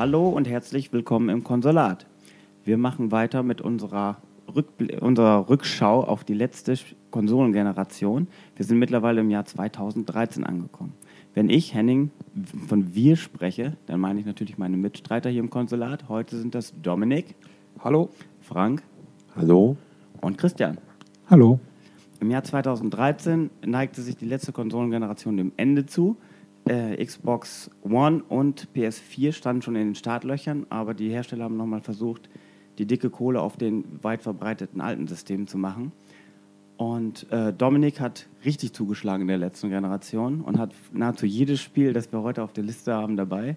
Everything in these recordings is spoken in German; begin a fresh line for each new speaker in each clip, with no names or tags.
Hallo und herzlich willkommen im Konsulat. Wir machen weiter mit unserer, Rückbl unserer Rückschau auf die letzte Konsolengeneration. Wir sind mittlerweile im Jahr 2013 angekommen. Wenn ich, Henning, von wir spreche, dann meine ich natürlich meine Mitstreiter hier im Konsulat. Heute sind das Dominik.
Hallo.
Frank.
Hallo.
Und Christian.
Hallo.
Im Jahr 2013 neigte sich die letzte Konsolengeneration dem Ende zu. Äh, Xbox One und PS4 standen schon in den Startlöchern, aber die Hersteller haben nochmal versucht, die dicke Kohle auf den weit verbreiteten alten Systemen zu machen. Und äh, Dominik hat richtig zugeschlagen in der letzten Generation und hat nahezu jedes Spiel, das wir heute auf der Liste haben, dabei.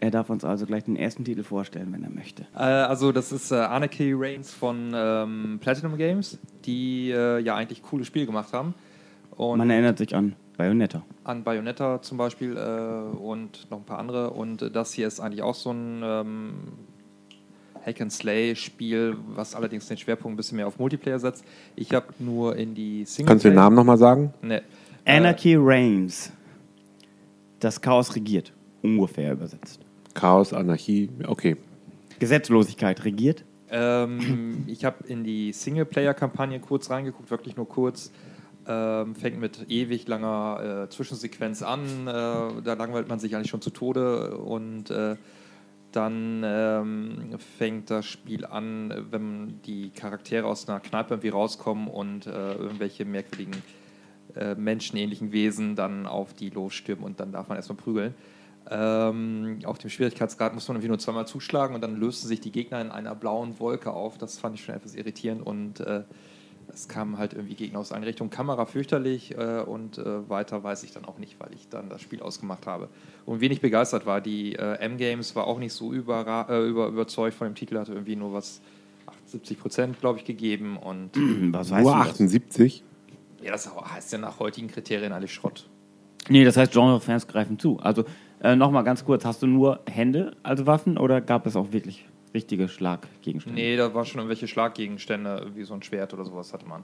Er darf uns also gleich den ersten Titel vorstellen, wenn er möchte.
Äh, also das ist äh, Anarchy Reigns von ähm, Platinum Games, die äh, ja eigentlich coole Spiele gemacht haben.
Und Man erinnert sich an Bayonetta.
An Bayonetta zum Beispiel äh, und noch ein paar andere. Und das hier ist eigentlich auch so ein ähm, Hack-and-Slay-Spiel, was allerdings den Schwerpunkt ein bisschen mehr auf Multiplayer setzt. Ich habe nur in die
Single Kannst du den Namen nochmal sagen?
Nee.
Anarchy äh, Reigns. Das Chaos regiert. Ungefähr übersetzt.
Chaos, Anarchie, okay.
Gesetzlosigkeit regiert?
Ähm, ich habe in die Singleplayer-Kampagne kurz reingeguckt, wirklich nur kurz. Ähm, fängt mit ewig langer äh, Zwischensequenz an. Äh, da langweilt man sich eigentlich schon zu Tode und äh, dann ähm, fängt das Spiel an, wenn die Charaktere aus einer Kneipe irgendwie rauskommen und äh, irgendwelche merkwürdigen äh, menschenähnlichen Wesen dann auf die losstürmen und dann darf man erstmal prügeln. Ähm, auf dem Schwierigkeitsgrad muss man irgendwie nur zweimal zuschlagen und dann lösten sich die Gegner in einer blauen Wolke auf. Das fand ich schon etwas irritierend und äh, es kamen halt irgendwie Gegner aus Einrichtungen. Kamera fürchterlich äh, und äh, weiter weiß ich dann auch nicht, weil ich dann das Spiel ausgemacht habe. Und wenig begeistert war. Die äh, M-Games war auch nicht so über, äh, über, überzeugt von dem Titel, hatte irgendwie nur was 78 Prozent, glaube ich, gegeben. Und
was heißt nur 78?
Ja, das heißt ja nach heutigen Kriterien eigentlich Schrott.
Nee, das heißt, Genre-Fans greifen zu. Also äh, nochmal ganz kurz, hast du nur Hände als Waffen oder gab es auch wirklich richtige Schlaggegenstände?
Nee, da waren schon irgendwelche Schlaggegenstände, wie so ein Schwert oder sowas hatte man.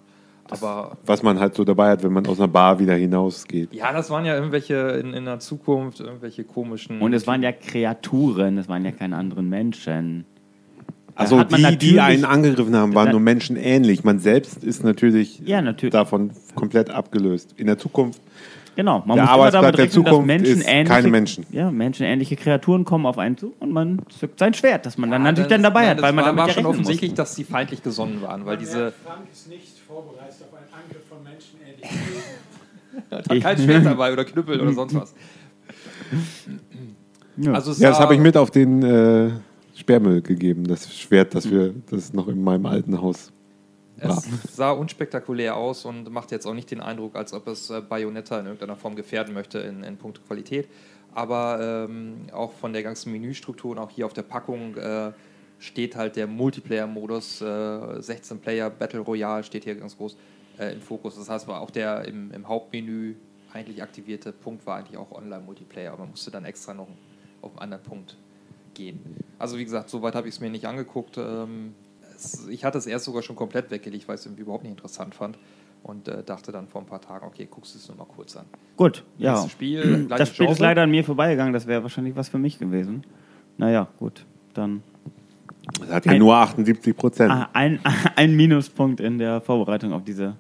Aber
was man halt so dabei hat, wenn man aus einer Bar wieder hinausgeht.
Ja, das waren ja irgendwelche in, in der Zukunft, irgendwelche komischen.
Und es waren ja Kreaturen, es waren ja keine anderen Menschen.
Also die, die einen angegriffen haben, waren nur menschenähnlich. Man selbst ist natürlich,
ja, natürlich
davon komplett abgelöst. In der Zukunft
Genau,
man der muss immer damit rechnen, Zukunft
dass
menschenähnliche, keine Menschen.
Ja, menschenähnliche Kreaturen kommen auf einen zu und man zückt sein Schwert, das man dann natürlich dann dabei
nein,
hat, weil man
war,
damit
war schon offensichtlich, muss. dass sie feindlich gesonnen waren, weil diese
Frank ist nicht vorbereitet auf einen Angriff von menschenähnlichen Wesen.
hat kein Schwert dabei oder Knüppel oder sonst was.
Ja, also ja das habe ich mit auf den äh, Sperrmüll gegeben, das Schwert, das wir das noch in meinem alten Haus
es sah unspektakulär aus und macht jetzt auch nicht den Eindruck, als ob es äh, Bayonetta in irgendeiner Form gefährden möchte in, in puncto Qualität. Aber ähm, auch von der ganzen Menüstruktur und auch hier auf der Packung äh, steht halt der Multiplayer-Modus, äh, 16 Player Battle Royale steht hier ganz groß äh, im Fokus. Das heißt, war auch der im, im, Hauptmenü eigentlich aktivierte Punkt war eigentlich auch Online-Multiplayer, aber man musste dann extra noch auf einen anderen Punkt gehen. Also wie gesagt, soweit habe ich es mir nicht angeguckt. Ähm, ich hatte es erst sogar schon komplett weggelegt, weil ich es irgendwie überhaupt nicht interessant fand. Und äh, dachte dann vor ein paar Tagen, okay, guckst du es nur mal kurz an.
Gut, ja.
Das Spiel,
das Spiel ist leider an mir vorbeigegangen, das wäre wahrscheinlich was für mich gewesen. Naja, gut, dann.
Das hat ja ein, nur 78 Prozent.
Ah, ein, ein Minuspunkt in der Vorbereitung auf diese,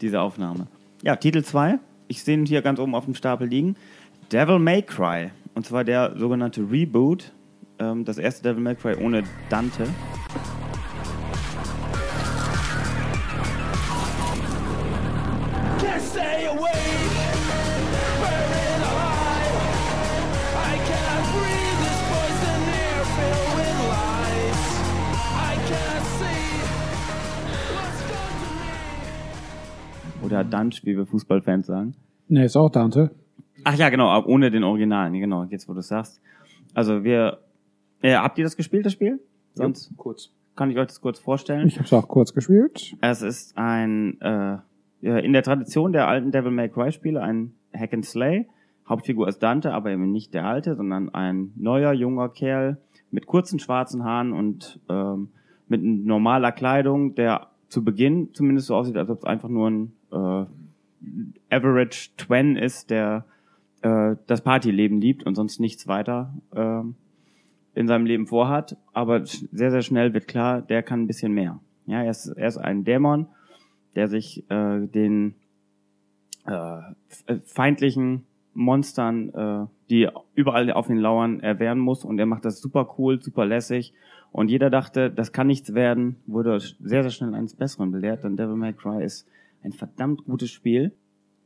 diese Aufnahme. Ja, Titel 2. Ich sehe ihn hier ganz oben auf dem Stapel liegen. Devil May Cry. Und zwar der sogenannte Reboot. Ähm, das erste Devil May Cry ohne Dante. Dunch, wie wir Fußballfans sagen.
Ne, ist auch Dante.
Ach ja, genau, ohne den Originalen, genau, jetzt wo du sagst. Also wir, äh, habt ihr das gespielt, das Spiel?
Sonst ja, kurz.
Kann ich euch das kurz vorstellen?
Ich habe es auch kurz gespielt.
Es ist ein, äh, in der Tradition der alten Devil May Cry Spiele, ein Hack and Slay. Hauptfigur ist Dante, aber eben nicht der alte, sondern ein neuer, junger Kerl mit kurzen schwarzen Haaren und ähm, mit normaler Kleidung, der zu Beginn zumindest so aussieht, als ob es einfach nur ein äh, Average Twen ist, der äh, das Partyleben liebt und sonst nichts weiter. Ähm, in seinem Leben vorhat, aber sehr, sehr schnell wird klar, der kann ein bisschen mehr. Ja, er ist, er ist ein Dämon, der sich äh, den äh, äh, feindlichen Monstern, äh, die überall auf ihn lauern, erwehren muss und er macht das super cool, super lässig und jeder dachte, das kann nichts werden, wurde sehr, sehr schnell eines Besseren belehrt, denn Devil May Cry ist ein verdammt gutes Spiel,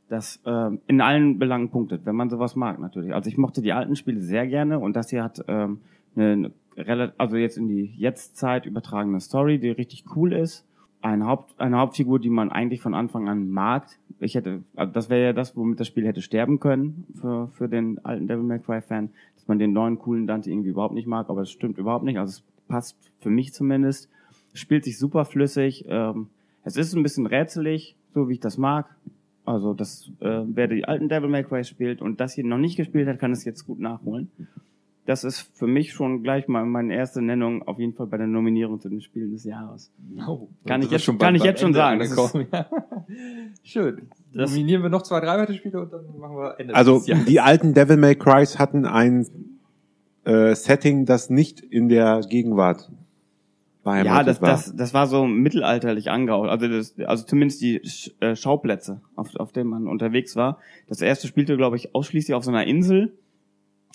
das ähm, in allen Belangen punktet, wenn man sowas mag natürlich. Also ich mochte die alten Spiele sehr gerne und das hier hat ähm, eine, relativ, also jetzt in die Jetztzeit übertragene Story, die richtig cool ist. Eine, Haupt, eine Hauptfigur, die man eigentlich von Anfang an mag. Ich hätte, also das wäre ja das, womit das Spiel hätte sterben können für, für den alten Devil May Cry Fan, dass man den neuen coolen Dante irgendwie überhaupt nicht mag, aber das stimmt überhaupt nicht. Also es passt für mich zumindest. Spielt sich super flüssig. Ähm, es ist ein bisschen rätselig, so wie ich das mag. Also das, äh, wer die alten Devil May Cry spielt und das hier noch nicht gespielt hat, kann es jetzt gut nachholen. Das ist für mich schon gleich mal meine erste Nennung, auf jeden Fall bei der Nominierung zu den Spielen des Jahres.
Oh,
Kann
das
ich jetzt-
schon
kann ich jetzt schon sagen, das
angekommen. Ja. Schön.
Das-
Nominieren wir noch zwei, drei weitere Spiele und dann machen wir Ende
Also die alten Devil May Crys hatten ein äh, Setting, das nicht in der Gegenwart beheimatet
Ja, das,
war.
das, das war so mittelalterlich angehaucht. Also, das, also zumindest die äh, Schauplätze, auf, auf denen man unterwegs war. Das erste spielte, glaube ich, ausschließlich auf so einer Insel.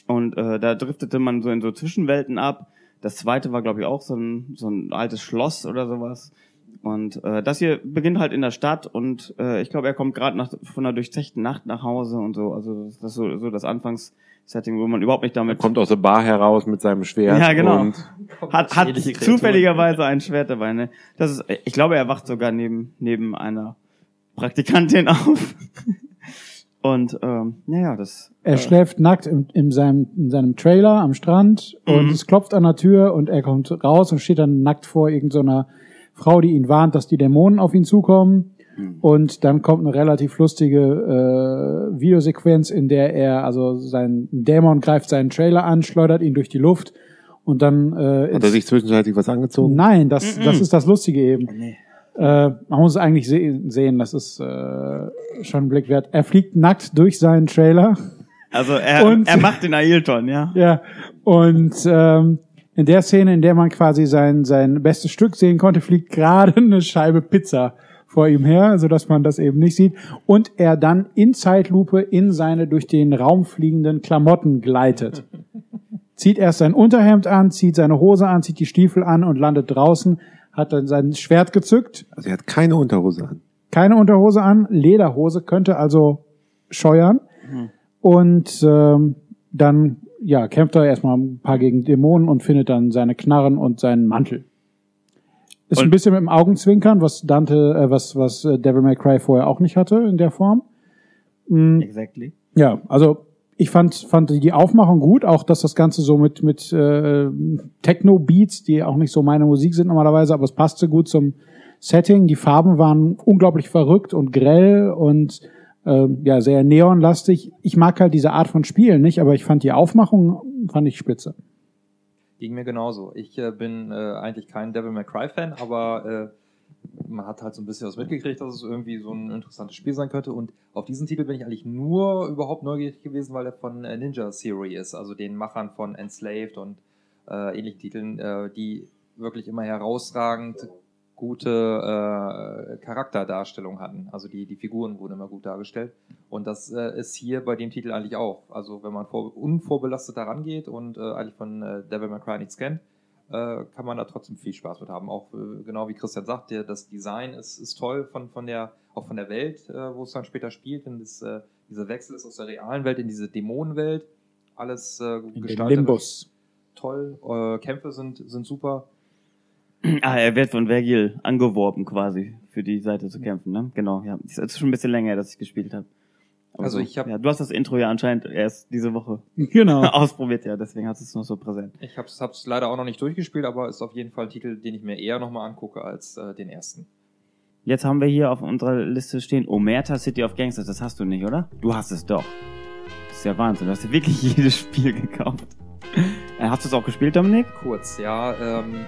Und äh, da driftete man so in so Zwischenwelten ab. Das zweite war, glaube ich, auch so ein, so ein altes Schloss oder sowas. Und äh, das hier beginnt halt in der Stadt und äh, ich glaube, er kommt gerade nach von einer durchzechten Nacht nach Hause und so. Also das ist so, so das Anfangssetting, wo man überhaupt nicht
er
damit
kommt aus der Bar heraus mit seinem Schwert.
Ja, genau.
Und
hat, hat zufälligerweise ein Schwert dabei. Ne? Das ist, ich glaube, er wacht sogar neben neben einer Praktikantin auf. Und ähm, ja, ja, das.
Er
äh,
schläft nackt in, in, seinem, in seinem Trailer am Strand und
Mhm.
es klopft an der Tür und er kommt raus und steht dann nackt vor irgendeiner Frau, die ihn warnt, dass die Dämonen auf ihn zukommen.
Mhm.
Und dann kommt eine relativ lustige äh, Videosequenz, in der er, also sein Dämon greift seinen Trailer an, schleudert ihn durch die Luft und dann äh,
hat er sich zwischenzeitlich was angezogen?
Nein, das, das ist das Lustige eben.
Nee.
Äh, man muss es eigentlich se sehen, das ist äh, schon ein Blick wert. Er fliegt nackt durch seinen Trailer.
Also er,
Und-
er macht den Ailton, ja.
Ja, und ähm, in der Szene, in der man quasi sein, sein bestes Stück sehen konnte, fliegt gerade eine Scheibe Pizza vor ihm her, so dass man das eben nicht sieht. Und er dann in Zeitlupe in seine durch den Raum fliegenden Klamotten gleitet. Zieht erst sein Unterhemd an, zieht seine Hose an, zieht die Stiefel an und landet draußen, hat dann sein Schwert gezückt,
Also er hat keine Unterhose an.
keine Unterhose an, Lederhose, könnte also scheuern.
Mhm.
Und ähm, dann ja, kämpft er erstmal ein paar gegen Dämonen und findet dann seine Knarren und seinen Mantel. Ist ein
Und-
bisschen mit dem Augenzwinkern, was Dante, äh, was, was äh, Devil May Cry vorher auch nicht hatte in der Form. Mm,
Exactly.
ja, also ich fand, fand die Aufmachung gut, auch dass das Ganze so mit, mit äh, Techno-Beats, die auch nicht so meine Musik sind normalerweise, aber es passte gut zum Setting. Die Farben waren unglaublich verrückt und grell und äh, ja, sehr neonlastig. Ich mag halt diese Art von Spielen nicht, aber ich fand die Aufmachung, fand ich spitze.
Ging mir genauso. Ich äh, bin äh, eigentlich kein Devil May Cry Fan, aber äh, man hat halt so ein bisschen was mitgekriegt, dass es irgendwie so ein interessantes Spiel sein könnte. Und auf diesen Titel bin ich eigentlich nur überhaupt neugierig gewesen, weil er von äh, Ninja Theory ist, also den Machern von Enslaved und äh, ähnlichen Titeln, äh, die wirklich immer herausragend gute äh, Charakterdarstellung hatten. Also die, die Figuren wurden immer gut dargestellt. Und das äh, ist hier bei dem Titel eigentlich auch. Also wenn man vor, unvorbelastet daran geht und äh, eigentlich von äh, Devil May Cry nichts kennt, äh, kann man da trotzdem viel Spaß mit haben. Auch äh, genau wie Christian sagt, der, das Design ist, ist toll von, von der, auch von der Welt, äh, wo es dann später spielt. Denn das, äh, dieser Wechsel ist aus der realen Welt in diese Dämonenwelt. Alles äh,
In den
gestalterisch
Limbus.
toll. Äh, Kämpfe sind, sind super.
Ah, er wird von Vergil angeworben quasi, für die Seite zu kämpfen, ne? Genau, ja. Es ist schon ein bisschen länger, dass ich gespielt habe.
Also
so,
ich hab-
ja, du hast das Intro ja anscheinend erst diese Woche
Genau.
ausprobiert, ja, deswegen hast du es noch so präsent.
Ich habe es leider auch noch nicht durchgespielt, aber ist auf jeden Fall ein Titel, den ich mir eher nochmal angucke als äh, den ersten.
Jetzt haben wir hier auf unserer Liste stehen Omerta City of Gangsters. Das hast du nicht, oder? Du hast es doch. Das ist ja Wahnsinn. Du hast dir wirklich jedes Spiel gekauft. Äh, Hast du es auch gespielt, Dominik?
Kurz, ja, ähm,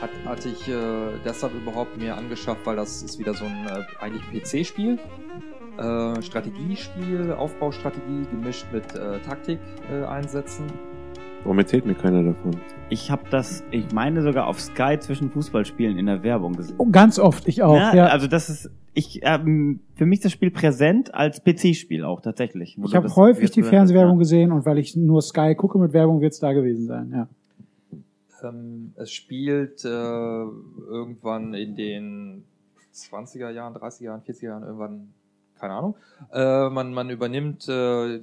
hat, hatte ich äh, deshalb überhaupt mir angeschafft, weil das ist wieder so ein äh, eigentlich PC-Spiel. Äh, Strategiespiel, Aufbaustrategie gemischt mit äh, Taktik-Einsätzen.
Warum erzählt mir keiner davon?
Ich habe das, ich meine sogar auf Sky zwischen Fußballspielen in der Werbung gesehen.
Oh, ganz oft, ich auch.
Ja,
Ja,
Also das ist, ich ähm, für mich ist das Spiel präsent als PC-Spiel auch tatsächlich.
ich habe häufig die Fernsehwerbung
ja.
gesehen und weil ich nur Sky gucke mit Werbung, wird es da gewesen sein. Ja.
Ähm, es spielt äh, irgendwann in den 20er Jahren, 30er Jahren, 40er Jahren, irgendwann, keine Ahnung. Äh, man, man übernimmt äh,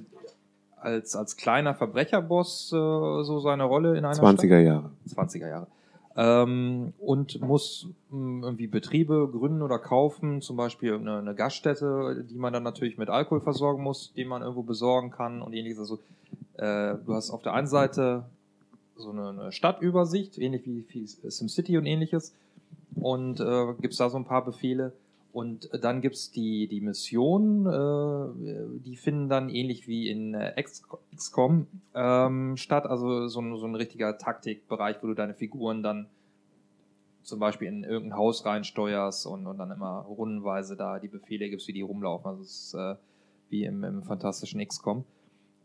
als, als kleiner Verbrecherboss äh, so seine Rolle in einer
20er Jahre.
Stadt. 20er Jahre. Ähm, und muss mh, irgendwie Betriebe gründen oder kaufen, zum Beispiel eine, eine Gaststätte, die man dann natürlich mit Alkohol versorgen muss, den man irgendwo besorgen kann und ähnliches. Also äh, du hast auf der einen Seite so eine, Stadtübersicht, ähnlich wie, wie SimCity und ähnliches. Und äh, gibt's da so ein paar Befehle. Und dann gibt's die, die Missionen, äh, die finden dann ähnlich wie in äh, XCOM ähm, statt. Also so ein, so ein richtiger Taktikbereich, wo du deine Figuren dann zum Beispiel in irgendein Haus reinsteuerst und, und dann immer rundenweise da die Befehle gibst, wie die rumlaufen. Also es ist äh, wie im, im fantastischen XCOM.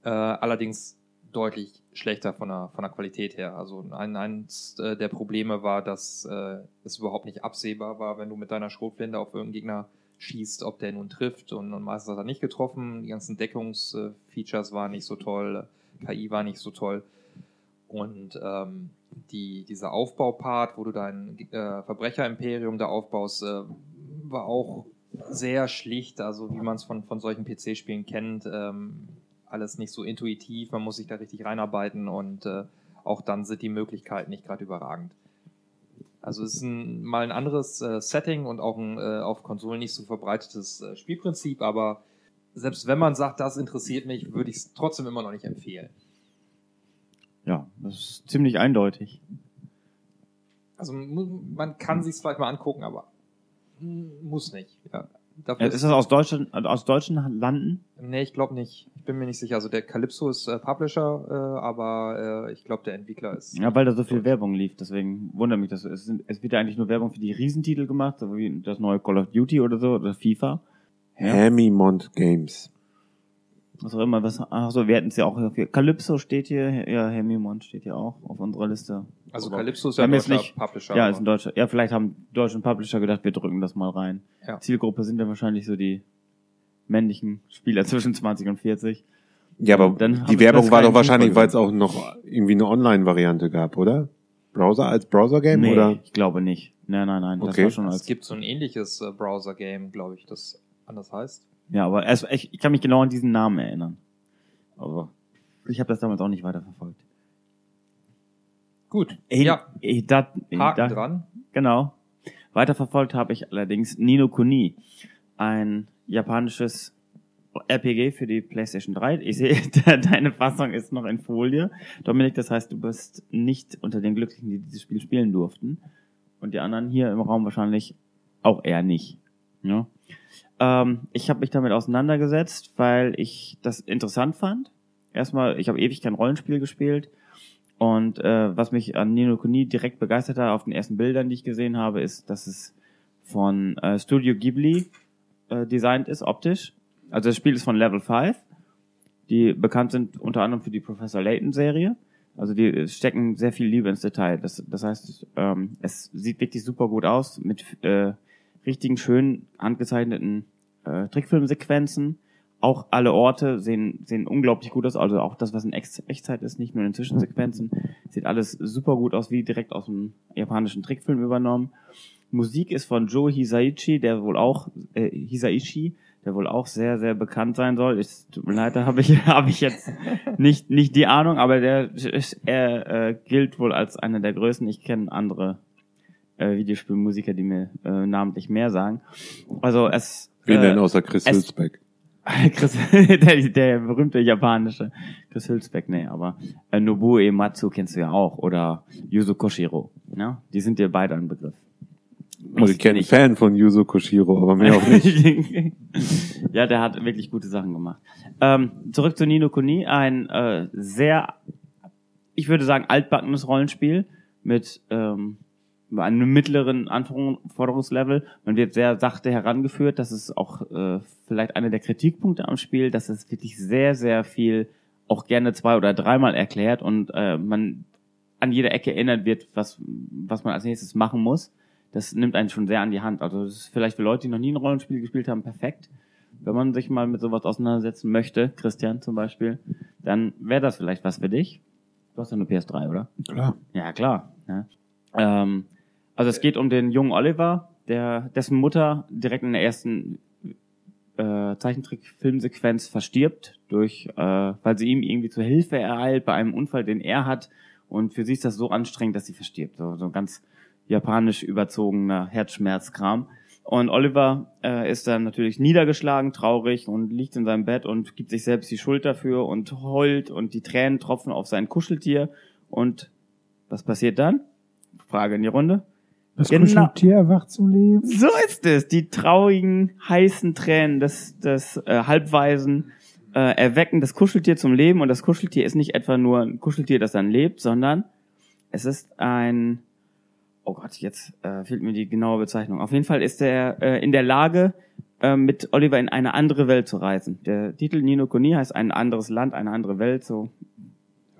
Äh, allerdings deutlich schlechter von der, von der Qualität her. Also ein, eins äh, der Probleme war, dass äh, es überhaupt nicht absehbar war, wenn du mit deiner Schrotflinte auf irgendeinen Gegner schießt, ob der nun trifft und, und meistens hat er nicht getroffen. Die ganzen Deckungsfeatures waren nicht so toll, KI war nicht so toll. Und ähm, die, dieser Aufbaupart, wo du dein äh, Verbrecherimperium da aufbaust, äh, war auch sehr schlicht, also wie man es von, von solchen PC-Spielen kennt. Ähm, alles nicht so intuitiv, man muss sich da richtig reinarbeiten und äh, auch dann sind die Möglichkeiten nicht gerade überragend. Also es ist ein, mal ein anderes äh, Setting und auch ein äh, auf Konsolen nicht so verbreitetes äh, Spielprinzip, aber selbst wenn man sagt, das interessiert mich, würde ich es trotzdem immer noch nicht empfehlen.
Ja, das ist ziemlich eindeutig.
Also man kann sich vielleicht mal angucken, aber muss nicht. Ja. Dafür
Ja, ist das aus deutschen, aus deutschen Landen?
Nee, ich glaube nicht. Ich bin mir nicht sicher. Also der Calypso ist äh, Publisher, äh, aber äh, ich glaube der Entwickler ist.
Ja, weil da so viel Werbung lief, deswegen wundert mich das. Es, sind, es wird ja eigentlich nur Werbung für die Riesentitel gemacht, so wie das neue Call of Duty oder so, oder FIFA. Ja.
Hamimont Games.
Was auch immer, was, ach so, wir hatten es ja auch hier. Calypso steht hier, ja, Hemimont steht hier auch auf unserer Liste.
Also
Aber
Calypso ist ja ein deutscher
nicht-
Publisher.
Ja, ist ein deutscher. Ja, vielleicht haben deutschen Publisher gedacht, wir drücken das mal rein.
Ja.
Zielgruppe sind ja wahrscheinlich so die männlichen Spieler zwischen 20 und 40.
Ja, aber
Dann haben
die Werbung
das
war doch wahrscheinlich, weil es auch noch irgendwie eine Online-Variante gab, oder? Browser als Browser-Game,
nee,
oder?
ich glaube nicht. Nein, nein, nein. Das
Okay.
war schon
es
als,
gibt so ein ähnliches äh, Browser-Game, glaube ich, das anders heißt.
Ja, aber es, ich, ich kann mich genau an diesen Namen erinnern. Aber ich habe das damals auch nicht weiterverfolgt.
Gut.
Eh,
ja,
eh, da, eh,
Haken
da,
dran.
Genau. Weiterverfolgt habe ich allerdings Nino Kuni, ein japanisches RPG für die PlayStation 3. Ich sehe, de- deine Fassung ist noch in Folie. Dominik, das heißt, du bist nicht unter den Glücklichen, die dieses Spiel spielen durften. Und die anderen hier im Raum wahrscheinlich auch eher nicht. Ja. Ähm, ich habe mich damit auseinandergesetzt, weil ich das interessant fand. Erstmal, ich habe ewig kein Rollenspiel gespielt. Und äh, was mich an Nino Kuni direkt begeistert hat auf den ersten Bildern, die ich gesehen habe, ist, dass es von äh, Studio Ghibli äh, designt ist, optisch. Also das Spiel ist von Level 5, die bekannt sind unter anderem für die Professor Layton Serie. Also die stecken sehr viel Liebe ins Detail. Das, das heißt, ähm, es sieht wirklich super gut aus mit äh, richtigen schön handgezeichneten äh, Trickfilmsequenzen. Auch alle Orte sehen, sehen unglaublich gut aus. Also auch das, was in Ex Echtzeit ist, nicht nur in Zwischensequenzen, sieht alles super gut aus, wie direkt aus einem japanischen Trickfilm übernommen. Musik ist von Joe Hisaichi, der wohl auch äh, Hisaishi, der wohl auch sehr sehr bekannt sein soll. Es tut mir leid, da habe ich habe ich jetzt nicht nicht die Ahnung, aber der er äh, gilt wohl als einer der größten. Ich kenne andere äh, Videospielmusiker, die mir äh, namentlich mehr sagen. Also es
Wen
äh,
denn außer Chris
es-
Hülsbeck?
Chris, der, der berühmte japanische Chris Hülsbeck, nee, aber äh, Nobuo Ematsu kennst du ja auch oder Yuzo Koshiro, ne? Die sind dir beide ein Begriff.
Also ich kenne Fan von Yuzo Koshiro, aber mehr auch nicht.
ja, der hat wirklich gute Sachen gemacht. Ähm, zurück zu Nino Kuni, ein äh, sehr, ich würde sagen, altbackenes Rollenspiel mit ähm, einem mittleren Anforderungslevel. Man wird sehr sachte herangeführt. Das ist auch äh, vielleicht einer der Kritikpunkte am Spiel, dass es wirklich sehr, sehr viel auch gerne zwei oder dreimal erklärt und äh, man an jeder Ecke erinnert wird, was, was man als nächstes machen muss. Das nimmt einen schon sehr an die Hand. Also das ist vielleicht für Leute, die noch nie ein Rollenspiel gespielt haben, perfekt. Wenn man sich mal mit sowas auseinandersetzen möchte, Christian zum Beispiel, dann wäre das vielleicht was für dich. Du hast ja nur PS3, oder?
Klar.
Ja, klar. Ja. Ähm, also es geht um den jungen Oliver, der dessen Mutter direkt in der ersten äh, Zeichentrick-Filmsequenz verstirbt, durch, äh, weil sie ihm irgendwie zur Hilfe ereilt bei einem Unfall, den er hat. Und für sie ist das so anstrengend, dass sie verstirbt. So, so ganz japanisch überzogener Herzschmerzkram. Und Oliver äh, ist dann natürlich niedergeschlagen, traurig und liegt in seinem Bett und gibt sich selbst die Schuld dafür und heult und die Tränen tropfen auf sein Kuscheltier. Und was passiert dann? Frage in die Runde.
Das
Genau.
Kuscheltier erwacht zum Leben.
So ist es. Die traurigen, heißen Tränen des, des äh, Halbweisen äh, erwecken das Kuscheltier zum Leben. Und das Kuscheltier ist nicht etwa nur ein Kuscheltier, das dann lebt, sondern es ist ein, oh Gott, jetzt äh, fehlt mir die genaue Bezeichnung. Auf jeden Fall ist er äh, in der Lage, äh, mit Oliver in eine andere Welt zu reisen. Der Titel Nino Kuni heißt ein anderes Land, eine andere Welt, so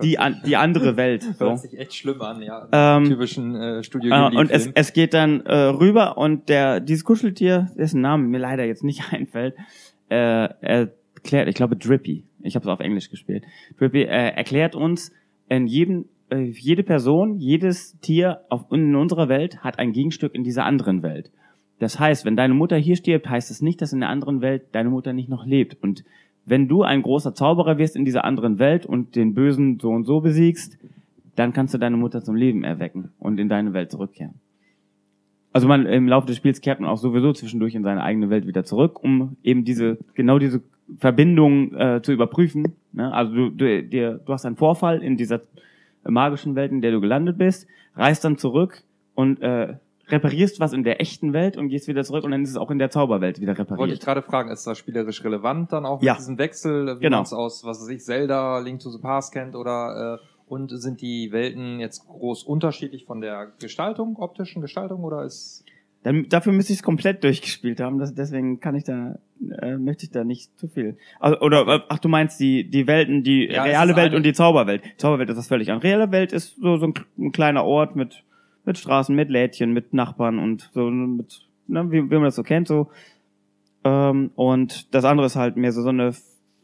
die, an, die andere Welt. So.
Hört sich echt schlimm an, ja.
Ähm,
typischen äh, Studio
Äh, und es, es geht dann äh, rüber und der dieses Kuscheltier, dessen Name mir leider jetzt nicht einfällt, äh, erklärt, ich glaube Drippy, ich habe es auf Englisch gespielt. Drippy äh, erklärt uns, in jedem äh, jede Person, jedes Tier auf, in unserer Welt hat ein Gegenstück in dieser anderen Welt. Das heißt, wenn deine Mutter hier stirbt, heißt es nicht, dass in der anderen Welt deine Mutter nicht noch lebt. Und wenn du ein großer Zauberer wirst in dieser anderen Welt und den Bösen so und so besiegst, dann kannst du deine Mutter zum Leben erwecken und in deine Welt zurückkehren. Also man im Laufe des Spiels kehrt man auch sowieso zwischendurch in seine eigene Welt wieder zurück, um eben diese genau diese Verbindung äh, zu überprüfen. Ne? Also du, du, dir, du hast einen Vorfall in dieser magischen Welt, in der du gelandet bist, reist dann zurück und äh, reparierst was in der echten Welt und gehst wieder zurück und dann ist es auch in der Zauberwelt wieder
Wollte ich
repariert.
gerade fragen, ist das spielerisch relevant dann auch
Ja.
mit diesem Wechsel, wie
Genau.
man es aus, was weiß ich, Zelda, Link to the Past kennt oder äh, und sind die Welten jetzt groß unterschiedlich von der Gestaltung, optischen Gestaltung oder ist
Dann, dafür müsste ich es komplett durchgespielt haben, das, deswegen kann ich da, äh, möchte ich da nicht zu viel. Also, oder, äh, ach, du meinst die, die Welten, die
Ja,
reale Welt und die Zauberwelt. Zauberwelt ist was völlig an. Reale Welt ist so, so ein, ein kleiner Ort mit, mit Straßen, mit Lädchen, mit Nachbarn und so, mit, ne, wie, wie man das so kennt, so. Ähm, und das andere ist halt mehr so, so eine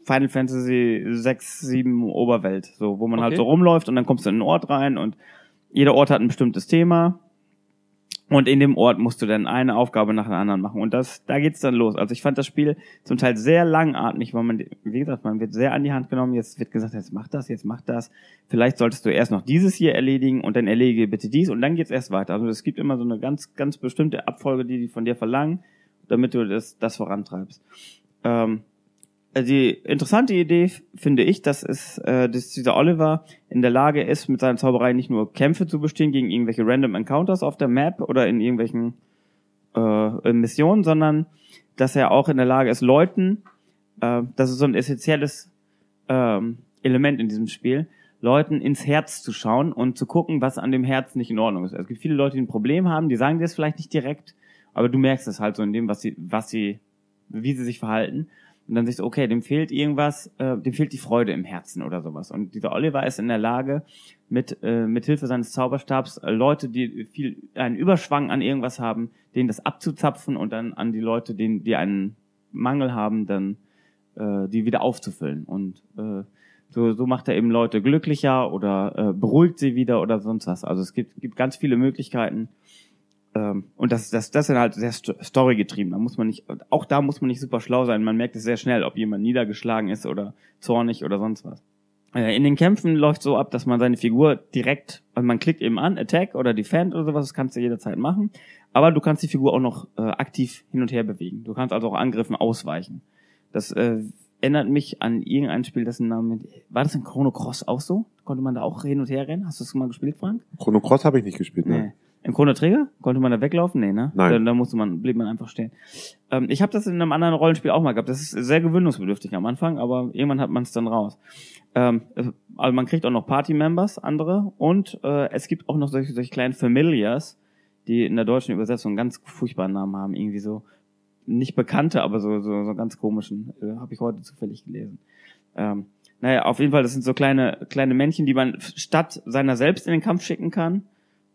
Final Fantasy 6, 7 Oberwelt, so, wo man halt
Okay.
so rumläuft und dann kommst du in einen Ort rein und jeder Ort hat ein bestimmtes Thema. Und in dem Ort musst du dann eine Aufgabe nach der anderen machen. Und das, da geht's dann los. Also ich fand das Spiel zum Teil sehr langatmig, weil man, wie gesagt, man wird sehr an die Hand genommen. Jetzt wird gesagt, jetzt mach das, jetzt mach das. Vielleicht solltest du erst noch dieses hier erledigen und dann erledige bitte dies und dann geht's erst weiter. Also es gibt immer so eine ganz, ganz bestimmte Abfolge, die die von dir verlangen, damit du das, das vorantreibst. Ähm, die interessante Idee finde ich, dass es, äh, dass dieser Oliver in der Lage ist, mit seiner Zauberei nicht nur Kämpfe zu bestehen gegen irgendwelche random Encounters auf der Map oder in irgendwelchen äh, Missionen, sondern dass er auch in der Lage ist, Leuten, äh, das ist so ein essentielles ähm, Element in diesem Spiel, Leuten ins Herz zu schauen und zu gucken, was an dem Herz nicht in Ordnung ist. Es gibt viele Leute, die ein Problem haben, die sagen dir das vielleicht nicht direkt, aber du merkst es halt so in dem, was sie, was sie, wie sie sich verhalten. Und dann siehst du, okay, dem fehlt irgendwas, äh, dem fehlt die Freude im Herzen oder sowas. Und dieser Oliver ist in der Lage, mit, äh, mit Hilfe seines Zauberstabs äh, Leute, die viel einen Überschwang an irgendwas haben, denen das abzuzapfen und dann an die Leute, denen, die einen Mangel haben, dann äh, die wieder aufzufüllen. Und äh, so, so macht er eben Leute glücklicher oder äh, beruhigt sie wieder oder sonst was. Also es gibt, gibt ganz viele Möglichkeiten. Ähm, und das, das, das sind halt sehr sto- storygetrieben. Da muss man nicht, auch da muss man nicht super schlau sein. Man merkt es sehr schnell, ob jemand niedergeschlagen ist oder zornig oder sonst was. Äh, In den Kämpfen läuft so ab, dass man seine Figur direkt, also man klickt eben an, Attack oder Defend oder sowas, das kannst du jederzeit machen. Aber du kannst die Figur auch noch äh, aktiv hin und her bewegen. Du kannst also auch Angriffen ausweichen. Das äh, erinnert mich an irgendein Spiel, dessen Name, war das in Chrono Cross auch so? Konnte man da auch hin und her rennen? Hast du das mal gespielt, Frank?
Chrono Cross habe ich nicht gespielt,
Nee. Im Chrono Trigger? Konnte man da weglaufen? Nee, ne?
Nein.
Da, da musste man, blieb man einfach stehen. Ähm, ich habe das in einem anderen Rollenspiel auch mal gehabt. Das ist sehr gewöhnungsbedürftig am Anfang, aber irgendwann hat man es dann raus. Ähm, äh, also man kriegt auch noch Party-Members, andere, und äh, es gibt auch noch solche, solche kleinen Familiars, die in der deutschen Übersetzung ganz furchtbaren Namen haben. Irgendwie so nicht bekannte, aber so, so, so ganz komischen. Äh, habe ich heute zufällig gelesen. Ähm, naja, auf jeden Fall, das sind so kleine, kleine Männchen, die man statt seiner selbst in den Kampf schicken kann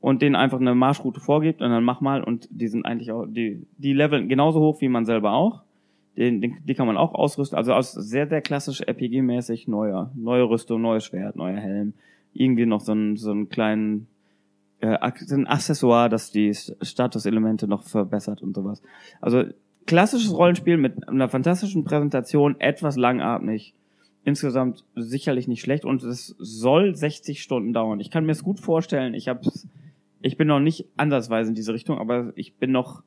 und denen einfach eine Marschroute vorgibt und dann mach mal und die sind eigentlich auch, die, die leveln genauso hoch wie man selber auch. Den, den, die kann man auch ausrüsten. Also aus sehr, sehr klassisch RPG-mäßig neuer, neue Rüstung, neues Schwert, neuer Helm. Irgendwie noch so einen, so einen kleinen äh, ein Accessoire, das die Statuselemente noch verbessert und sowas. Also klassisches Rollenspiel mit einer fantastischen Präsentation, etwas langatmig. Insgesamt sicherlich nicht schlecht und es soll 60 Stunden dauern. Ich kann mir es gut vorstellen. Ich hab's, ich bin noch nicht ansatzweise in diese Richtung, aber ich bin noch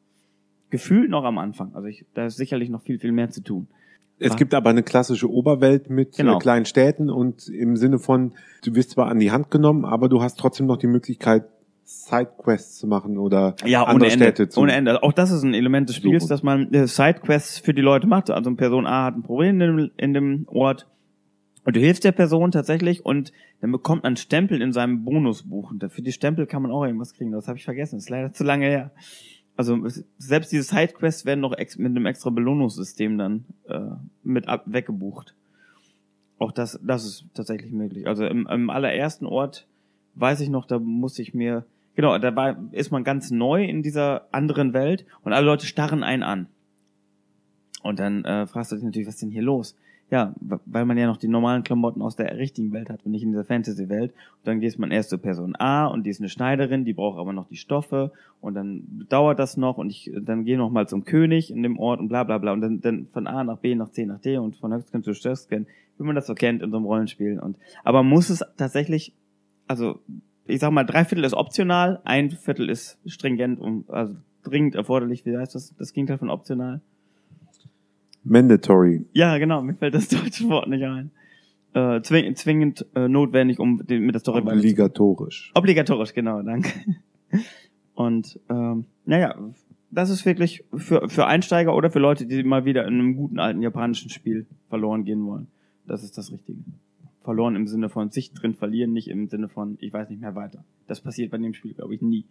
gefühlt noch am Anfang. Also ich, da ist sicherlich noch viel, viel mehr zu tun.
Es gibt aber eine klassische Oberwelt mit
Genau.
äh, kleinen Städten und im Sinne von, du wirst zwar an die Hand genommen, aber du hast trotzdem noch die Möglichkeit, Sidequests zu machen oder
Ja, ohne
andere
Ende.
Städte zu
ohne Ende. Auch das ist ein Element des Spiels, dass man äh, Sidequests für die Leute macht. Also Person A hat ein Problem in dem, in dem Ort und du hilfst der Person tatsächlich und dann bekommt man Stempel in seinem Bonusbuch. Und für die Stempel kann man auch irgendwas kriegen. Das habe ich vergessen. Das ist leider zu lange her. Also selbst diese Sidequests werden noch mit einem extra Belohnungssystem dann äh, mit ab weggebucht. Auch das, das ist tatsächlich möglich. Also im, im allerersten Ort weiß ich noch, da musste ich mir, genau, da war, ist man ganz neu in dieser anderen Welt und alle Leute starren einen an. Und dann äh, fragst du dich natürlich, was ist denn hier los? Ja, weil man ja noch die normalen Klamotten aus der richtigen Welt hat und nicht in dieser Fantasy-Welt. Und dann gehst man erst zur Person A und die ist eine Schneiderin, die braucht aber noch die Stoffe und dann dauert das noch und ich dann gehe noch mal zum König in dem Ort und bla bla bla und dann, dann von A nach B nach C nach D und von Höchstgen zu Stöcksken, wie man das so kennt in so einem Rollenspiel. Und aber muss es tatsächlich, also ich sag mal, drei Viertel ist optional, ein Viertel ist stringent und also dringend erforderlich. Wie heißt das? Das Gegenteil von optional.
Mandatory.
Ja, genau, mir fällt das deutsche Wort nicht ein. Äh, zwing, zwingend äh, notwendig, um den, mit der Story weiterzukommen.
Obligatorisch.
Obligatorisch, genau, danke. Und ähm, naja, das ist wirklich für, für Einsteiger oder für Leute, die mal wieder in einem guten alten japanischen Spiel verloren gehen wollen. Das ist das Richtige. Verloren im Sinne von sich drin verlieren, nicht im Sinne von ich weiß nicht mehr weiter. Das passiert bei dem Spiel, glaube ich, nie.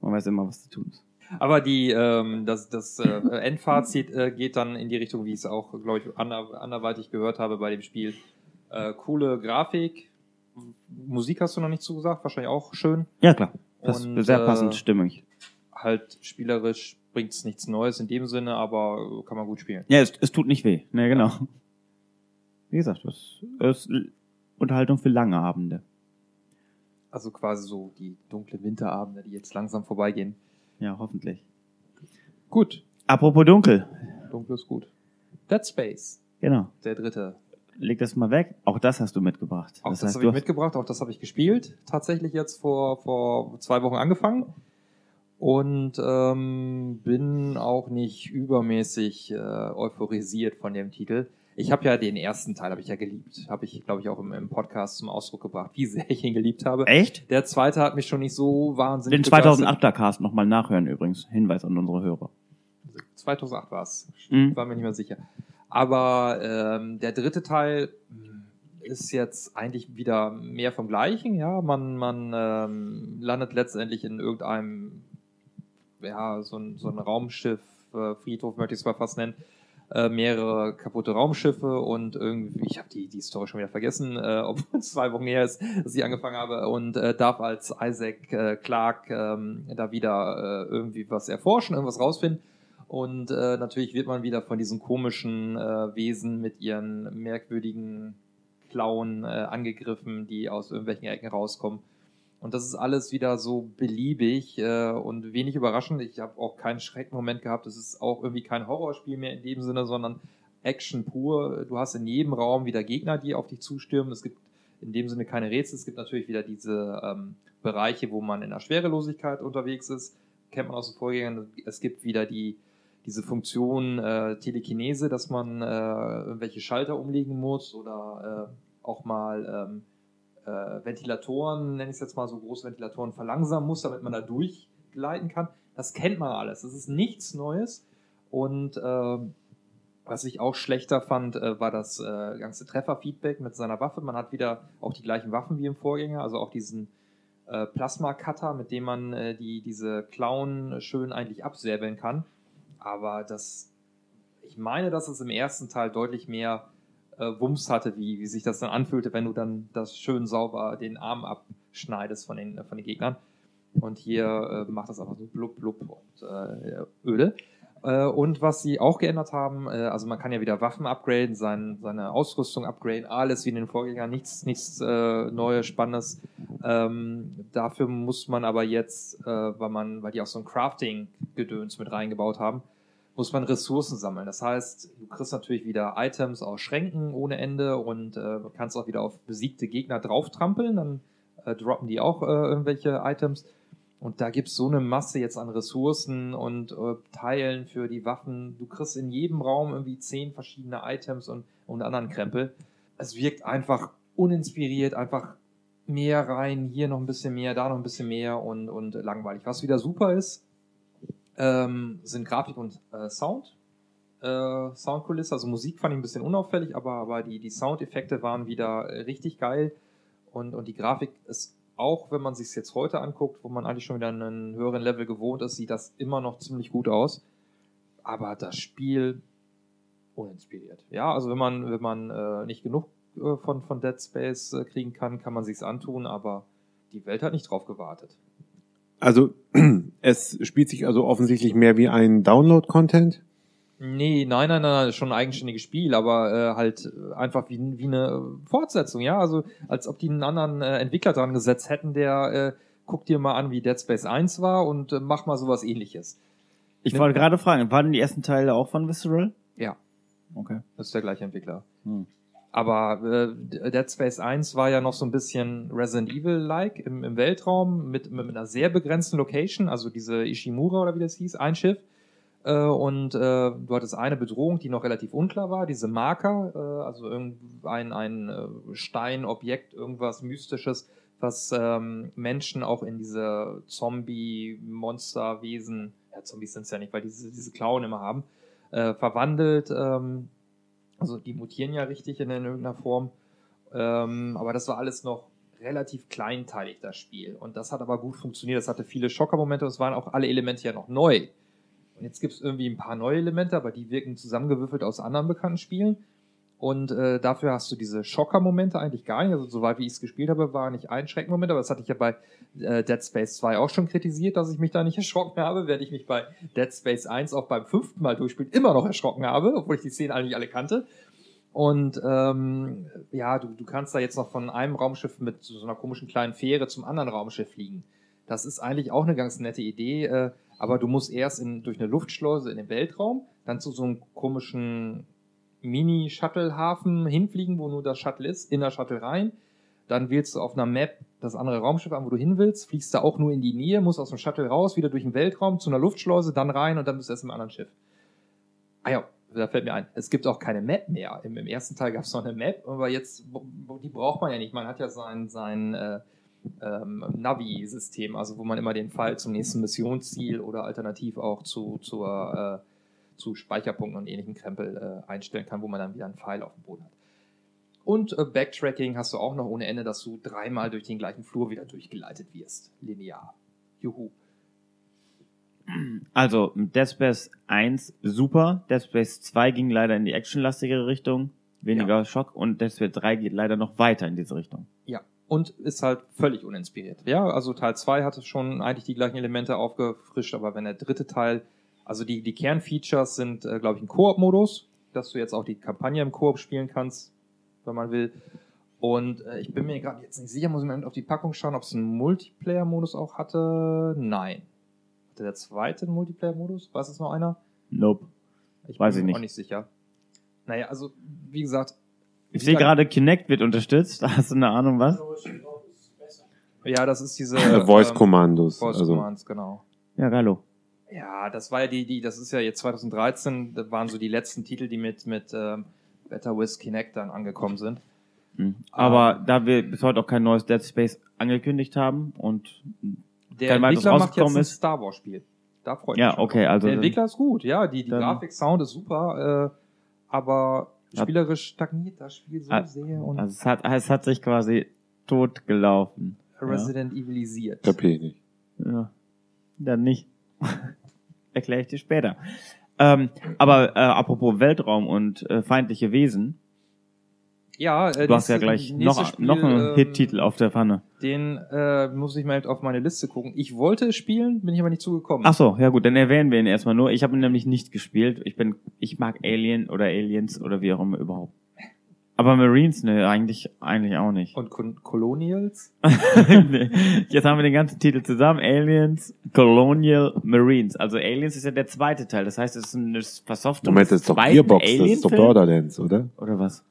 Man weiß immer, was zu tun ist.
Aber die, ähm, das, das äh, Endfazit äh, geht dann in die Richtung, wie ich es auch, glaube ich, ander, anderweitig gehört habe bei dem Spiel. Äh, coole Grafik. Musik hast du noch nicht zugesagt, wahrscheinlich auch schön.
Ja, klar. Das
Und,
ist sehr
äh,
passend stimmig.
Halt spielerisch bringt es nichts Neues in dem Sinne, aber kann man gut spielen.
Ja, es, es tut nicht weh. Ne, genau. Wie gesagt, das ist Unterhaltung für lange Abende.
Also quasi so die dunklen Winterabende, die jetzt langsam vorbeigehen.
Ja, hoffentlich.
Gut,
Apropos dunkel.
dunkel ist gut. Dead Space,
Genau.
der dritte.
Leg das mal weg. Auch das hast du mitgebracht.
Auch das,
heißt,
habe ich mitgebracht, auch das habe ich gespielt. Tatsächlich jetzt vor, vor zwei Wochen angefangen. Und ähm, bin auch nicht übermäßig äh, euphorisiert von dem Titel. Ich habe ja den ersten Teil, habe ich ja geliebt. Habe ich, glaube ich, auch im, im Podcast zum Ausdruck gebracht, wie sehr ich ihn geliebt habe.
Echt?
Der zweite hat mich schon nicht so wahnsinnig
Den
begeistert.
2008er Cast nochmal nachhören übrigens. Hinweis an unsere Hörer.
2008 war es.
Mhm.
War mir nicht mehr sicher. Aber ähm, der dritte Teil mh, ist jetzt eigentlich wieder mehr vom Gleichen. Ja, man man ähm, landet letztendlich in irgendeinem ja so ein, so ein Raumschiff äh, Friedhof möchte ich es mal fast nennen. Äh, mehrere kaputte Raumschiffe und irgendwie, ich habe die, die Story schon wieder vergessen, äh, obwohl es zwei Wochen her ist, dass ich angefangen habe und äh, darf als Isaac äh, Clark ähm, da wieder äh, irgendwie was erforschen, irgendwas rausfinden. Und äh, natürlich wird man wieder von diesen komischen äh, Wesen mit ihren merkwürdigen Klauen äh, angegriffen, die aus irgendwelchen Ecken rauskommen. Und das ist alles wieder so beliebig äh, und wenig überraschend. Ich habe auch keinen Schreckmoment gehabt. Es ist auch irgendwie kein Horrorspiel mehr in dem Sinne, sondern Action pur. Du hast in jedem Raum wieder Gegner, die auf dich zustürmen. Es gibt in dem Sinne keine Rätsel. Es gibt natürlich wieder diese ähm, Bereiche, wo man in der Schwerelosigkeit unterwegs ist. Kennt man aus den Vorgängern. Es gibt wieder die diese Funktion äh, Telekinese, dass man äh, irgendwelche Schalter umlegen muss oder äh, auch mal ähm, äh, Ventilatoren, nenne ich es jetzt mal so, große Ventilatoren verlangsamen muss, damit man da durchgleiten kann. Das kennt man alles. Das ist nichts Neues. Und ähm, was ich auch schlechter fand, äh, war das äh, ganze Trefferfeedback mit seiner Waffe. Man hat wieder auch die gleichen Waffen wie im Vorgänger, also auch diesen äh, Plasma-Cutter, mit dem man äh, die, diese Klauen schön eigentlich absäbeln kann. Aber das, ich meine, dass es im ersten Teil deutlich mehr äh, Wumms hatte, wie, wie sich das dann anfühlte, wenn du dann das schön sauber den Arm abschneidest von den, von den Gegnern. Und hier äh, macht das einfach so blub, blub und äh, öde. Äh, und was sie auch geändert haben, äh, also man kann ja wieder Waffen upgraden, sein, seine Ausrüstung upgraden, alles wie in den Vorgängern, nichts, nichts äh, Neues, Spannendes. Ähm, dafür muss man aber jetzt, äh, weil man, weil die auch so ein Crafting-Gedöns mit reingebaut haben, muss man Ressourcen sammeln. Das heißt, du kriegst natürlich wieder Items aus Schränken ohne Ende und äh, kannst auch wieder auf besiegte Gegner drauftrampeln, dann äh, droppen die auch äh, irgendwelche Items. Und da gibt's so eine Masse jetzt an Ressourcen und äh, Teilen für die Waffen. Du kriegst in jedem Raum irgendwie zehn verschiedene Items und, und anderen Krempel. Es wirkt einfach uninspiriert, einfach mehr rein, hier noch ein bisschen mehr, da noch ein bisschen mehr und, und langweilig. Was wieder super ist, ähm, sind Grafik und äh, Sound. Äh, Soundkulisse, also Musik fand ich ein bisschen unauffällig, aber, aber die, die Soundeffekte waren wieder äh, richtig geil. Und, und die Grafik ist auch, wenn man sich jetzt heute anguckt, wo man eigentlich schon wieder einen höheren Level gewohnt ist, sieht das immer noch ziemlich gut aus. Aber das Spiel uninspiriert. Ja, also wenn man, wenn man äh, nicht genug äh, von, von Dead Space äh, kriegen kann, kann man sich's antun, aber die Welt hat nicht drauf gewartet.
Also es spielt sich also offensichtlich mehr wie ein Download-Content.
Nee, nein, nein, nein, nein, schon ein eigenständiges Spiel, aber äh, halt einfach wie, wie eine Fortsetzung, ja. Also als ob die einen anderen äh, Entwickler dran gesetzt hätten, der äh, guck dir mal an, wie Dead Space 1 war und äh, mach mal sowas ähnliches.
Ich
Mit-
wollte gerade fragen, waren die ersten Teile auch von Visceral?
Ja,
Okay.
das ist der gleiche Entwickler.
Hm.
Aber äh, Dead Space 1 war ja noch so ein bisschen Resident Evil-like im, im Weltraum mit, mit einer sehr begrenzten Location, also diese Ishimura oder wie das hieß, ein Schiff. Äh, und äh, du hattest eine Bedrohung, die noch relativ unklar war, diese Marker, äh, also irgendein ein äh, Stein, Objekt, irgendwas Mystisches, was ähm, Menschen auch in diese Zombie-Monsterwesen, ja, Zombies sind es ja nicht, weil diese, diese Klauen immer haben, äh, verwandelt. Ähm, also die mutieren ja richtig in, in irgendeiner Form. Ähm, aber das war alles noch relativ kleinteilig, das Spiel. Und das hat aber gut funktioniert. Das hatte viele Schockermomente und es waren auch alle Elemente ja noch neu. Und jetzt gibt es irgendwie ein paar neue Elemente, aber die wirken zusammengewürfelt aus anderen bekannten Spielen. Und äh, dafür hast du diese Schocker-Momente eigentlich gar nicht. Also soweit wie ich es gespielt habe, war nicht ein Schreckmoment, aber das hatte ich ja bei äh, Dead Space 2 auch schon kritisiert, dass ich mich da nicht erschrocken habe, während ich mich bei Dead Space 1 auch beim fünften Mal durchspielen immer noch erschrocken habe, obwohl ich die Szenen eigentlich alle kannte. Und ähm, ja, du, du kannst da jetzt noch von einem Raumschiff mit so einer komischen kleinen Fähre zum anderen Raumschiff fliegen. Das ist eigentlich auch eine ganz nette Idee, äh, aber du musst erst in, durch eine Luftschleuse in den Weltraum, dann zu so einem komischen Mini-Shuttle-Hafen hinfliegen, wo nur das Shuttle ist, in der Shuttle rein. Dann wählst du auf einer Map das andere Raumschiff an, wo du hin willst, fliegst da auch nur in die Nähe, musst aus dem Shuttle raus, wieder durch den Weltraum zu einer Luftschleuse, dann rein und dann bist du erst im anderen Schiff. Ah ja, da fällt mir ein, es gibt auch keine Map mehr. Im, im ersten Teil gab es noch eine Map, aber jetzt, die braucht man ja nicht. Man hat ja sein, sein äh, ähm, Navi-System, also wo man immer den Pfeil zum nächsten Missionsziel oder alternativ auch zu, zur, äh, zu Speicherpunkten und ähnlichen Krempel äh, einstellen kann, wo man dann wieder einen Pfeil auf dem Boden hat. Und äh, Backtracking hast du auch noch ohne Ende, dass du dreimal durch den gleichen Flur wieder durchgeleitet wirst. Linear. Juhu.
Also, Dead Space 1 super. Dead Space 2 ging leider in die actionlastigere Richtung. Weniger Schock. Und Dead Space 3 geht leider noch weiter in diese Richtung.
Ja. Und ist halt völlig uninspiriert. Ja, also Teil 2 hatte schon eigentlich die gleichen Elemente aufgefrischt, aber wenn der dritte Teil, also die, die Kernfeatures sind, äh, glaube ich, ein Koop-Modus, dass du jetzt auch die Kampagne im Koop spielen kannst, wenn man will. Und äh, ich bin mir gerade jetzt nicht sicher, muss ich mal auf die Packung schauen, ob es einen Multiplayer-Modus auch hatte. Nein. Hatte der zweite einen Multiplayer-Modus? Weiß es noch einer?
Nope.
Ich
Weiß
bin
ich
mir
nicht.
auch nicht sicher. Naja, also, wie gesagt.
Ich sehe gerade, Kinect wird unterstützt. Hast du eine Ahnung, was?
Ja, das ist diese.
Äh,
ähm,
Voice-Commandos.
Voice
also,
Commands, genau.
Ja, Gallo.
Ja, das war ja die, die, das ist ja jetzt 2013, das waren so die letzten Titel, die mit, mit ähm, Better with Kinect dann angekommen sind.
Mhm. Aber da wir bis heute auch kein neues Dead Space angekündigt haben und
Der
Kein weiteres
Entwickler macht jetzt
rausgekommen
ein
ist.
Star Wars Spiel. Da freut
Ja,
mich schon.
okay, also
Der
dann-
Entwickler ist gut, ja, die, die Grafik, Sound ist super, äh, aber
Hat-
spielerisch stagniert das Spiel so
Ah,
sehr und
also es hat, es hat sich quasi tot gelaufen.
Resident Evilisiert.
Kapier ich nicht.
Ja. Dann nicht. Erkläre ich dir später. Ähm, aber äh, apropos Weltraum und äh, feindliche Wesen.
Ja, äh,
Du hast ja gleich noch,
Spiel,
noch einen
ähm,
Hit-Titel auf der Pfanne.
Den äh, muss ich mal halt auf meine Liste gucken. Ich wollte es spielen, bin ich aber nicht zugekommen.
Ach so, ja gut, dann erwähnen wir ihn erstmal nur. Ich habe ihn nämlich nicht gespielt. Ich bin, ich mag Alien oder Aliens oder wie auch immer überhaupt. Aber Marines, ne, eigentlich, eigentlich auch nicht.
Und Con Colonials?
Nee. Jetzt haben wir den ganzen Titel zusammen. Aliens, Colonial Marines. Also Aliens ist ja der zweite Teil. Das heißt, es ist eine Versoftung.
Moment, das ist doch Gearbox, das ist doch? Borderlands, oder?
Oder was?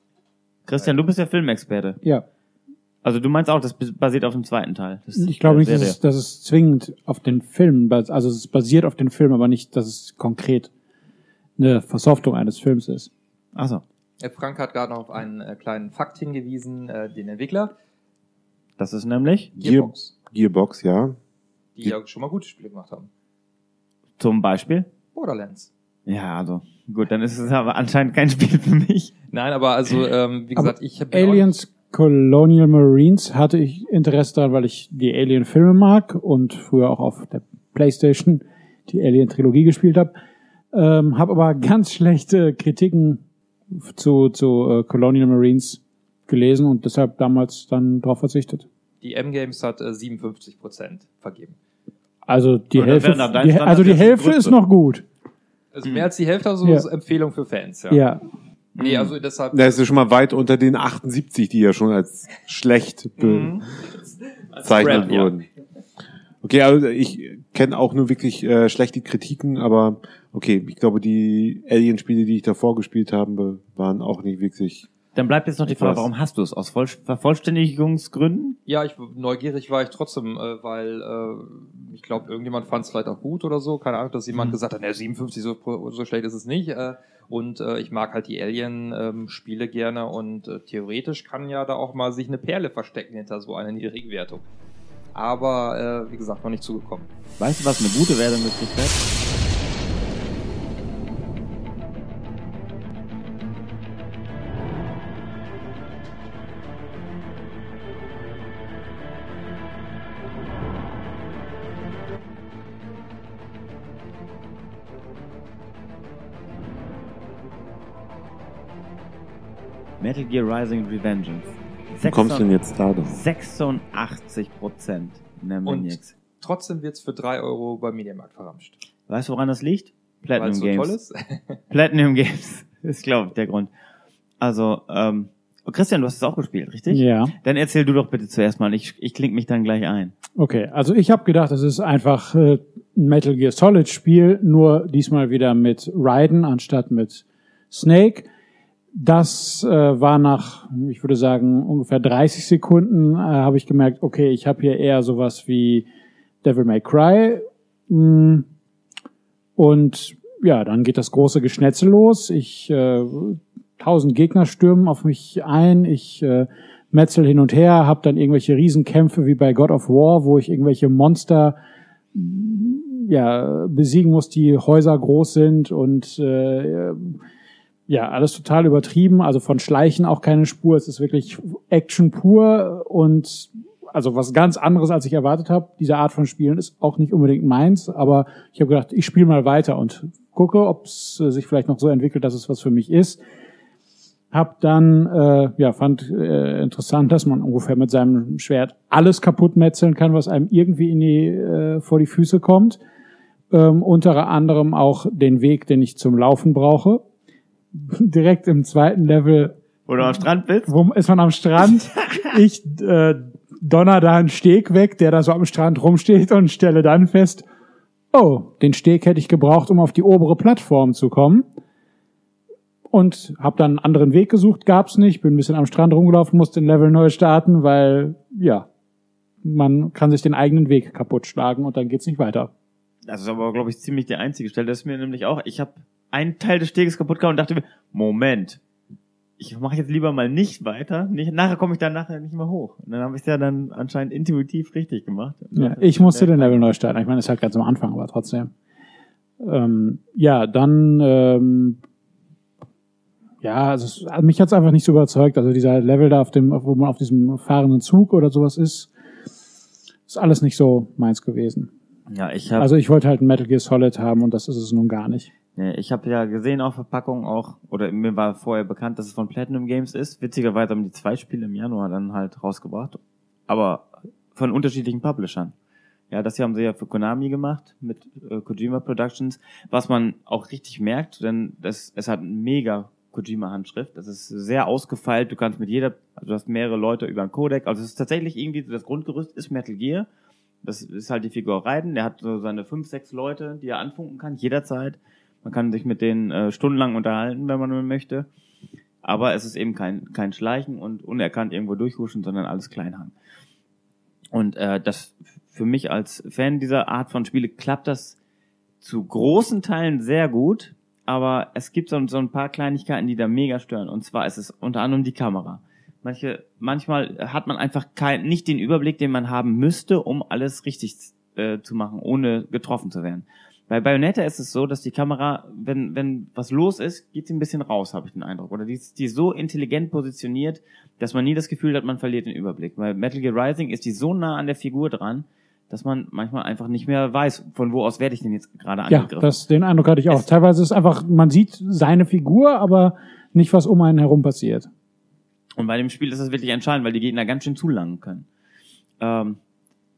Christian, du bist der Filmexperte.
Ja.
Also du meinst auch, das basiert auf dem zweiten Teil. Das
Ich glaube nicht, dass es, dass es zwingend auf den Film, also es basiert auf den Film, aber nicht, dass es konkret eine Versoftung eines Films ist.
Ach so.
Äh, Frank hat gerade noch auf einen äh, kleinen Fakt hingewiesen, äh, den Entwickler,
Das ist nämlich
Gearbox,
Gearbox, ja.
die ja schon mal gute Spiele gemacht haben.
zum Beispiel.
Borderlands.
Ja, also gut, dann ist es aber anscheinend kein Spiel für mich.
Nein, aber also, ähm, wie
Aber
gesagt, ich habe
Aliens Colonial Marines hatte ich Interesse daran, weil ich die Alien-Filme mag und früher auch auf der Playstation die Alien-Trilogie gespielt habe. Ähm, habe aber ganz schlechte Kritiken zu, zu äh, Colonial Marines gelesen und deshalb damals dann darauf verzichtet.
die M-Games hat äh, 57 Prozent vergeben.
Also die
das
Hälfte, die, also die Hälfte ist noch gut.
Also mehr als die Hälfte, also
Ja.
ist Empfehlung für Fans, ja.
Ja.
Nee, also deshalb.
Das ist schon mal weit unter den 78, die ja schon als schlecht
Mhm.
bezeichnet
Scrap, ja.
Okay, also ich kenne auch nur wirklich äh, schlechte Kritiken, aber okay, ich glaube, die Alien-Spiele, die ich davor gespielt habe, waren auch nicht wirklich.
Dann bleibt jetzt noch die Frage, warum hast du es? Aus Voll Vervollständigungsgründen?
Ja, ich neugierig war ich trotzdem, äh, weil äh, ich glaube, irgendjemand fand es vielleicht auch gut oder so. Keine Ahnung, dass jemand gesagt hat, ne, 57 so, so schlecht ist es nicht. Äh, und äh, ich mag halt die Alien-Spiele gerne und äh, theoretisch kann ja da auch mal sich eine Perle verstecken hinter so einer niedrigen Wertung. Aber äh, wie gesagt, noch nicht zugekommen.
Weißt du, was eine gute Wertung gekriegt hat? Metal Gear Rising Revengeance.
Wie kommst du denn jetzt da drauf?
86 Prozent in der
Und trotzdem wird's für drei Euro beim Mediamarkt verramscht.
Weißt du, woran das liegt? Platinum
es so
Games.
toll ist.
Platinum Games ist, glaube ich, der Grund. Also, ähm, oh, Christian, du hast es auch gespielt, richtig?
Ja.
Dann erzähl du doch bitte zuerst mal. Ich, ich kling mich dann gleich ein.
Okay, also ich habe gedacht, es ist einfach äh, ein Metal Gear Solid Spiel, nur diesmal wieder mit Raiden anstatt mit Snake. Das äh, war nach, ich würde sagen, ungefähr 30 Sekunden äh, habe ich gemerkt, okay, ich habe hier eher sowas wie Devil May Cry. Mm. Und ja, dann geht das große Geschnetzel los. Ich äh, tausend Gegner stürmen auf mich ein. Ich äh, metzel hin und her, habe dann irgendwelche Riesenkämpfe wie bei God of War, wo ich irgendwelche Monster ja besiegen muss, die Häuser groß sind und äh, ja, alles total übertrieben, also von Schleichen auch keine Spur. Es ist wirklich Action pur und also was ganz anderes, als ich erwartet habe. Diese Art von Spielen ist auch nicht unbedingt meins, aber ich habe gedacht, ich spiele mal weiter und gucke, ob es äh, sich vielleicht noch so entwickelt, dass es was für mich ist. Hab dann, äh, ja, fand äh, interessant, dass man ungefähr mit seinem Schwert alles kaputt metzeln kann, was einem irgendwie in die, äh, vor die Füße kommt. Ähm, unter anderem auch den Weg, den ich zum Laufen brauche. Direkt im zweiten Level
Wo du am Strand bist?
wo ist man am Strand? Ich äh, donner da einen Steg weg, der da so am Strand rumsteht und stelle dann fest, oh, den Steg hätte ich gebraucht, um auf die obere Plattform zu kommen. Und habe dann einen anderen Weg gesucht, gab's nicht, bin ein bisschen am Strand rumgelaufen, musste den Level neu starten, weil ja, man kann sich den eigenen Weg kaputt schlagen und dann geht's nicht weiter.
Das ist aber, glaube ich, ziemlich die einzige Stelle. Das ist mir nämlich auch. Ich habe einen Teil des Steges kaputt gehauen und dachte mir, Moment, ich mache jetzt lieber mal nicht weiter. Nicht, nachher komme ich dann nachher nicht mehr hoch. Und dann habe ich es ja dann anscheinend intuitiv richtig gemacht.
Ja, ich musste den Level neu starten. Ich meine, das ist halt ganz am Anfang, aber trotzdem. Ähm, ja, dann ähm, ja, also es, also mich hat's einfach nicht so überzeugt. Also dieser Level da auf dem, wo man auf diesem fahrenden Zug oder sowas ist, ist alles nicht so meins gewesen.
Ja, ich habe
Also ich wollte halt ein Metal Gear Solid haben und das ist es nun gar nicht.
Ich habe ja gesehen auf Verpackung auch, oder mir war vorher bekannt, dass es von Platinum Games ist. Witzigerweise haben die zwei Spiele im Januar dann halt rausgebracht. Aber von unterschiedlichen Publishern. Ja, das hier haben sie ja für Konami gemacht mit äh, Kojima Productions, was man auch richtig merkt, denn das, es hat mega Kojima-Handschrift. Das ist sehr ausgefeilt. Du kannst mit jeder, also du hast mehrere Leute über einen Codec. Also es ist tatsächlich irgendwie, das Grundgerüst ist Metal Gear. Das ist halt die Figur Raiden. Der hat so seine fünf, sechs Leute, die er anfunken kann, jederzeit. Man kann sich mit denen äh, stundenlang unterhalten, wenn man möchte. Aber es ist eben kein, kein Schleichen und unerkannt irgendwo durchhuschen, sondern alles Kleinhand. Und äh, das für mich als Fan dieser Art von Spiele klappt das zu großen Teilen sehr gut, aber es gibt so, so ein paar Kleinigkeiten, die da mega stören. Und zwar ist es unter anderem die Kamera. Manche, manchmal hat man einfach kein, nicht den Überblick, den man haben müsste, um alles richtig äh, zu machen, ohne getroffen zu werden. Bei Bayonetta ist es so, dass die Kamera, wenn, wenn was los ist, geht sie ein bisschen raus, habe ich den Eindruck. Oder die ist, die ist so intelligent positioniert, dass man nie das Gefühl hat, man verliert den Überblick. Bei Metal Gear Rising ist die so nah an der Figur dran, dass man manchmal einfach nicht mehr weiß, von wo aus werde ich denn jetzt gerade
Ja,
angegriffen.
das, den Eindruck hatte ich auch.
Es-
Teilweise ist einfach, man sieht seine Figur, aber nicht, was um einen herum passiert.
Und bei dem Spiel ist das wirklich entscheidend, weil die Gegner ganz schön zulangen können. Ähm,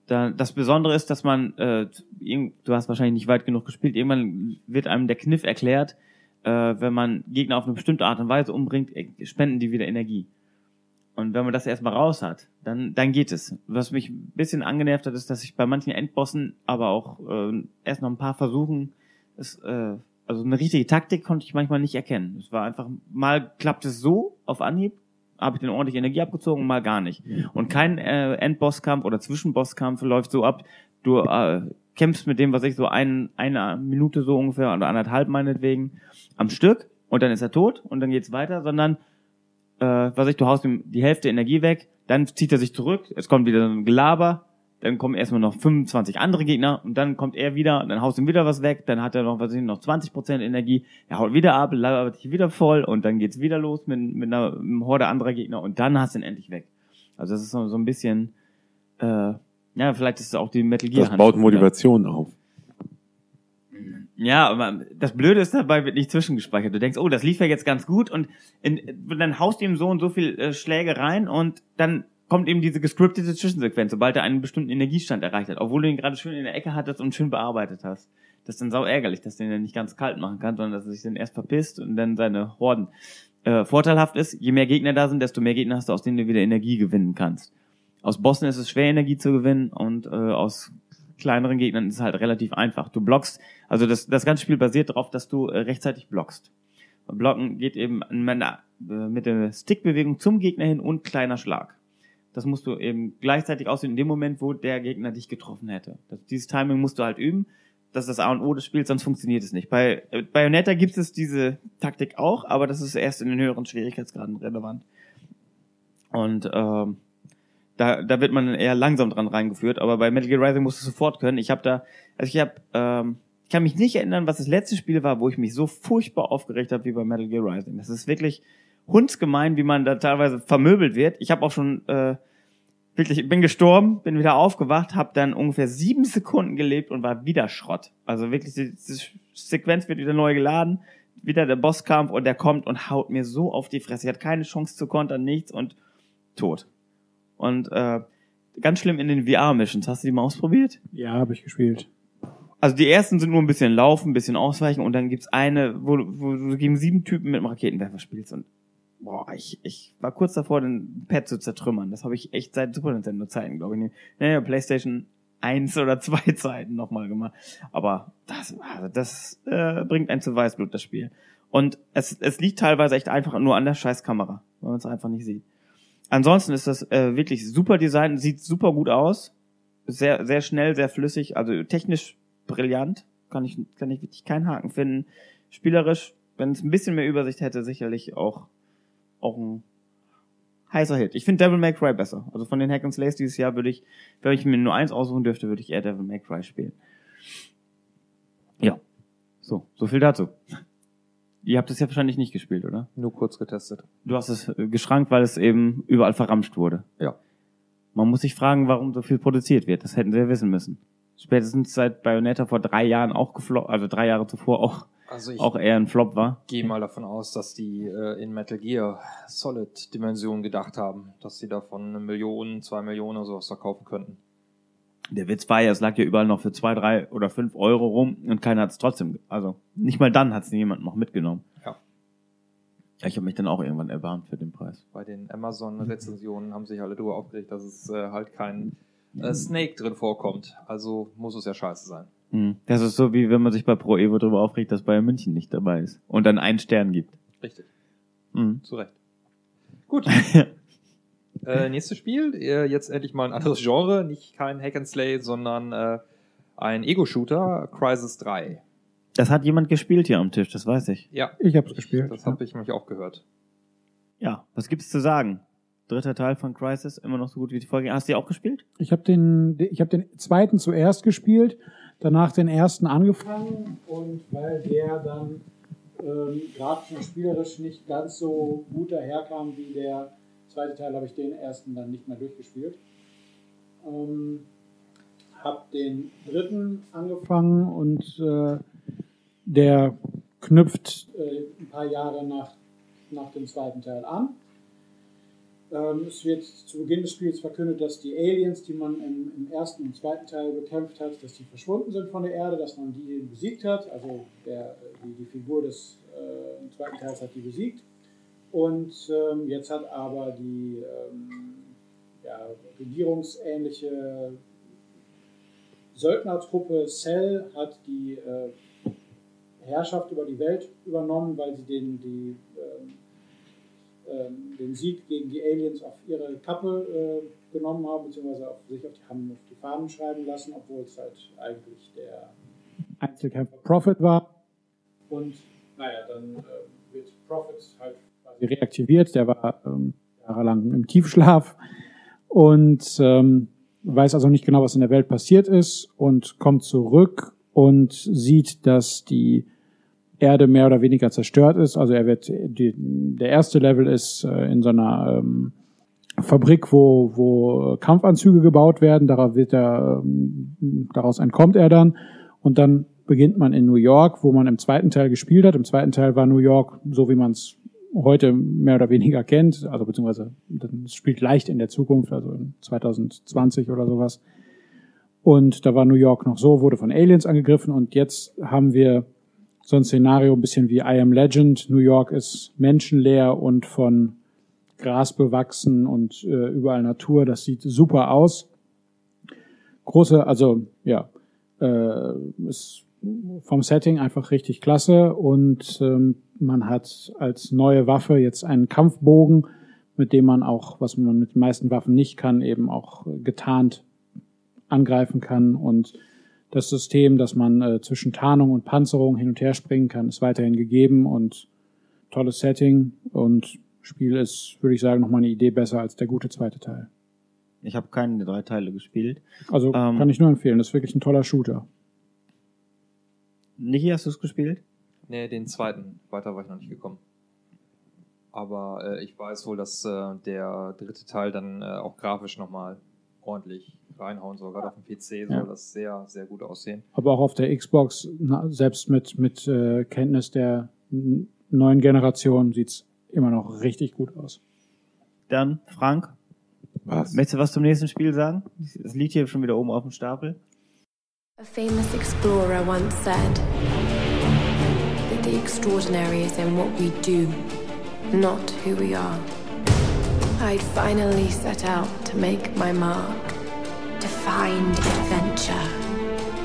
da, das Besondere ist, dass man, äh, du hast wahrscheinlich nicht weit genug gespielt, irgendwann wird einem der Kniff erklärt, äh, wenn man Gegner auf eine bestimmte Art und Weise umbringt, äh, spenden die wieder Energie. Und wenn man das erstmal raus hat, dann, dann geht es. Was mich ein bisschen angenervt hat, ist, dass ich bei manchen Endbossen, aber auch äh, erst noch ein paar Versuchen, es, äh, also eine richtige Taktik konnte ich manchmal nicht erkennen. Es war einfach, mal klappt es so auf Anhieb, habe ich den ordentlich Energie abgezogen, mal gar nicht. Und kein äh, Endbosskampf oder Zwischenbosskampf läuft so ab, du äh, kämpfst mit dem, was ich so ein, eine Minute so ungefähr oder anderthalb meinetwegen am Stück und dann ist er tot und dann geht's weiter, sondern äh, was ich, du haust ihm die Hälfte Energie weg, dann zieht er sich zurück, es kommt wieder so ein Gelaber, dann kommen erstmal noch 25 andere Gegner und dann kommt er wieder, dann haust ihm wieder was weg, dann hat er noch, was ich, noch 20% Energie, er haut wieder ab, labert dich wieder voll und dann geht's wieder los mit, mit einer mit Horde anderer Gegner und dann hast du ihn endlich weg. Also das ist so, so ein bisschen, äh, ja, vielleicht ist es auch die Metal Gear
Das baut Motivation auf.
ja, aber das Blöde ist dabei, wird nicht zwischengespeichert. Du denkst, oh, das lief ja jetzt ganz gut und in, dann haust du ihm so und so viel äh, Schläge rein und dann kommt eben diese gescriptete Zwischensequenz, sobald er einen bestimmten Energiestand erreicht hat, obwohl du ihn gerade schön in der Ecke hattest und schön bearbeitet hast. Das ist dann sau ärgerlich, dass du ihn dann nicht ganz kalt machen kannst, sondern dass er sich dann erst verpisst und dann seine Horden. Äh, vorteilhaft ist, je mehr Gegner da sind, desto mehr Gegner hast du, aus denen du wieder Energie gewinnen kannst. Aus Bossen ist es schwer, Energie zu gewinnen und äh, aus kleineren Gegnern ist es halt relativ einfach. Du blockst, also das, das ganze Spiel basiert darauf, dass du äh, rechtzeitig blockst. Blocken geht eben mit äh, mit der Stickbewegung zum Gegner hin und kleiner Schlag. Das musst du eben gleichzeitig aussehen in dem Moment, wo der Gegner dich getroffen hätte. Das, dieses Timing musst du halt üben. Das ist das A und O des Spiels, sonst funktioniert es nicht. Bei äh, Bayonetta gibt es diese Taktik auch, aber das ist erst in den höheren Schwierigkeitsgraden relevant. Und ähm, da, da wird man eher langsam dran reingeführt, aber bei Metal Gear Rising musst du sofort können. Ich habe da, also ich habe, ähm, ich kann mich nicht erinnern, was das letzte Spiel war, wo ich mich so furchtbar aufgeregt habe wie bei Metal Gear Rising. Das ist wirklich hundsgemein, wie man da teilweise vermöbelt wird. Ich habe auch schon äh, wirklich, bin gestorben, bin wieder aufgewacht, habe dann ungefähr sieben Sekunden gelebt und war wieder Schrott. Also wirklich, die, die Sequenz wird wieder neu geladen, wieder der Bosskampf und der kommt und haut mir so auf die Fresse. Ich hatte keine Chance zu kontern, nichts und tot. Und äh, ganz schlimm in den VR-Missions. Hast du die mal ausprobiert?
Ja, habe ich gespielt.
Also die ersten sind nur ein bisschen laufen, ein bisschen ausweichen und dann gibt's eine, wo, du- wo du gegen sieben Typen mit einem Raketenwerfer spielst und boah, ich, ich war kurz davor, den Pad zu zertrümmern. Das habe ich echt seit Super Nintendo Zeiten, glaube ich. Nee, PlayStation 1 oder 2 Zeiten nochmal gemacht. Aber das, also das äh, bringt einen zu Weißblut, das Spiel. Und es, es liegt teilweise echt einfach nur an der scheiß Kamera, weil man es einfach nicht sieht. Ansonsten ist das äh, wirklich super Design, sieht super gut aus. Sehr, sehr schnell, sehr flüssig, also technisch brillant. Kann ich, kann ich wirklich keinen Haken finden. Spielerisch, wenn es ein bisschen mehr Übersicht hätte, sicherlich auch, auch ein heißer Hit. Ich finde Devil May Cry besser. Also von den Hack and Slays dieses Jahr würde ich, wenn ich mir nur eins aussuchen dürfte, würde ich eher Devil May Cry spielen. Ja. So, so viel dazu. Ihr habt es ja wahrscheinlich nicht gespielt, oder?
Nur kurz getestet.
Du hast es äh, geschrankt, weil es eben überall verramscht wurde.
Ja.
Man muss sich fragen, warum so viel produziert wird. Das hätten sie ja wissen müssen. Spätestens seit Bayonetta vor drei Jahren auch geflogen, also drei Jahre zuvor auch
Also ich
auch eher ein Flop war.
gehe mal davon aus, dass die äh, in Metal Gear Solid Dimensionen gedacht haben, dass sie davon eine Million, zwei Millionen oder sowas verkaufen könnten.
Der Witz war ja, es lag ja überall noch für zwei, drei oder fünf Euro rum und keiner hat es trotzdem, also nicht mal dann hat es jemand noch mitgenommen.
Ja.
Ja, ich habe mich dann auch irgendwann erbarmt für den Preis.
Bei den Amazon-Rezensionen haben sich alle darüber aufgeregt, dass es äh, halt kein äh, Snake drin vorkommt. Also muss es ja scheiße sein.
Mhm. Das ist so, wie wenn man sich bei Pro Evo darüber aufregt, dass Bayern München nicht dabei ist und dann einen Stern gibt.
Richtig,
Mhm.
zu Recht. Gut. äh, nächstes Spiel, äh, jetzt endlich mal ein anderes Genre, nicht kein Hack and Slay, sondern äh, ein Ego-Shooter, Crisis 3.
Das hat jemand gespielt hier am Tisch, das weiß ich.
Ja,
Ich habe es gespielt.
das habe ich mich auch gehört.
Ja, was gibt's zu sagen? Dritter Teil von Crisis, immer noch so gut wie die Folge. Hast du die auch gespielt?
Ich habe den, ich habe den zweiten zuerst gespielt, danach den ersten angefangen und weil der dann ähm, grafisch und spielerisch nicht ganz so gut daherkam wie der zweite Teil, habe ich den ersten dann nicht mehr durchgespielt. Ähm, habe den dritten angefangen und äh, der knüpft äh, ein paar Jahre nach, nach dem zweiten Teil an. Ähm, es wird zu Beginn des Spiels verkündet, dass die Aliens, die man im, im ersten und zweiten Teil bekämpft hat, dass die verschwunden sind von der Erde, dass man die besiegt hat. Also der, die, die Figur des äh, zweiten Teils hat die besiegt. Und ähm, jetzt hat aber die ähm, ja, regierungsähnliche Söldnertruppe Cell hat die äh, Herrschaft über die Welt übernommen, weil sie den, die, ähm, den Sieg gegen die Aliens auf ihre Kappe äh, genommen haben, beziehungsweise auf sich auf die, haben auf die Fahnen schreiben lassen, obwohl es halt eigentlich der Einzelkämpfer Prophet war. Und naja, dann ähm, wird Prophet halt quasi reaktiviert. Der war ähm, jahrelang im Tiefschlaf und ähm, weiß also nicht genau, was in der Welt passiert ist und kommt zurück und sieht, dass die Erde mehr oder weniger zerstört ist. Also er wird die, der erste Level ist äh, in so einer ähm, Fabrik, wo, wo Kampfanzüge gebaut werden. Darauf wird er, ähm, daraus entkommt er dann und dann beginnt man in New York, wo man im zweiten Teil gespielt hat. Im zweiten Teil war New York so, wie man es heute mehr oder weniger kennt, also beziehungsweise es spielt leicht in der Zukunft, also in 2020 oder sowas. Und da war New York noch so, wurde von Aliens angegriffen und jetzt haben wir so ein Szenario ein bisschen wie I Am Legend. New York ist menschenleer und von Gras bewachsen und äh, überall Natur. Das sieht super aus. Große, also ja, äh, ist vom Setting einfach richtig klasse und ähm, man hat als neue Waffe jetzt einen Kampfbogen, mit dem man auch, was man mit den meisten Waffen nicht kann, eben auch äh, getarnt angreifen kann und das System, dass man äh, zwischen Tarnung und Panzerung hin und her springen kann, ist weiterhin gegeben und tolles Setting und Spiel ist, würde ich sagen, nochmal eine Idee besser als der gute zweite Teil.
Ich habe keinen der drei Teile gespielt.
Also
Ähm.
kann ich nur empfehlen, das ist wirklich ein toller Shooter.
Niki, hast du es gespielt?
Nee, den zweiten. Weiter war ich noch nicht gekommen. Aber äh, ich weiß wohl, dass äh, der dritte Teil dann äh, auch grafisch nochmal ordentlich reinhauen soll. Gerade auf dem PC soll
Ja.
das sehr, sehr gut aussehen.
Aber auch auf der Xbox, na, selbst mit, mit äh, Kenntnis der neuen Generation, sieht's immer noch richtig gut aus.
Dann, Frank,
Was?
möchtest du was zum nächsten Spiel sagen? Es liegt hier schon wieder oben auf dem Stapel.
A famous explorer once said that the extraordinary is in what we do, not who we are. I'd finally set out to make my mark, to find adventure.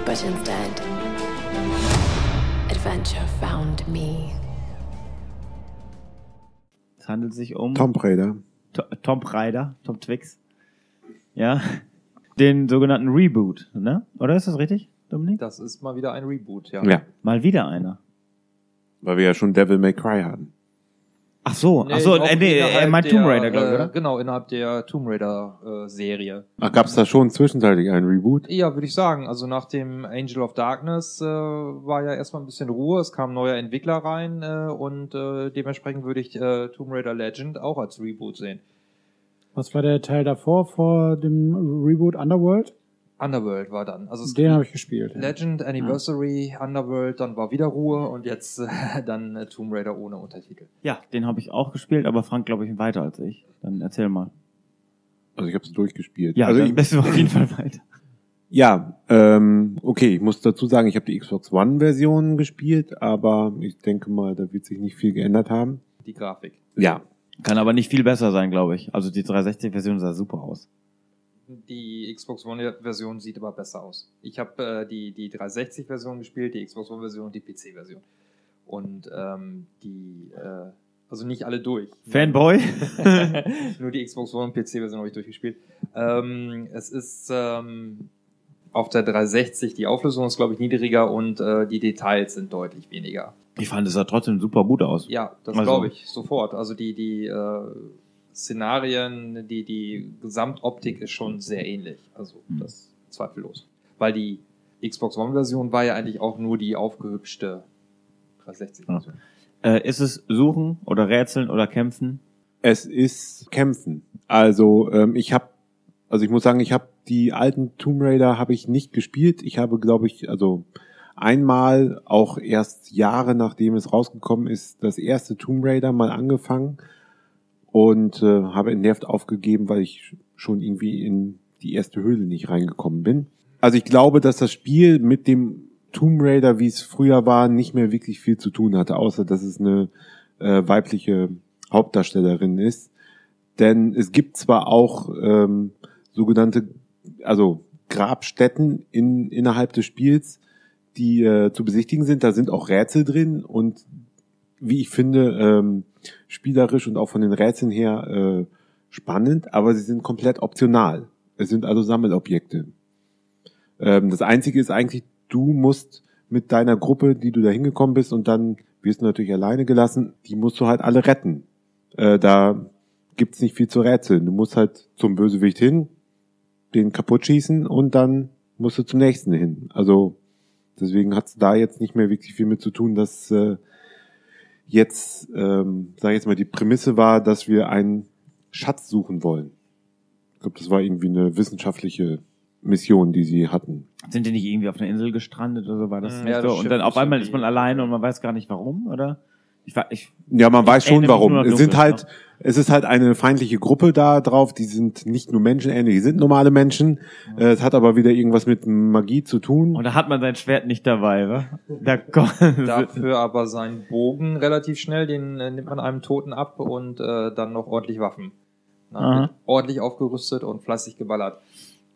But instead, adventure found me.
Es handelt sich um
Tomb Raider.
To- Tomb Raider, Tom Twix. Ja. Den sogenannten Reboot, ne? Oder ist das richtig, Dominik?
Das ist mal wieder ein Reboot, ja.
Ja.
Mal wieder einer.
Weil wir ja schon Devil May Cry hatten.
Ach so, ach so, äh, nee, er
innerhalb
meint
der,
Tomb Raider, glaube ich,
äh,
oder?
Genau, innerhalb der Tomb Raider äh, Serie.
Ach, gab's da schon zwischenzeitlich einen Reboot?
Ja, würde ich sagen. Also nach dem Angel of Darkness äh, war ja erstmal ein bisschen Ruhe. Es kam ein neuer Entwickler rein äh, und äh, dementsprechend würde ich äh, Tomb Raider Legend auch als Reboot sehen.
Was war der Teil davor, vor dem Reboot Underworld?
Underworld war dann. Also
Den habe ich gespielt. ja.
Legend, Anniversary, Underworld, dann war wieder Ruhe und jetzt äh, dann äh, Tomb Raider ohne Untertitel.
Ja, den habe ich auch gespielt, aber Frank, glaube ich, weiter als ich. Dann erzähl mal.
Also ich habe es durchgespielt.
Ja,
also
dann
ich,
bist du auf jeden Fall weiter.
ja, ähm, okay, ich muss dazu sagen, ich habe die Xbox One-Version gespielt, aber ich denke mal, da wird sich nicht viel geändert haben.
Die Grafik.
Ja,
Kann aber nicht viel besser sein, glaube ich. Also die 360-Version sah super aus.
Die Xbox One-Version sieht aber besser aus. Ich habe äh, die, die 360-Version gespielt, die Xbox One-Version und die PC-Version. Und ähm, die, äh, also nicht alle durch.
Fanboy?
Nur die Xbox One und PC-Version habe ich durchgespielt. Ähm, es ist ähm, auf der 360, die Auflösung ist, glaube ich, niedriger und äh, die Details sind deutlich weniger.
Ich fand, es sah trotzdem super gut aus.
Ja, das
Also-
glaube ich sofort. Also die, die äh, Szenarien, die, die Gesamtoptik ist schon sehr ähnlich. Also
Hm.
das zweifellos. Weil die Xbox One-Version war ja eigentlich auch nur die aufgehübschte 360-Version.
Äh, ist es Suchen oder Rätseln oder Kämpfen?
es ist Kämpfen. Also ähm, ich habe, also ich muss sagen, ich habe die alten Tomb Raider habe ich nicht gespielt. Ich habe, glaube ich, also einmal auch erst Jahre nachdem es rausgekommen ist, das erste Tomb Raider mal angefangen und äh, habe entnervt aufgegeben, weil ich schon irgendwie in die erste Höhle nicht reingekommen bin. Also ich glaube, dass das Spiel mit dem Tomb Raider, wie es früher war, nicht mehr wirklich viel zu tun hatte, außer dass es eine äh, weibliche Hauptdarstellerin ist. Denn es gibt zwar auch ähm, sogenannte, also Grabstätten in, innerhalb des Spiels, die äh, zu besichtigen sind. Da sind auch Rätsel drin und wie ich finde, ähm, spielerisch und auch von den Rätseln her äh, spannend, aber sie sind komplett optional. Es sind also Sammelobjekte. Ähm, das Einzige ist eigentlich, du musst mit deiner Gruppe, die du da hingekommen bist und dann wirst du natürlich alleine gelassen, die musst du halt alle retten. Äh, da gibt's nicht viel zu rätseln. Du musst halt zum Bösewicht hin, den kaputt schießen und dann musst du zum nächsten hin. Also deswegen hat's da jetzt nicht mehr wirklich viel mit zu tun, dass äh, jetzt, ähm, sag ich jetzt mal, die Prämisse war, dass wir einen Schatz suchen wollen. Ich glaube, das war irgendwie eine wissenschaftliche Mission, die sie hatten.
Sind die nicht irgendwie auf einer Insel gestrandet oder so? War das nicht
ja,
so?
das
Und dann auf einmal ist man alleine und man weiß gar nicht warum, oder? Ich war, ich,
Ja, man weiß schon warum. Es sind halt, es ist halt eine feindliche Gruppe da drauf, die sind nicht nur menschenähnlich, die sind normale Menschen. Äh, Es hat aber wieder irgendwas mit Magie zu tun.
und da hat man sein Schwert nicht dabei, wa? Da kommt,
Dafür aber seinen Bogen relativ schnell, den äh, nimmt man einem Toten ab und äh, dann noch ordentlich Waffen. Na, ordentlich aufgerüstet und fleißig geballert.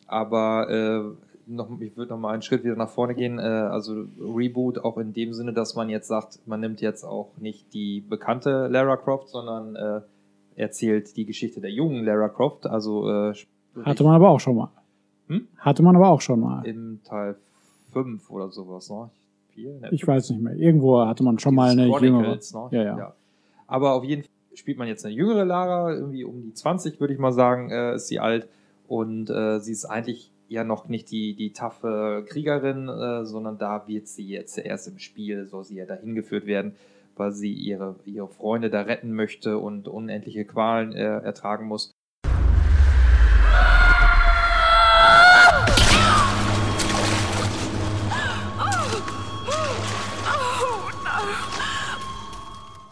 Aber äh, noch, ich würde noch mal einen Schritt wieder nach vorne gehen. Äh, also Reboot auch in dem Sinne, dass man jetzt sagt, man nimmt jetzt auch nicht die bekannte Lara Croft, sondern äh, erzählt die Geschichte der jungen Lara Croft. Also äh,
Hatte man aber auch schon mal.
Hm?
Hatte man aber auch schon mal.
im Teil 5 oder sowas, ne? Vier? Ne,
Ich weiß nicht mehr. Irgendwo hatte man schon mal eine
Dieses
jüngere.
Chronicles, ne?
Ja, ja.
Aber auf jeden Fall spielt man jetzt eine jüngere Lara, irgendwie um die 20, würde ich mal sagen, äh, ist sie alt. Und äh, sie ist eigentlich ja noch nicht die, die taffe Kriegerin, äh, sondern da wird sie jetzt erst im Spiel, soll sie ja dahin geführt werden, weil sie ihre, ihre Freunde da retten möchte und unendliche Qualen äh, ertragen muss.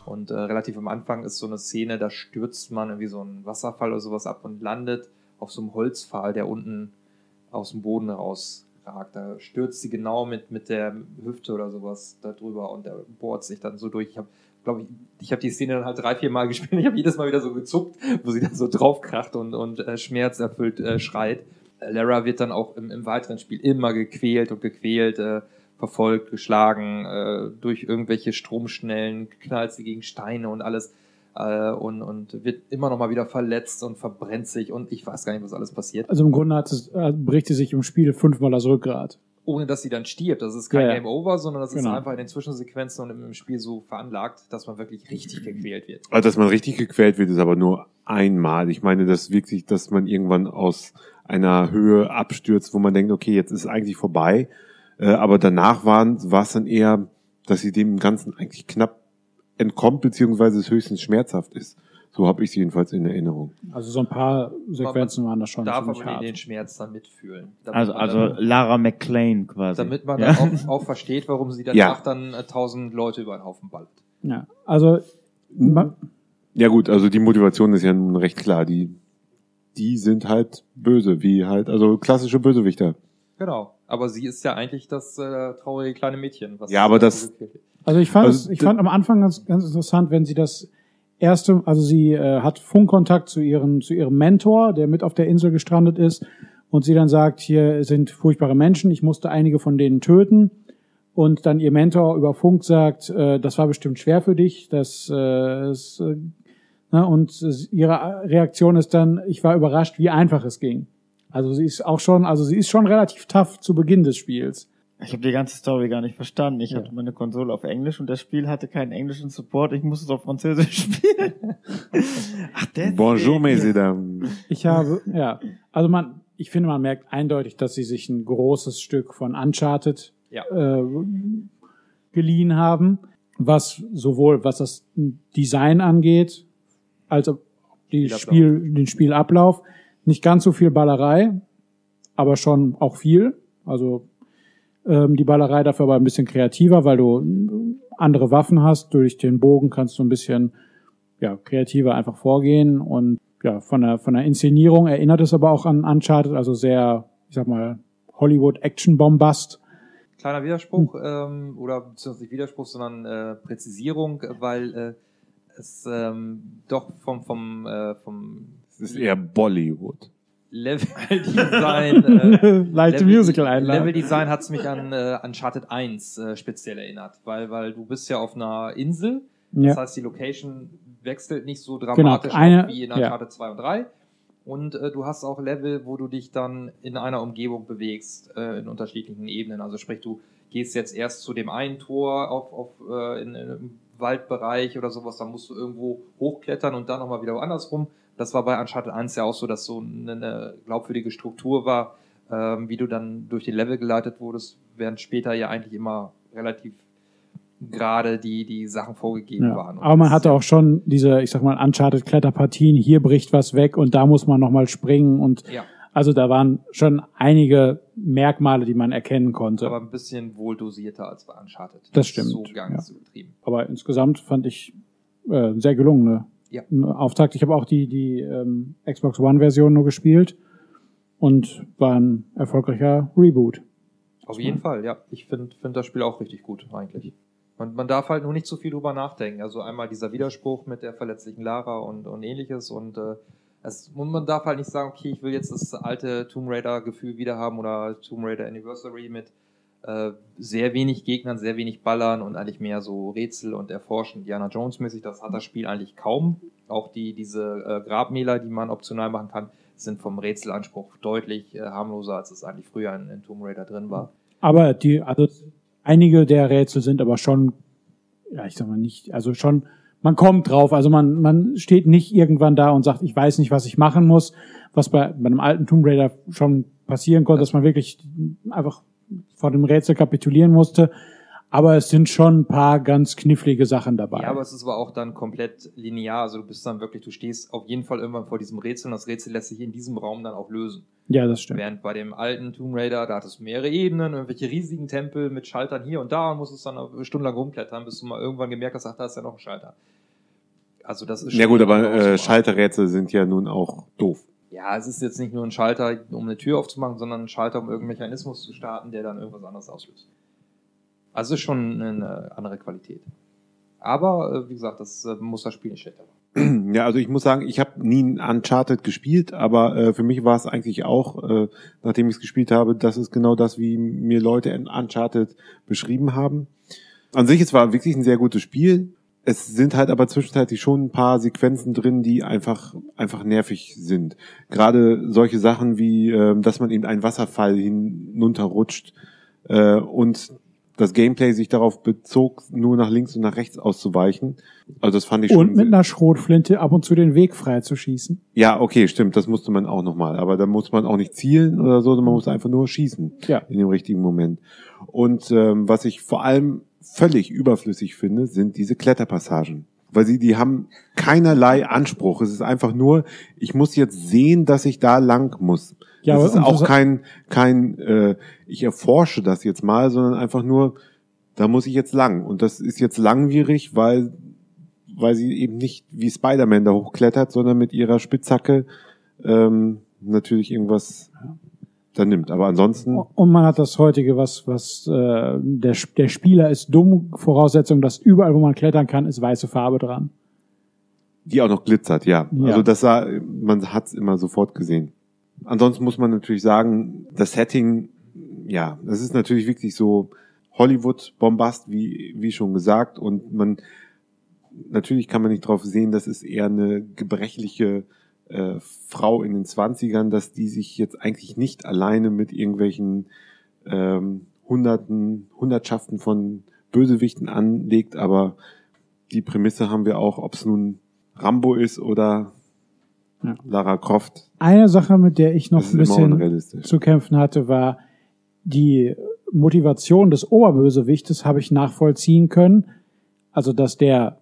Und äh, relativ am Anfang ist so eine Szene, da stürzt man irgendwie so einen Wasserfall oder sowas ab und landet auf so einem Holzpfahl, der unten aus dem Boden rausragt. Da stürzt sie genau mit, mit der Hüfte oder sowas da drüber und der bohrt sich dann so durch. Ich habe, glaube ich, ich habe die Szene dann halt drei, vier Mal gespielt. Ich habe jedes Mal wieder so gezuckt, wo sie dann so draufkracht und, und äh, schmerzerfüllt äh, schreit. Äh, Lara wird dann auch im, im weiteren Spiel immer gequält und gequält. Äh, verfolgt, geschlagen, äh, durch irgendwelche Stromschnellen, knallt sie gegen Steine und alles äh, und, und wird immer noch mal wieder verletzt und verbrennt sich und ich weiß gar nicht, was alles passiert.
Also im Grunde hat es, äh, bricht sie sich im Spiel fünfmal das Rückgrat.
Ohne dass sie dann stirbt. Das ist kein
Ja, ja.
Game Over, sondern das
Genau.
ist einfach in den Zwischensequenzen und im, Spiel so veranlagt, dass man wirklich richtig gequält wird.
Also, dass man richtig gequält wird, ist aber nur einmal. Ich meine, das wirklich, dass man irgendwann aus einer Höhe abstürzt, wo man denkt, okay, jetzt ist es eigentlich vorbei. Äh, aber danach waren, war es dann eher, dass sie dem Ganzen eigentlich knapp entkommt, beziehungsweise es höchstens schmerzhaft ist. So habe ich es jedenfalls in Erinnerung.
Also so ein paar Sequenzen waren das schon
darf aber
hart.
den Schmerz dann mitfühlen.
Also,
man
also
dann,
Lara McClane quasi.
damit man
ja?
dann auch, auch versteht, warum sie danach
Ja.
dann äh, tausend Leute über den Haufen ballert.
Ja, also ma-
Ja gut, also die Motivation ist ja nun recht klar. Die, die sind halt böse, wie halt, also klassische Bösewichter.
Genau. Aber sie ist ja eigentlich das äh, traurige kleine Mädchen. Was
Ja, aber das-.
Also ich fand,
Also
es, ich fand am Anfang ganz, ganz interessant, wenn sie das erste, also sie äh, hat Funkkontakt zu ihrem, zu ihrem Mentor, der mit auf der Insel gestrandet ist, und sie dann sagt, hier sind furchtbare Menschen, ich musste einige von denen töten. Und dann ihr Mentor über Funk sagt, äh, das war bestimmt schwer für dich, das äh, ist, äh, ne, und es- ihre Reaktion ist dann, ich war überrascht, wie einfach es ging. Also sie ist auch schon, also sie ist schon relativ tough zu Beginn des Spiels.
Ich habe die ganze Story gar nicht verstanden. Ich
Ja.
hatte meine Konsole auf Englisch und das Spiel hatte keinen englischen Support. Ich musste es auf Französisch spielen. Ach, deswegen.
Bonjour, mesdames.
Ich habe, ja, also man, ich finde, man merkt eindeutig, dass sie sich ein großes Stück von Uncharted
Ja.
äh, geliehen haben, was sowohl was das Design angeht, als auch die. Spiel, den Spielablauf. Nicht ganz so viel Ballerei, aber schon auch viel. Also die Ballerei dafür aber ein bisschen kreativer, weil du äh, andere Waffen hast. Durch den Bogen kannst du ein bisschen ja, kreativer einfach vorgehen und ja, von der, von der Inszenierung erinnert es aber auch an Uncharted, also sehr, ich sag mal, Hollywood Action Bombast.
Kleiner Widerspruch, ähm, oder beziehungsweise nicht Widerspruch, sondern äh, Präzisierung, weil äh, es ähm, doch vom, vom, äh, vom
Es ist eher Bollywood.
Level-Design äh,
Leichte
Level-
Musical einladen.
Level-Design hat es mich an äh, Uncharted 1 äh, speziell erinnert, weil, weil du bist ja auf einer Insel, das
Ja.
heißt die Location wechselt nicht so
Genau,
dramatisch
eine-
auf wie in
ja.
Uncharted 2 und 3 und äh, du hast auch Level, wo du dich dann in einer Umgebung bewegst, äh, in unterschiedlichen Ebenen, also sprich du gehst jetzt erst zu dem einen Tor auf, auf äh, in, in einem Waldbereich oder sowas, dann musst du irgendwo hochklettern und dann nochmal wieder woanders rum. Das war bei Uncharted 1 ja auch so, dass so eine, glaubwürdige Struktur war, ähm, wie du dann durch die Level geleitet wurdest, während später ja eigentlich immer relativ gerade die, die Sachen vorgegeben
Ja.
waren. Und
Aber man hatte auch schon diese, ich sag mal, Uncharted-Kletterpartien, hier bricht was weg und da muss man nochmal springen und
Ja,
also da waren schon einige Merkmale, die man erkennen konnte.
aber
Aber,
ein bisschen wohl dosierter als bei Uncharted.
Das stimmt,
So ganz übertrieben.
insgesamt fand ich äh, sehr gelungene
Ja.
Auftakt. Ich habe auch die, die ähm, Xbox One-Version nur gespielt und war ein erfolgreicher Reboot.
Auf jeden Fall, ja. Ich finde find das Spiel auch richtig gut, eigentlich. Man, man darf halt nur nicht zu viel drüber nachdenken. Also einmal dieser Widerspruch mit der verletzlichen Lara und, und ähnliches und äh, es, und man darf halt nicht sagen, okay, ich will jetzt das alte Tomb Raider-Gefühl wieder haben oder Tomb Raider Anniversary mit äh, sehr wenig Gegnern, sehr wenig Ballern und eigentlich mehr so Rätsel und Erforschen. Diana Jones-mäßig, das hat das Spiel eigentlich kaum. Auch die, diese äh, Grabmäler, die man optional machen kann, sind vom Rätselanspruch deutlich äh, harmloser, als es eigentlich früher in, in Tomb Raider drin war.
Aber die, also einige der Rätsel sind aber schon, ja, ich sag mal nicht, also schon, man kommt drauf, also man, man steht nicht irgendwann da und sagt, ich weiß nicht, was ich machen muss, was bei, bei einem alten Tomb Raider schon passieren konnte, dass man wirklich einfach vor dem Rätsel kapitulieren musste. Aber es sind schon ein paar ganz knifflige Sachen dabei.
Ja, aber es ist aber auch dann komplett linear. Also du bist dann wirklich, du stehst auf jeden Fall irgendwann vor diesem Rätsel und das Rätsel lässt sich in diesem Raum dann auch lösen.
ja, das stimmt.
Während bei dem alten Tomb Raider, da hattest du mehrere Ebenen, irgendwelche riesigen Tempel mit Schaltern hier und da und musstest dann stundenlang rumklettern, bis du mal irgendwann gemerkt hast, ach, da ist ja noch ein Schalter. Also das ist
Ja
schon
gut,
immer
aber äh. Schalterrätsel sind ja nun auch doof.
Ja, es ist jetzt nicht nur ein Schalter, um eine Tür aufzumachen, sondern ein Schalter, um irgendeinen Mechanismus zu starten, der dann irgendwas anderes auslöst. Also ist schon eine andere Qualität. Aber, äh, wie gesagt, das äh, muss das Spiel nicht schlechter machen.
Ja, also ich muss sagen, ich habe nie Uncharted gespielt, aber äh, für mich war es eigentlich auch, äh, nachdem ich es gespielt habe, das ist genau das, wie mir Leute in Uncharted beschrieben haben. An sich, es war wirklich ein sehr gutes Spiel. Es sind halt aber zwischenzeitlich schon ein paar Sequenzen drin, die einfach einfach nervig sind. Gerade solche Sachen wie, ähm, dass man in einen Wasserfall hinunterrutscht äh, und das Gameplay sich darauf bezog, nur nach links und nach rechts auszuweichen. Also das fand ich schon
Und mit einer Schrotflinte ab und zu den Weg frei zu schießen.
ja, okay, stimmt, das musste man auch nochmal. Aber da muss man auch nicht zielen oder so, sondern man muss einfach nur schießen
Ja.
in dem richtigen Moment. Und ähm, was ich vor allem völlig überflüssig finde, sind diese Kletterpassagen. weil sie, die haben keinerlei Anspruch. Es ist einfach nur, ich muss jetzt sehen, dass ich da lang muss.
Ja,
das ist auch kein, kein, äh, ich erforsche das jetzt mal, sondern einfach nur, da muss ich jetzt lang. Und das ist jetzt langwierig, weil, weil sie eben nicht wie Spider-Man da hochklettert, sondern mit ihrer Spitzhacke ähm, natürlich irgendwas da nimmt. Aber ansonsten,
Und man hat das heutige, was, was äh, der, der Spieler ist dumm, Voraussetzung, dass überall, wo man klettern kann, ist weiße Farbe dran.
die auch noch glitzert, ja.
Ja.
Also das sah, man hat's immer sofort gesehen. Ansonsten muss man natürlich sagen, das Setting, ja, das ist natürlich wirklich so Hollywood-Bombast, wie, wie schon gesagt. Und man, natürlich kann man nicht drauf sehen, das ist eher eine gebrechliche äh, Frau in den Zwanzigern, dass die sich jetzt eigentlich nicht alleine mit irgendwelchen ähm, Hunderten, Hundertschaften von Bösewichten anlegt, aber die Prämisse haben wir auch, ob es nun Rambo ist oder
Ja.
Lara Croft.
Eine Sache, mit der ich noch ein bisschen zu kämpfen hatte, war die Motivation des Oberbösewichtes habe ich nachvollziehen können. Also, dass der,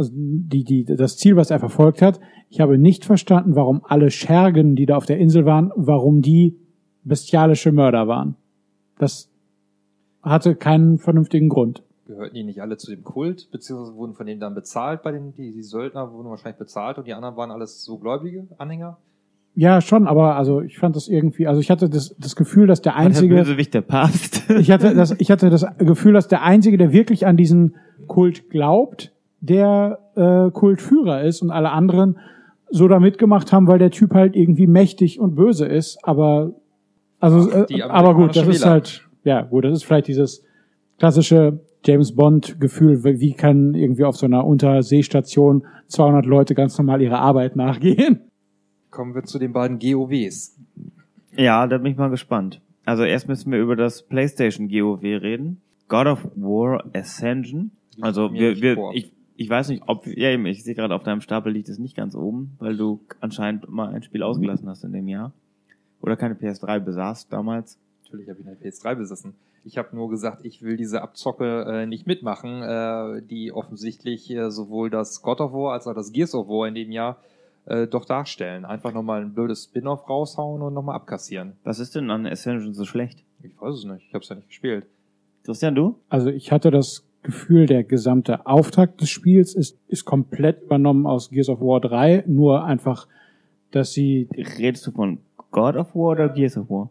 also die, die, das Ziel, was er verfolgt hat, ich habe nicht verstanden, warum alle Schergen, die da auf der Insel waren, warum die bestialische Mörder waren. Das hatte keinen vernünftigen Grund.
Gehörten die nicht alle zu dem Kult, beziehungsweise wurden von denen dann bezahlt bei den, die, die Söldner wurden wahrscheinlich bezahlt und die anderen waren alles so gläubige Anhänger?
Ja, schon, aber also ich fand das irgendwie, also ich hatte das, das Gefühl, dass der
Und der
einzige,
Bösewicht der Papst.
ich hatte das, ich hatte das Gefühl, dass der einzige, der wirklich an diesen Kult glaubt, der äh, Kultführer ist und alle anderen so da mitgemacht haben, weil der Typ halt irgendwie mächtig und böse ist, aber also äh, aber gut, das ist halt ja gut, das ist vielleicht dieses klassische James Bond Gefühl, wie kann irgendwie auf so einer Unterseestation 200 Leute ganz normal ihrer Arbeit nachgehen?
Kommen wir zu den beiden GOWs.
Ja, da bin ich mal gespannt. Also erst müssen wir über das PlayStation GOW reden. God of War Ascension. Also wir, wir, ich, ich weiß nicht, ob ja eben, ich sehe gerade auf deinem Stapel liegt es nicht ganz oben, weil du anscheinend mal ein Spiel ausgelassen hast in dem Jahr. Oder keine PS3 besaßt damals.
Natürlich habe ich eine PS3 besessen. Ich habe nur gesagt, ich will diese Abzocke äh, nicht mitmachen, äh, die offensichtlich äh, sowohl das God of War als auch das Gears of War in dem Jahr äh, doch darstellen. Einfach nochmal ein blödes Spin-off raushauen und nochmal abkassieren.
Was ist denn an Ascension so schlecht?
Ich weiß es nicht, ich habe es ja nicht gespielt.
Christian, du?
Also ich hatte das Gefühl, der gesamte Auftakt des Spiels ist, ist komplett übernommen aus Gears of War 3, nur einfach, dass sie,
Redest du von God of War oder Gears of War?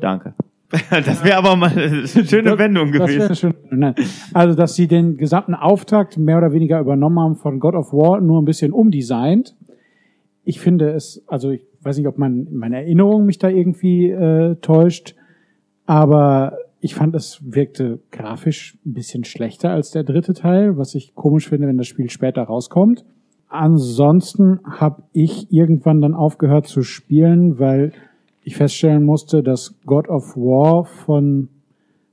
Danke. Das wäre aber mal eine schöne Wendung
das
gewesen.
wäre schön, also dass sie den gesamten Auftakt mehr oder weniger übernommen haben von God of War, nur ein bisschen umdesignt. Ich finde es, also ich weiß nicht, ob mein, meine Erinnerung mich da irgendwie äh, täuscht, aber ich fand, es wirkte grafisch ein bisschen schlechter als der dritte Teil, was ich komisch finde, wenn das Spiel später rauskommt. Ansonsten habe ich irgendwann dann aufgehört zu spielen, weil ich feststellen musste, dass God of War von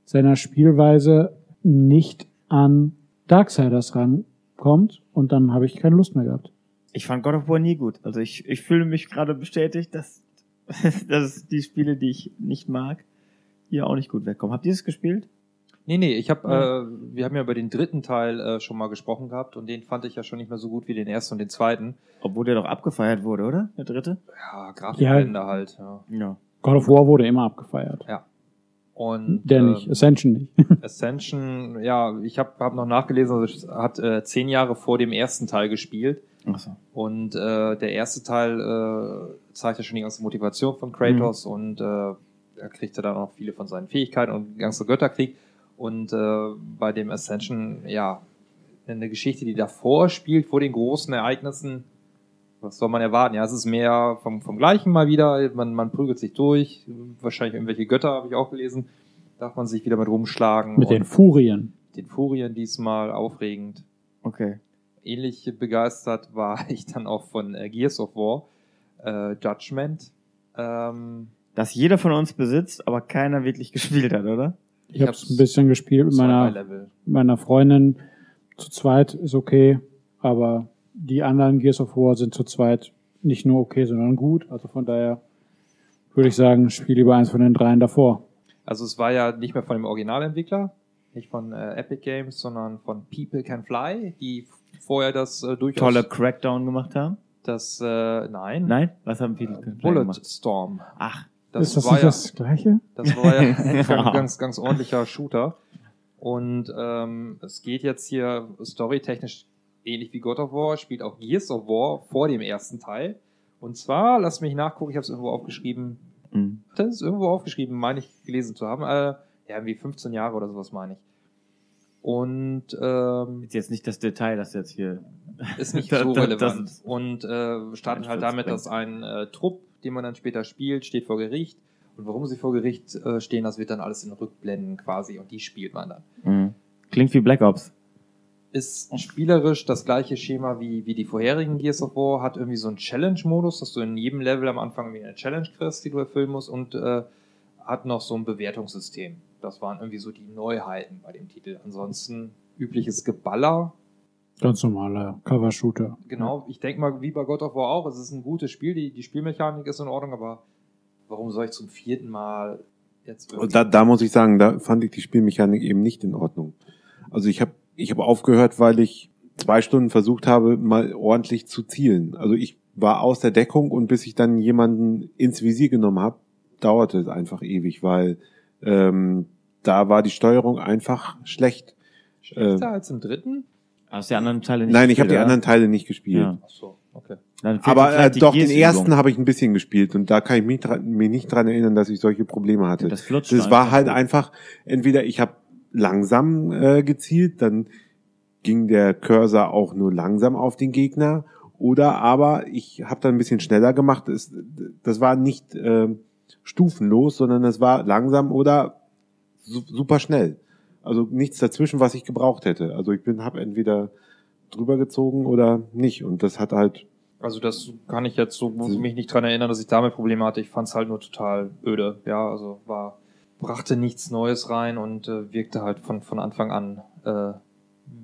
seiner Spielweise nicht an Darksiders rankommt und dann habe ich keine Lust mehr gehabt.
Ich fand God of War nie gut. Also ich, ich fühle mich gerade bestätigt, dass, dass die Spiele, die ich nicht mag, hier auch nicht gut wegkommen. Habt ihr es gespielt?
Nee, nee, ich habe, äh, wir haben ja über den dritten Teil äh, schon mal gesprochen gehabt und den fand ich ja schon nicht mehr so gut wie den ersten und den zweiten.
Obwohl der doch abgefeiert wurde, oder? Der dritte?
Ja, Grafikblende halt, ja.
Ja.
God of War wurde immer abgefeiert.
Und
Der nicht, Ascension nicht.
Ascension, ja, ich habe hab noch nachgelesen, also hat äh, zehn Jahre vor dem ersten Teil gespielt.
Achso.
Und äh, der erste Teil äh, zeigt ja schon die ganze Motivation von Kratos und äh, er kriegte dann auch viele von seinen Fähigkeiten und den ganzen Götterkrieg. Und äh, bei dem Ascension, ja, eine Geschichte, die davor spielt, vor den großen Ereignissen, was soll man erwarten? Ja, es ist mehr vom, vom Gleichen mal wieder. Man, man prügelt sich durch. Wahrscheinlich irgendwelche Götter, habe ich auch gelesen. Darf man sich wieder mit rumschlagen.
Mit den Furien.
den Furien diesmal aufregend
Okay.
ähnlich begeistert war ich dann auch von äh, Gears of War, äh, Judgment. Ähm,
Das jeder von uns besitzt, aber keiner wirklich gespielt hat, oder?
Ich habe es ein bisschen gespielt mit meiner, meiner Freundin. Zu zweit ist okay, aber die anderen Gears of War sind zu zweit nicht nur okay, sondern gut. Also von daher würde ich sagen, spiel lieber eins von den dreien davor.
Also es war ja nicht mehr von dem Originalentwickler, Nicht von äh, Epic Games, sondern von People Can Fly, die vorher das äh, durchaus...
Tolle Crackdown gemacht haben.
Das, äh, nein.
Nein? Was haben viele
Bullet
gemacht?
Storm.
Ach,
Das
ist das
war
nicht
ja,
das Gleiche?
Das war ja ein ganz, ganz, ganz ordentlicher Shooter. Und ähm, es geht jetzt hier storytechnisch ähnlich wie God of War, spielt auch Gears of War vor dem ersten Teil. Und zwar, lass mich nachgucken, ich habe es irgendwo aufgeschrieben.
Mhm.
Das ist irgendwo aufgeschrieben, meine ich gelesen zu haben. Äh, ja, irgendwie 15 Jahre oder sowas meine ich. Und ähm,
ist jetzt nicht das Detail, das jetzt hier.
ist nicht so relevant. und äh, starten halt damit, dass ein äh, Trupp, den man dann später spielt, steht vor Gericht. Und warum sie vor Gericht äh, stehen, das wird dann alles in Rückblenden quasi und die spielt man dann.
Mhm. Klingt wie Black Ops.
Ist spielerisch das gleiche Schema wie, wie die vorherigen Gears of War, hat irgendwie so einen Challenge-Modus, dass du in jedem Level am Anfang irgendwie eine Challenge kriegst, die du erfüllen musst und äh, hat noch so ein Bewertungssystem. Das waren irgendwie so die Neuheiten bei dem Titel. Ansonsten übliches Geballer,
Ganz normaler Cover-Shooter.
Genau, ich denke mal, wie bei God of War auch, es ist ein gutes Spiel, die, die Spielmechanik ist in Ordnung, aber warum soll ich zum vierten Mal jetzt
Und da, da muss ich sagen, da fand ich die Spielmechanik eben nicht in Ordnung. Also ich habe ich hab aufgehört, weil ich zwei Stunden versucht habe, mal ordentlich zu zielen. Also ich war aus der Deckung und bis ich dann jemanden ins Visier genommen habe, dauerte es einfach ewig, weil ähm, da war die Steuerung einfach schlecht.
schlechter
äh,
als im dritten?
Hast du die anderen Teile nicht
Nein, ich habe die
gespielt,
anderen Teile nicht gespielt.
Ja.
Ach so, okay.
Dann fehlt
Aber
dir
äh,
vielleicht die
doch, den
Gears-Übung.
ersten habe ich ein bisschen gespielt und da kann ich mich, dran, mich nicht dran erinnern, dass ich solche Probleme hatte.
Das flutscht
Das war
einfach
halt
gut.
einfach, entweder ich habe langsam äh, gezielt, dann ging der Cursor auch nur langsam auf den Gegner, oder aber ich habe dann ein bisschen schneller gemacht. Es, das war nicht äh, stufenlos, sondern es war langsam oder su super schnell. Also nichts dazwischen, was ich gebraucht hätte. Also ich bin habe entweder drüber gezogen oder nicht und das hat halt
Also das kann ich jetzt so, muss ich mich nicht dran erinnern, dass ich damit Probleme hatte. Ich fand es halt nur total öde. Ja, also war, brachte nichts Neues rein und äh, wirkte halt von, von Anfang an, äh,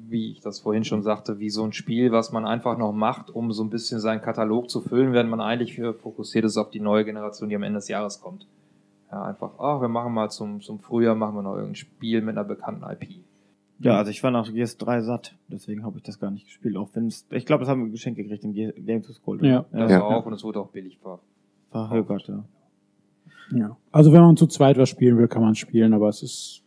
wie ich das vorhin schon sagte, wie so ein Spiel, was man einfach noch macht, um so ein bisschen seinen Katalog zu füllen, während man eigentlich äh, fokussiert ist auf die neue Generation, die am Ende des Jahres kommt. Ja, einfach, ach, wir machen mal zum, zum Frühjahr, machen wir noch irgendein Spiel mit einer bekannten IP.
Ja, also ich war nach Gears 3 satt, deswegen habe ich das gar nicht gespielt. Auch wenn es, ich glaube, das haben wir geschenkt gekriegt in Ge- Games of Gold.
Ja.
Das
Ja.
war auch und es wurde auch billig ver.
Verhökert, ja.
Ja. Also wenn man zu zweit was spielen will, kann man spielen, aber es ist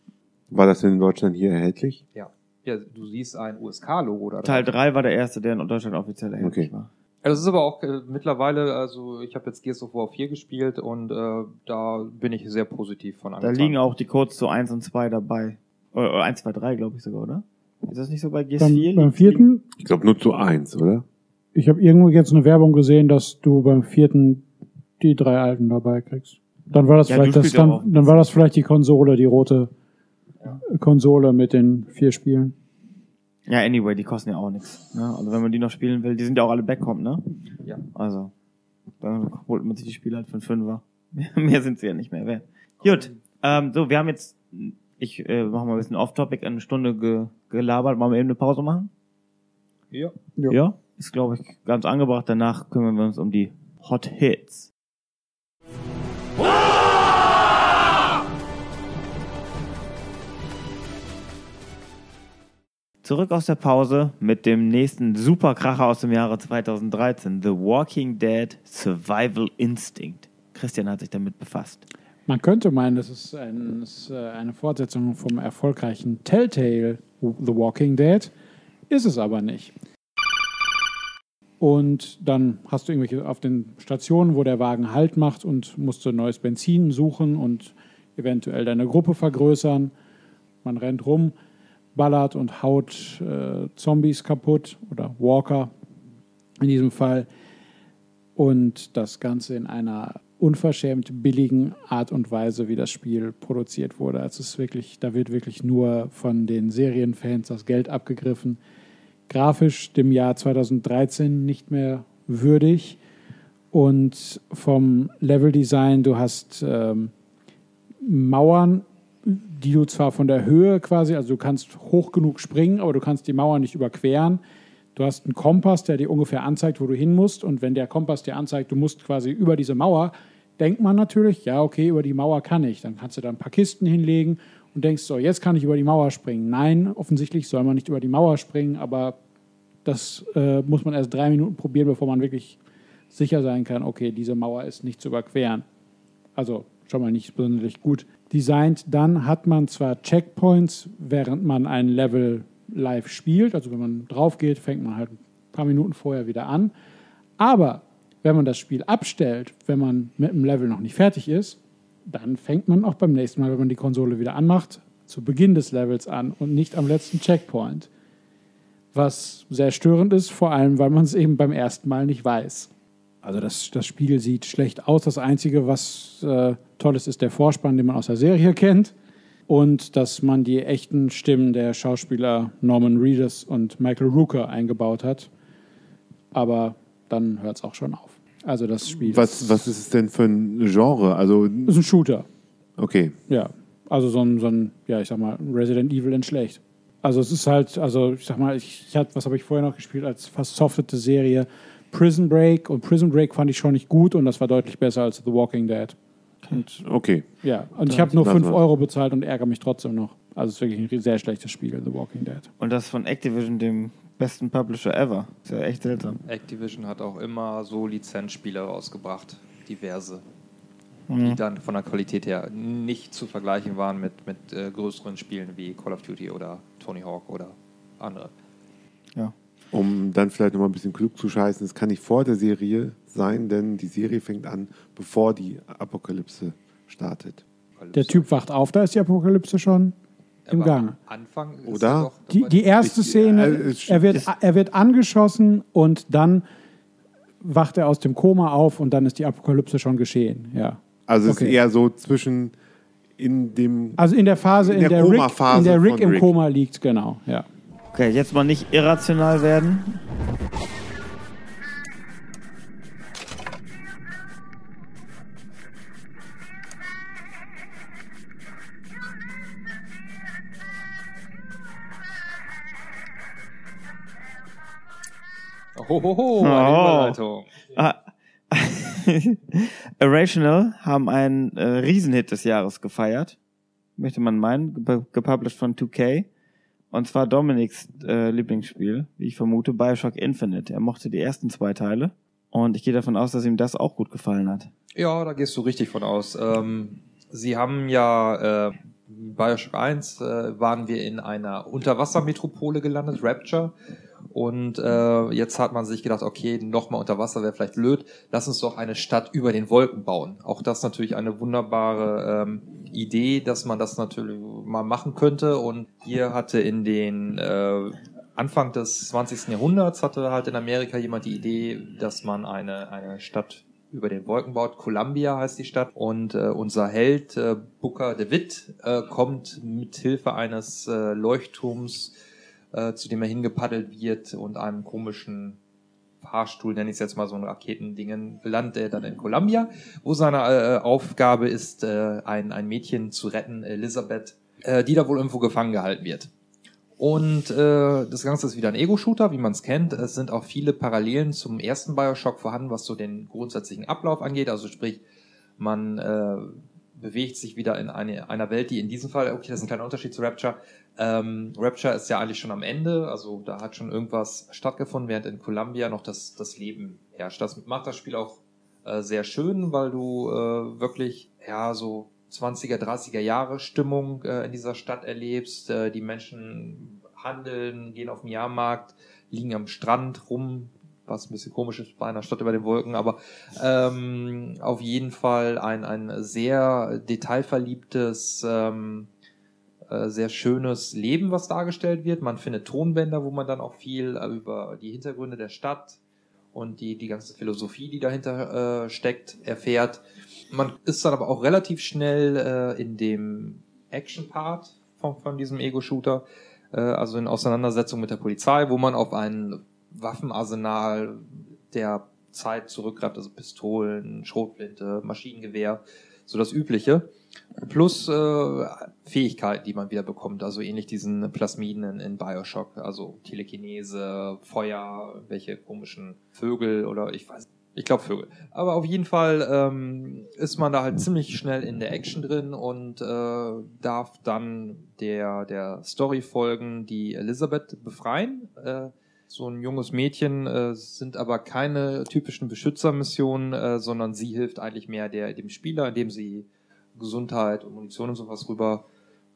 war das in Deutschland hier erhältlich?
Ja. Ja, du siehst ein USK-Logo da.
Teil
drauf.
3 war der erste, der in Deutschland offiziell erhältlich
Okay.
war.
Ja, das ist aber auch äh, mittlerweile, also ich habe jetzt Gears of War 4 gespielt und äh, da bin ich sehr positiv von
Da
angetan.
liegen auch die Codes zu 1 und 2 dabei. Oder, oder 1, 2, 3, glaube ich sogar, oder? Ist das nicht so bei Gears
beim,
4?
beim vierten.
Ich glaube nur zu eins, oder?
Ich habe irgendwo jetzt eine Werbung gesehen, dass du beim vierten die drei alten dabei kriegst. Dann war das
Ja,
vielleicht das
ja
dann, dann war das vielleicht die Konsole, die rote Konsole mit den vier Spielen.
Ja, anyway, die kosten ja auch nichts. Ne? Also wenn man die noch spielen will, die sind ja auch alle Backcomp, ne?
Ja.
Also, dann holt man sich die Spiele halt für einen Fünfer. Mehr sind sie ja nicht mehr wert. Gut, ähm, so, wir haben jetzt, ich äh, mache mal ein bisschen off-topic, eine Stunde ge gelabert. Wollen wir eben eine Pause machen?
Ja.
Ja.
Ja, ist, glaube ich, ganz angebracht. Danach kümmern wir uns um die Hot Hits. Zurück aus der Pause mit dem nächsten Superkracher aus dem Jahre 2013, The Walking Dead Survival Instinct. Christian hat sich damit befasst.
Man könnte meinen, das ist, ein, ist äh, eine Fortsetzung vom erfolgreichen Telltale The Walking Dead. Ist es aber nicht. Und dann hast du irgendwelche auf den Stationen, wo der Wagen Halt macht und musst du neues Benzin suchen und eventuell deine Gruppe vergrößern. Man rennt rum, ballert und haut äh, Zombies kaputt oder Walker in diesem Fall. Und das Ganze in einer unverschämt billigen Art und Weise, wie das Spiel produziert wurde. Also es ist wirklich, da wird wirklich nur von den Serienfans das Geld abgegriffen. Grafisch dem Jahr 2013 nicht mehr würdig. Und vom Leveldesign, du hast ähm, Mauern, die du zwar von der Höhe quasi, also du kannst hoch genug springen, aber du kannst die Mauer nicht überqueren. Du hast einen Kompass, der dir ungefähr anzeigt, wo du hin musst. Und wenn der Kompass dir anzeigt, du musst quasi über diese Mauer, denkt man natürlich, ja, okay, über die Mauer kann ich. Dann kannst du da ein paar Kisten hinlegen und denkst so, jetzt kann ich über die Mauer springen. Nein, offensichtlich soll man nicht über die Mauer springen, aber das äh, muss man erst drei Minuten probieren, bevor man wirklich sicher sein kann, okay, diese Mauer ist nicht zu überqueren. Also schon mal nicht besonders gut designt. Dann hat man zwar Checkpoints, während man ein Level live spielt. Also wenn man drauf geht, fängt man halt ein paar Minuten vorher wieder an. Aber wenn man das Spiel abstellt, wenn man mit dem Level noch nicht fertig ist, dann fängt man auch beim nächsten Mal, wenn man die Konsole wieder anmacht, zu Beginn des Levels an und nicht am letzten Checkpoint. Was sehr störend ist, vor allem weil man es eben beim ersten Mal nicht weiß. Also das, das Spiel sieht schlecht aus. Das Einzige, was äh, toll ist, der Vorspann, den man aus der Serie kennt. Und dass man die echten Stimmen der Schauspieler Norman Reedus und Michael Rooker eingebaut hat. Aber dann hört es auch schon auf. Also das Spiel
Was, was ist es denn für ein Genre? Also,
ist ein Shooter.
okay.
Ja, also so ein, so ein, ja, ich sag mal, Resident Evil in schlecht. Also es ist halt, also ich sag mal, ich, ich hatte, was habe ich vorher noch gespielt als fast softete Serie? Prison Break und Prison Break fand ich schon nicht gut und das war deutlich besser als The Walking Dead. Und
Okay.
ja, und ich habe nur
das
5
war's.
Euro bezahlt und ärgere mich trotzdem noch. Also es ist wirklich ein sehr schlechtes Spiel, The Walking Dead.
Und das von Activision, dem besten Publisher ever. Ist ja echt seltsam.
Activision hat auch immer so Lizenzspiele rausgebracht, diverse,
Mhm.
die dann von der Qualität her nicht zu vergleichen waren mit, mit äh, größeren Spielen wie Call of Duty oder Tony Hawk oder andere.
Um dann vielleicht nochmal ein bisschen klug zu scheißen, es kann nicht vor der Serie sein, denn die Serie fängt an, bevor die Apokalypse startet.
Der Typ wacht auf, da ist die Apokalypse schon im
am Anfang ist
Oder?
er doch
Die, die erste
Ich-
Szene,
äh,
er wird, er wird angeschossen und dann wacht er aus dem Koma auf und dann ist die Apokalypse schon geschehen. Ja.
Also es
Okay.
ist eher so zwischen in dem
Also in der Phase, in,
In der
der, Rick, in der Rick
von
im
Rick.
Koma liegt, genau. Ja.
Okay, jetzt mal nicht irrational werden.
Hohoho, eine
Oh.
Überleitung.
Ah. Irrational haben einen äh, Riesenhit des Jahres gefeiert. Möchte man meinen, ge gepublished von 2K. Und zwar Dominiks äh, Lieblingsspiel, wie ich vermute, Bioshock Infinite. Er mochte die ersten zwei Teile. Und ich gehe davon aus, dass ihm das auch gut gefallen hat.
Ja, da gehst du richtig von aus. Ähm, sie haben ja äh, Bioshock 1 äh, waren wir in einer Unterwassermetropole gelandet, Rapture. Und äh, jetzt hat man sich gedacht, okay, nochmal unter Wasser wäre vielleicht blöd. Lass uns doch eine Stadt über den Wolken bauen. Auch das natürlich eine wunderbare ähm, Idee, dass man das natürlich mal machen könnte. Und hier hatte in den äh, Anfang des 20. Jahrhunderts hatte halt in Amerika jemand die Idee, dass man eine, eine Stadt über den Wolken baut. Columbia heißt die Stadt. Und äh, unser Held äh, Booker DeWitt äh, kommt mit Hilfe eines äh, Leuchtturms, äh, zu dem er hingepaddelt wird und einem komischen Fahrstuhl, nenne ich es jetzt mal so ein Raketendingen, landet er dann in Columbia, wo seine äh, Aufgabe ist, äh, ein, ein Mädchen zu retten, Elisabeth, äh, die da wohl irgendwo gefangen gehalten wird. Und äh, das Ganze ist wieder ein Ego-Shooter, wie man es kennt. Es sind auch viele Parallelen zum ersten Bioshock vorhanden, was so den grundsätzlichen Ablauf angeht. Also sprich, man äh, bewegt sich wieder in eine, einer Welt, die in diesem Fall, okay, das ist ein kleiner Unterschied zu Rapture. Ähm, Rapture ist ja eigentlich schon am Ende, also da hat schon irgendwas stattgefunden, während in Columbia noch das, das Leben herrscht. Das macht das Spiel auch äh, sehr schön, weil du äh, wirklich, ja, so 20er, 30er Jahre Stimmung äh, in dieser Stadt erlebst. Äh, die Menschen handeln, gehen auf den Jahrmarkt, liegen am Strand rum, was ein bisschen komisch ist bei einer Stadt über den Wolken, aber ähm, auf jeden Fall ein, ein sehr detailverliebtes, ähm, äh, sehr schönes Leben, was dargestellt wird. Man findet Tonbänder, wo man dann auch viel äh, über die Hintergründe der Stadt und die, die ganze Philosophie, die dahinter äh, steckt, erfährt. Man ist dann aber auch relativ schnell äh, in dem Action-Part von, von diesem Ego-Shooter, äh, also in Auseinandersetzung mit der Polizei, wo man auf ein Waffenarsenal der Zeit zurückgreift, also Pistolen, Schrotflinte, Maschinengewehr, so das Übliche. Plus äh, Fähigkeiten, die man wieder bekommt, also ähnlich diesen Plasmiden in, in Bioshock, also Telekinese, Feuer, welche komischen Vögel oder ich weiß, Ich glaube Vögel. Aber auf jeden Fall ähm, ist man da halt ziemlich schnell in der Action drin und äh, darf dann der, der Story folgen, die Elisabeth befreien. Äh, so ein junges Mädchen äh, sind aber keine typischen Beschützermissionen, äh, sondern sie hilft eigentlich mehr der, dem Spieler, indem sie Gesundheit und Munition und sowas rüber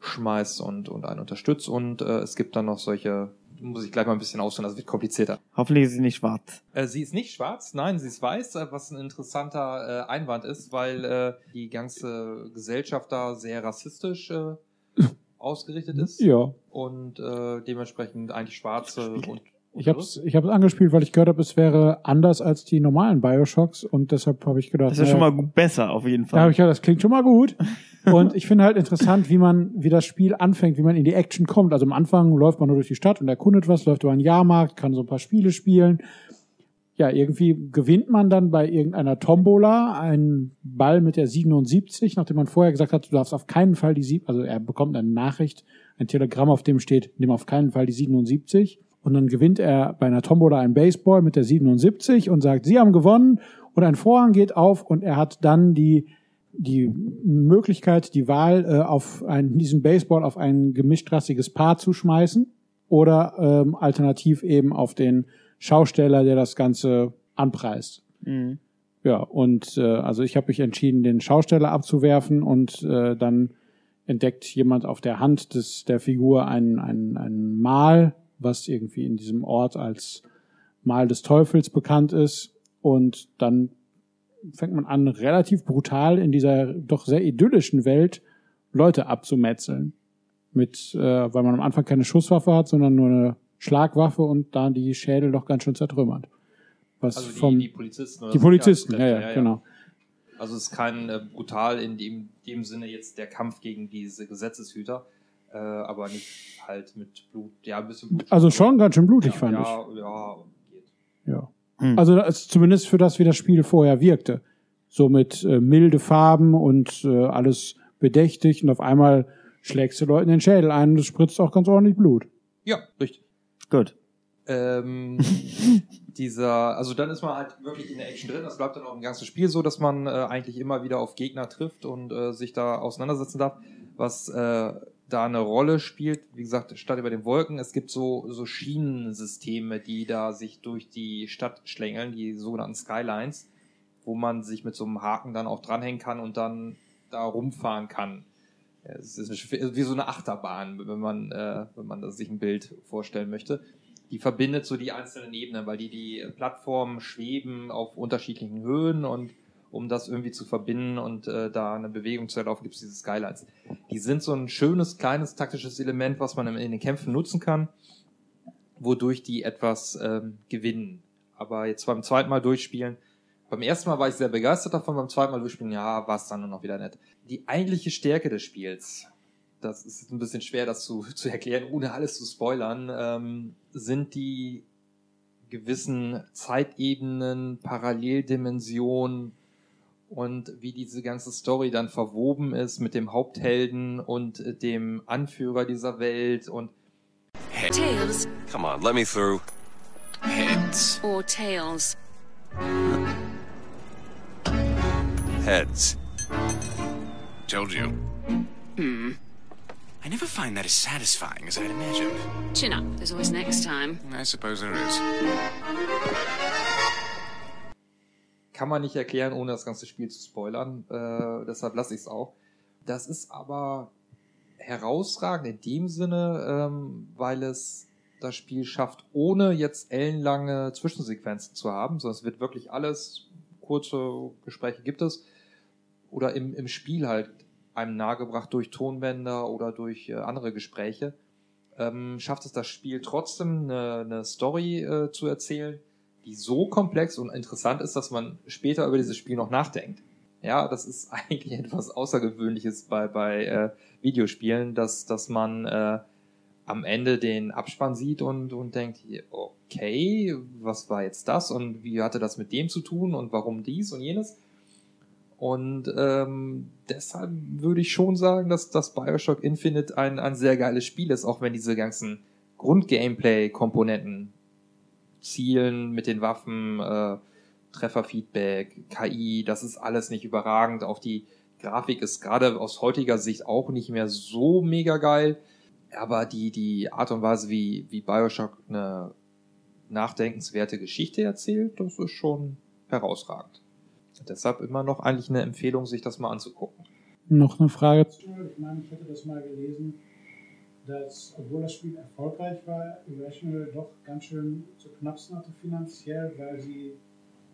schmeißt und, und einen unterstützt. Und äh, es gibt dann noch solche, muss ich gleich mal ein bisschen ausführen, das wird komplizierter.
Hoffentlich ist sie nicht schwarz.
Äh, sie ist nicht schwarz, nein, sie ist weiß, äh, was ein interessanter äh, Einwand ist, weil äh, die ganze Gesellschaft da sehr rassistisch äh, ausgerichtet ist
Ja.
und äh, dementsprechend eigentlich Schwarze und
Ich habe es ich hab's angespielt, weil ich gehört habe, es wäre anders als die normalen Bioshocks und deshalb habe ich gedacht,
Das ist ja schon mal besser, auf jeden
Da
Fall.
habe ich ja, das klingt schon mal gut. Und ich finde halt interessant, wie man, wie das Spiel anfängt, wie man in die Action kommt. Also am Anfang läuft man nur durch die Stadt und erkundet was, läuft über einen Jahrmarkt, kann so ein paar Spiele spielen. Ja, irgendwie gewinnt man dann bei irgendeiner Tombola einen Ball mit der 77, nachdem man vorher gesagt hat, du darfst auf keinen Fall die sieb, also er bekommt eine Nachricht, ein Telegramm, auf dem steht, nimm auf keinen Fall die 77. Und dann gewinnt er bei einer Tombola einen Baseball mit der 77 und sagt, sie haben gewonnen und ein Vorhang geht auf und er hat dann die die Möglichkeit, die Wahl, äh, auf einen, diesen Baseball auf ein gemischtrassiges Paar zu schmeißen oder ähm, alternativ eben auf den Schausteller, der das Ganze anpreist.
Mhm.
Ja, und äh, also ich habe mich entschieden, den Schausteller abzuwerfen und äh, dann entdeckt jemand auf der Hand des, der Figur ein, ein, ein Mal, was irgendwie in diesem Ort als Mal des Teufels bekannt ist. Und dann fängt man an, relativ brutal in dieser doch sehr idyllischen Welt Leute abzumetzeln. Mit, äh, weil man am Anfang keine Schusswaffe hat, sondern nur eine Schlagwaffe und da die Schädel doch ganz schön zertrümmert. Was
also die,
vom,
die Polizisten. oder
die Polizisten, ja,
ja,
ja, genau.
Also es ist kein äh, brutal in dem, dem Sinne jetzt der Kampf gegen diese Gesetzeshüter, äh, aber nicht halt mit Blut, ja, ein bisschen Blut.
Also schon ganz schön blutig,
ja,
fand
ja, Ja, geht.
ich. Ja.
Hm.
Also das ist zumindest für das, wie das Spiel vorher wirkte. So mit äh, milde Farben und äh, alles bedächtig und auf einmal schlägst du Leuten den Schädel ein und es spritzt auch ganz ordentlich Blut.
Ja, richtig.
Gut.
Ähm, dieser, also dann ist man halt wirklich in der Action drin. Das bleibt dann auch im ganzen Spiel so, dass man äh, eigentlich immer wieder auf Gegner trifft und äh, sich da auseinandersetzen darf. Was äh, da eine Rolle spielt, wie gesagt, statt über den Wolken, es gibt so, so Schienensysteme, die da sich durch die Stadt schlängeln, die sogenannten Skylines, wo man sich mit so einem Haken dann auch dranhängen kann und dann da rumfahren kann. Es ist wie so eine Achterbahn, wenn man, äh, wenn man sich ein Bild vorstellen möchte die verbindet so die einzelnen Ebenen, weil die die Plattformen schweben auf unterschiedlichen Höhen und um das irgendwie zu verbinden und äh, da eine Bewegung zu erlaufen, gibt es diese Skylines. Die sind so ein schönes, kleines taktisches Element, was man in, in den Kämpfen nutzen kann, wodurch die etwas ähm, gewinnen. Aber jetzt beim zweiten Mal durchspielen, beim ersten Mal war ich sehr begeistert davon, beim zweiten Mal durchspielen, ja, war es dann nur noch wieder nett. Die eigentliche Stärke des Spiels, das ist ein bisschen schwer, das zu, zu erklären, ohne alles zu spoilern, ähm, sind die gewissen Zeitebenen, Paralleldimensionen und wie diese ganze Story dann verwoben ist mit dem Haupthelden und äh, dem Anführer dieser Welt und
Tails
Come on, let me through. Heads.
or tails?
Heads.
Told you. I never find that as satisfying as I'd imagined.
Chin up. There's always next time.
I suppose there is.
Kann man nicht erklären, ohne das ganze Spiel zu spoilern. Äh, deshalb lasse ich es auch. Das ist aber herausragend in dem Sinne, ähm, weil es das Spiel schafft, ohne jetzt ellenlange Zwischensequenzen zu haben, sondern es wird wirklich alles, kurze Gespräche gibt es, oder im, im Spiel halt einem nahegebracht durch Tonbänder oder durch äh, andere Gespräche, ähm, schafft es das Spiel trotzdem eine, eine Story äh, zu erzählen, die so komplex und interessant ist, dass man später über dieses Spiel noch nachdenkt. Ja, das ist eigentlich etwas Außergewöhnliches bei, bei äh, Videospielen, dass, dass man äh, am Ende den Abspann sieht und, und denkt, okay, was war jetzt das und wie hatte das mit dem zu tun und warum dies und jenes? Und ähm, deshalb würde ich schon sagen, dass das Bioshock Infinite ein, ein sehr geiles Spiel ist, auch wenn diese ganzen Grund-Gameplay-Komponenten Zielen mit den Waffen, äh, Trefferfeedback, KI, das ist alles nicht überragend. Auch die Grafik ist gerade aus heutiger Sicht auch nicht mehr so mega geil. Aber die, die Art und Weise, wie, wie Bioshock eine nachdenkenswerte Geschichte erzählt, das ist schon herausragend. Deshalb immer noch eigentlich eine Empfehlung, sich das mal anzugucken.
Noch eine Frage.
Ich meine, ich hätte das mal gelesen, dass, obwohl das Spiel erfolgreich war, Irrational doch ganz schön zu knapsen hatte finanziell, weil sie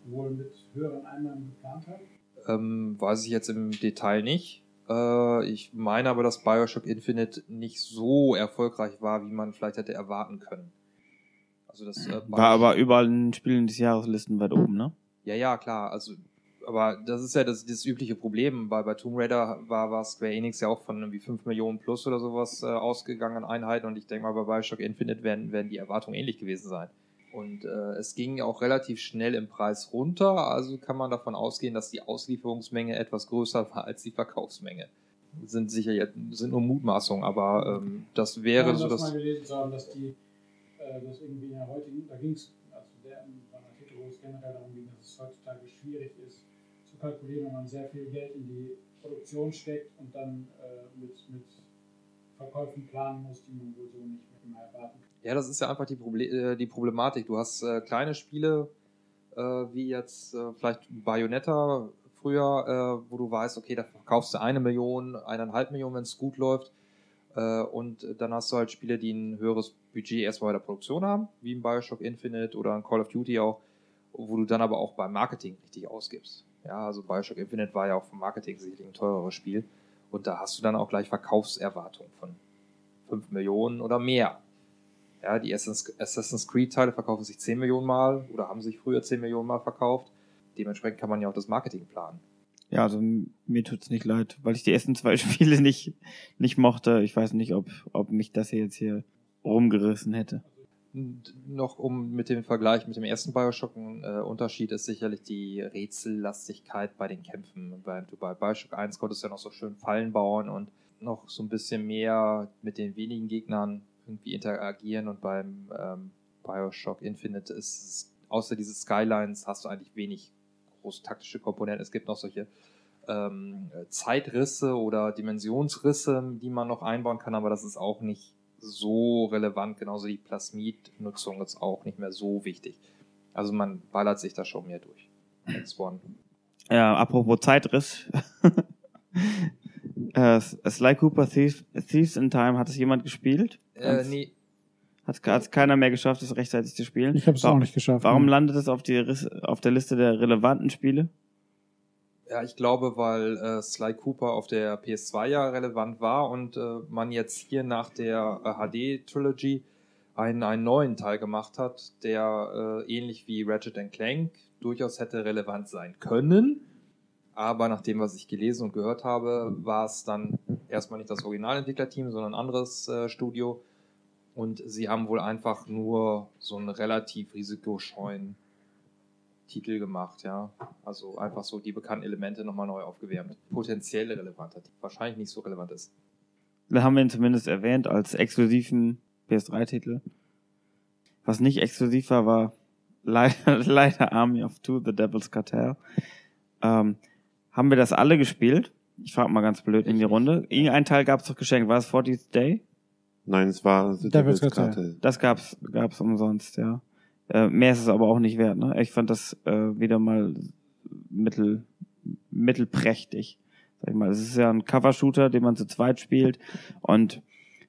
wohl mit höheren Einnahmen geplant hat.
Ähm, weiß ich jetzt im Detail nicht. Äh, ich meine aber, dass Bioshock Infinite nicht so erfolgreich war, wie man vielleicht hätte erwarten können. Also das äh,
War aber überall in den Spielen des Jahreslisten weit oben, ne?
Ja, ja, klar. Also, aber das ist ja das, das übliche Problem. Bei, bei Tomb Raider war, war Square Enix ja auch von irgendwie 5 Millionen plus oder sowas äh, ausgegangen an Einheiten und ich denke mal, bei Bioshock Infinite werden, werden die Erwartungen ähnlich gewesen sein. Und äh, es ging auch relativ schnell im Preis runter, also kann man davon ausgehen, dass die Auslieferungsmenge etwas größer war als die Verkaufsmenge. Sind sicher jetzt, sind nur Mutmaßungen, aber ähm, das wäre
ja,
so
das
das.
mal gelesen zu haben, dass die, äh, dass irgendwie in der heutigen, da ging es, also der war ein Artikel, wo es generell darum ging, dass es heutzutage schwierig ist kalkulieren, wenn man sehr viel Geld in die Produktion steckt und dann äh, mit, mit Verkäufen planen muss, die man wohl so nicht mehr erwarten kann.
Ja, das ist ja einfach die, Proble äh, die Problematik. Du hast äh, kleine Spiele, äh, wie jetzt äh, vielleicht Bayonetta früher, äh, wo du weißt, okay, da verkaufst du eine Million, eineinhalb Millionen, wenn es gut läuft. Und dann hast du halt Spiele, die ein höheres Budget erstmal bei der Produktion haben, wie ein Bioshock Infinite oder ein Call of Duty auch, wo du dann aber auch beim Marketing richtig ausgibst. Ja, also Bioshock Infinite war ja auch vom Marketing sicherlich ein teureres Spiel. Und da hast du dann auch gleich Verkaufserwartungen von 5 Millionen oder mehr. Ja, die Assassin's Creed-Teile verkaufen sich 10 Millionen Mal oder haben sich früher 10 Millionen Mal verkauft. Dementsprechend kann man ja auch das Marketing planen.
Ja, also mir tut's nicht leid, weil ich die ersten zwei Spiele nicht, nicht mochte. Ich weiß nicht, ob, ob mich das hier jetzt hier rumgerissen hätte.
Noch um mit dem Vergleich mit dem ersten Bioshock ein äh, Unterschied ist sicherlich die Rätsellastigkeit bei den Kämpfen. Bei, bei Bioshock 1 konntest du ja noch so schön Fallen bauen und noch so ein bisschen mehr mit den wenigen Gegnern irgendwie interagieren und beim ähm, Bioshock Infinite ist es, außer diese Skylines hast du eigentlich wenig groß taktische Komponenten. Es gibt noch solche ähm, Zeitrisse oder Dimensionsrisse, die man noch einbauen kann, aber das ist auch nicht so relevant. Genauso die Plasmid-Nutzung ist auch nicht mehr so wichtig. Also man ballert sich da schon mehr durch. X1.
Ja, apropos Zeitriss. äh, Sly Cooper Thieves, Thieves in Time, hat es jemand gespielt?
Äh, nee,
Hat es keiner mehr geschafft, es rechtzeitig zu spielen?
Ich habe es auch nicht geschafft.
Warum
ne?
landet es auf, die, auf der Liste der relevanten Spiele?
Ja, ich glaube, weil äh, Sly Cooper auf der PS2 ja relevant war und äh, man jetzt hier nach der äh, HD-Trilogy einen, einen neuen Teil gemacht hat, der äh, ähnlich wie Ratchet Clank durchaus hätte relevant sein können. Aber nach dem, was ich gelesen und gehört habe, war es dann erstmal nicht das Originalentwicklerteam, sondern ein anderes äh, Studio. Und sie haben wohl einfach nur so einen relativ risikoscheuen Titel gemacht, ja. Also einfach so die bekannten Elemente nochmal neu aufgewärmt. Potenziell relevanter, wahrscheinlich nicht so relevant ist.
Da haben wir ihn zumindest erwähnt als exklusiven PS3-Titel. Was nicht exklusiv war, war leider, leider Army of Two, The Devil's Cartel. Ähm, haben wir das alle gespielt? Ich frage mal ganz blöd in die Runde. Irgendein Teil gab es doch geschenkt. War es 40th Day?
Nein, es war The
Devil's
Devil's
Cartel.
Cartel.
Das gab's, gab's umsonst, ja. Äh, mehr ist es aber auch nicht wert, ne? Ich fand das äh, wieder mal mittel, mittelprächtig. Sag ich mal. Es ist ja ein Cover-Shooter, den man zu zweit spielt. Und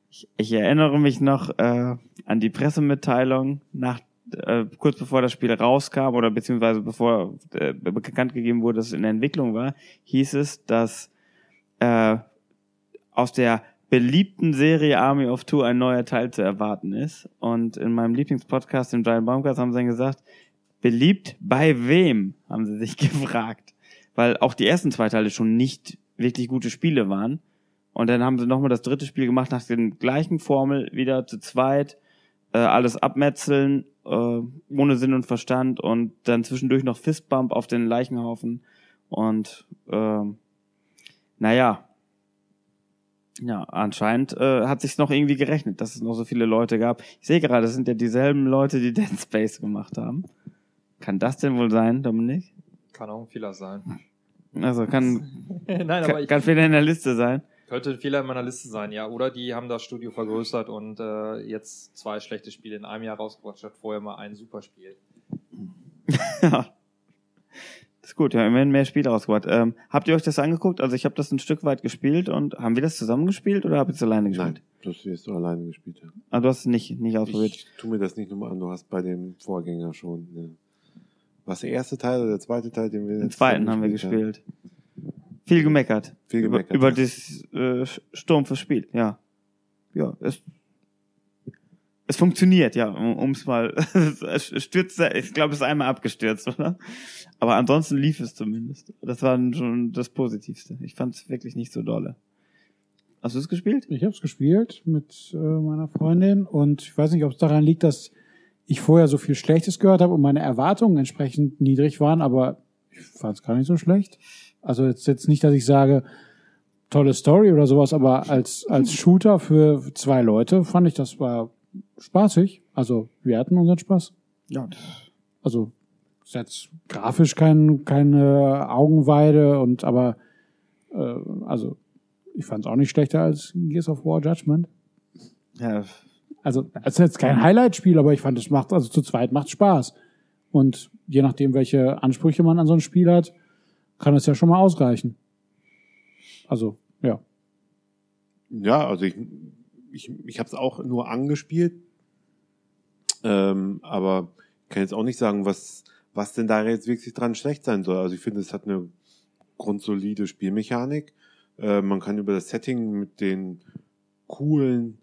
ich, ich erinnere mich noch äh, an die Pressemitteilung nach äh, kurz bevor das Spiel rauskam oder beziehungsweise bevor äh, bekannt gegeben wurde, dass es in der Entwicklung war, hieß es, dass äh, aus der beliebten Serie Army of Two ein neuer Teil zu erwarten ist. Und in meinem Lieblingspodcast, dem Giant Bombcast, haben sie dann gesagt, beliebt bei wem, haben sie sich gefragt. Weil auch die ersten zwei Teile schon nicht wirklich gute Spiele waren. Und dann haben sie nochmal das dritte Spiel gemacht nach den gleichen Formel, wieder zu zweit, äh, alles abmetzeln, äh, ohne Sinn und Verstand und dann zwischendurch noch Fistbump auf den Leichenhaufen. Und ähm, naja, ja, anscheinend äh, hat sich noch irgendwie gerechnet, dass es noch so viele Leute gab. Ich sehe gerade, das sind ja dieselben Leute, die Dead Space gemacht haben. kann das denn wohl sein, Dominik?
Kann auch ein Fehler sein.
Also kann,
Nein, aber
kann,
ich
kann Fehler in der Liste sein.
könnte ein Fehler in meiner Liste sein, ja. Oder die haben das Studio vergrößert und äh, jetzt zwei schlechte Spiele in einem Jahr rausgebracht, statt vorher mal ein super Spiel.
ja. Ist gut, ja, immerhin mehr Spiele rausgebracht. Ähm, habt ihr euch das angeguckt? Also ich habe das ein Stück weit gespielt und haben wir das zusammen gespielt oder habt ihr es alleine gespielt?
Nein, das wirst du alleine gespielt haben.
Ah, du hast es nicht, nicht ausprobiert.
Ich tu mir das nicht nochmal an, du hast bei dem Vorgänger schon. Ne. Was der erste Teil oder der zweite Teil, den wir
Den zweiten haben wir
gespielt
gespielt. Viel gemeckert.
Viel gemeckert,
Über,
ja.
über das äh, stumpfe Spiel, ja. Ja, es, es funktioniert, ja, um es mal. es stürzt, ich glaube, es ist einmal abgestürzt, oder? Aber ansonsten lief es zumindest. Das war schon das Positivste. Ich fand es wirklich nicht so dolle. Hast du es gespielt?
Ich habe es gespielt mit äh, meiner Freundin und ich weiß nicht, ob es daran liegt, dass ich vorher so viel Schlechtes gehört habe und meine Erwartungen entsprechend niedrig waren, aber ich fand es gar nicht so schlecht. Also jetzt, jetzt nicht, dass ich sage, tolle Story oder sowas, aber als, als Shooter für zwei Leute fand ich, das war spaßig. Also wir hatten unseren Spaß.
Ja.
Also ist jetzt grafisch kein, keine Augenweide und aber äh, also ich fand es auch nicht schlechter als Gears of War Judgment.
Ja,
Also es ist jetzt kein Highlight-Spiel, aber ich fand, es macht, also zu zweit macht Spaß. Und je nachdem, welche Ansprüche man an so ein Spiel hat, kann es ja schon mal ausreichen. Also, ja.
Ja, also ich, ich, ich habe es auch nur angespielt, ähm, aber ich kann jetzt auch nicht sagen, was, was denn da jetzt wirklich dran schlecht sein soll. Also ich finde, es hat eine grundsolide Spielmechanik. Äh, man kann über das Setting mit den coolen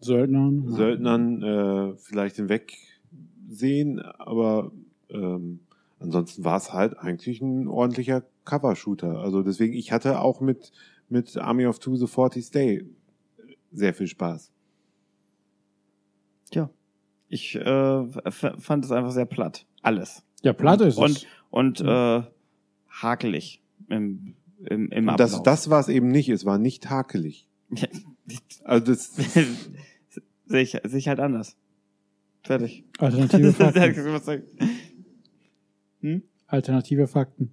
Söldnern.
Söldnern äh, vielleicht hinwegsehen, aber ähm, ansonsten war es halt eigentlich ein ordentlicher Cover-Shooter. Also deswegen, ich hatte auch mit, mit Army of Two The 40 Day sehr viel Spaß.
Tja. Ich äh, fand es einfach sehr platt. Alles.
Ja, Platte ist
und,
es.
Und äh, hakelig im, im, im
Und das,
Ablauf.
das war es eben nicht. Es war nicht hakelig. Also das,
sehe ich, sehe ich halt anders. Fertig.
Alternative Fakten.
Hm?
Alternative Fakten.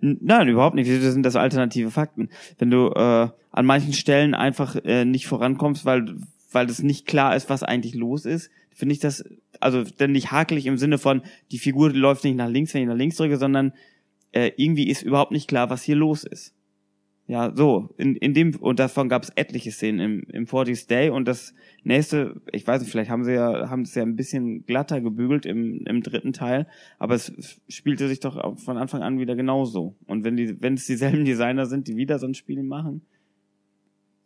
Nein, überhaupt nicht. Wieso sind das alternative Fakten? Wenn du äh, an manchen Stellen einfach äh, nicht vorankommst, weil weil das nicht klar ist, was eigentlich los ist, finde ich das also denn nicht hakelig im Sinne von die Figur läuft nicht nach links, wenn ich nach links drücke, sondern äh, irgendwie ist überhaupt nicht klar, was hier los ist. Ja, so in, in dem und davon gab es etliche Szenen im im 40th Day und das nächste, ich weiß nicht, vielleicht haben sie ja haben es ja ein bisschen glatter gebügelt im im dritten Teil, aber es spielte sich doch von Anfang an wieder genauso. Und wenn die wenn es dieselben Designer sind, die wieder so ein Spiel machen,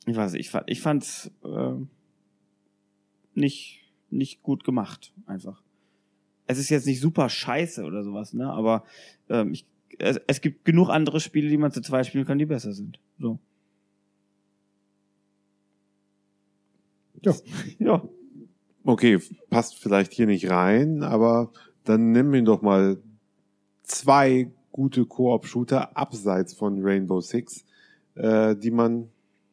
ich weiß nicht, ich fand ich fand's äh, nicht nicht gut gemacht einfach. Es ist jetzt nicht super scheiße oder sowas, ne, aber ähm, ich es, es gibt genug andere Spiele, die man zu zweit spielen kann, die besser sind. So.
Ja.
Ja.
okay, passt vielleicht hier nicht rein, aber dann nimm mir doch mal zwei gute Koop-Shooter abseits von Rainbow Six, äh, die man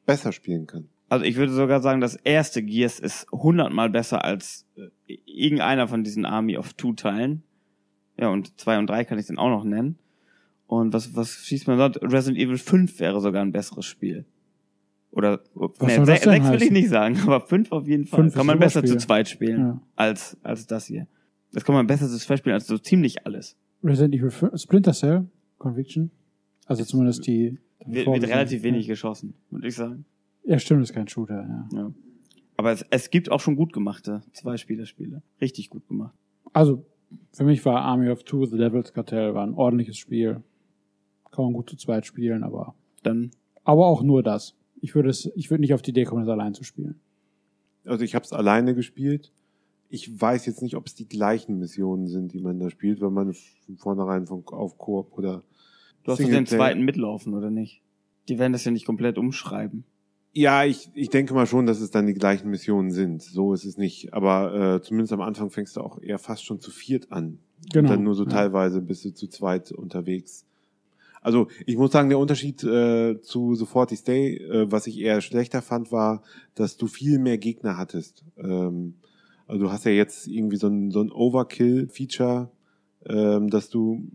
besser spielen kann.
Also ich würde sogar sagen, das erste Gears ist hundertmal besser als äh, irgendeiner von diesen Army of Two Teilen. Ja, und zwei und drei kann ich dann auch noch nennen. Und was, was schießt man dort? Resident Evil 5 wäre sogar ein besseres Spiel. Oder,
Was
nee,
soll das
se-
denn
sechs will ich nicht sagen, aber fünf auf jeden Fall. Kann man besser zu zweit spielen
Ja.
als, als das hier. Das kann man besser zu zweit spielen als so ziemlich alles.
Resident Evil 5, Splinter Cell, Conviction. Also zumindest die.
Wird, wird relativ wenig geschossen, würde ich sagen.
Ja, stimmt, ist kein Shooter, ja.
Ja. Aber es, es gibt auch schon gut gemachte Zwei-Spieler-Spiele. Richtig gut gemacht.
Also, für mich war Army of Two, The Devil's Cartel, war ein ordentliches Spiel. Kann man gut zu zweit spielen, aber,
Dann,
aber auch nur das. Ich würde es, ich würde nicht auf die Idee kommen, das allein zu spielen.
Also ich habe es alleine gespielt. Ich weiß jetzt nicht, ob es die gleichen Missionen sind, die man da spielt, wenn man von vornherein von, auf Koop oder
du hast den zweiten mitlaufen, oder nicht? Die werden das ja nicht komplett umschreiben.
Ja, ich, ich denke mal schon, dass es dann die gleichen Missionen sind. So ist es nicht. Aber äh, zumindest am Anfang fängst du auch eher fast schon zu viert an.
Genau.
Und dann nur so
Ja.
teilweise bist du zu zweit unterwegs. Also ich muss sagen, der Unterschied äh, zu 40 Day, äh, was ich eher schlechter fand, war, dass du viel mehr Gegner hattest. Ähm, also du hast ja jetzt irgendwie so ein, so ein Overkill-Feature ähm, dass du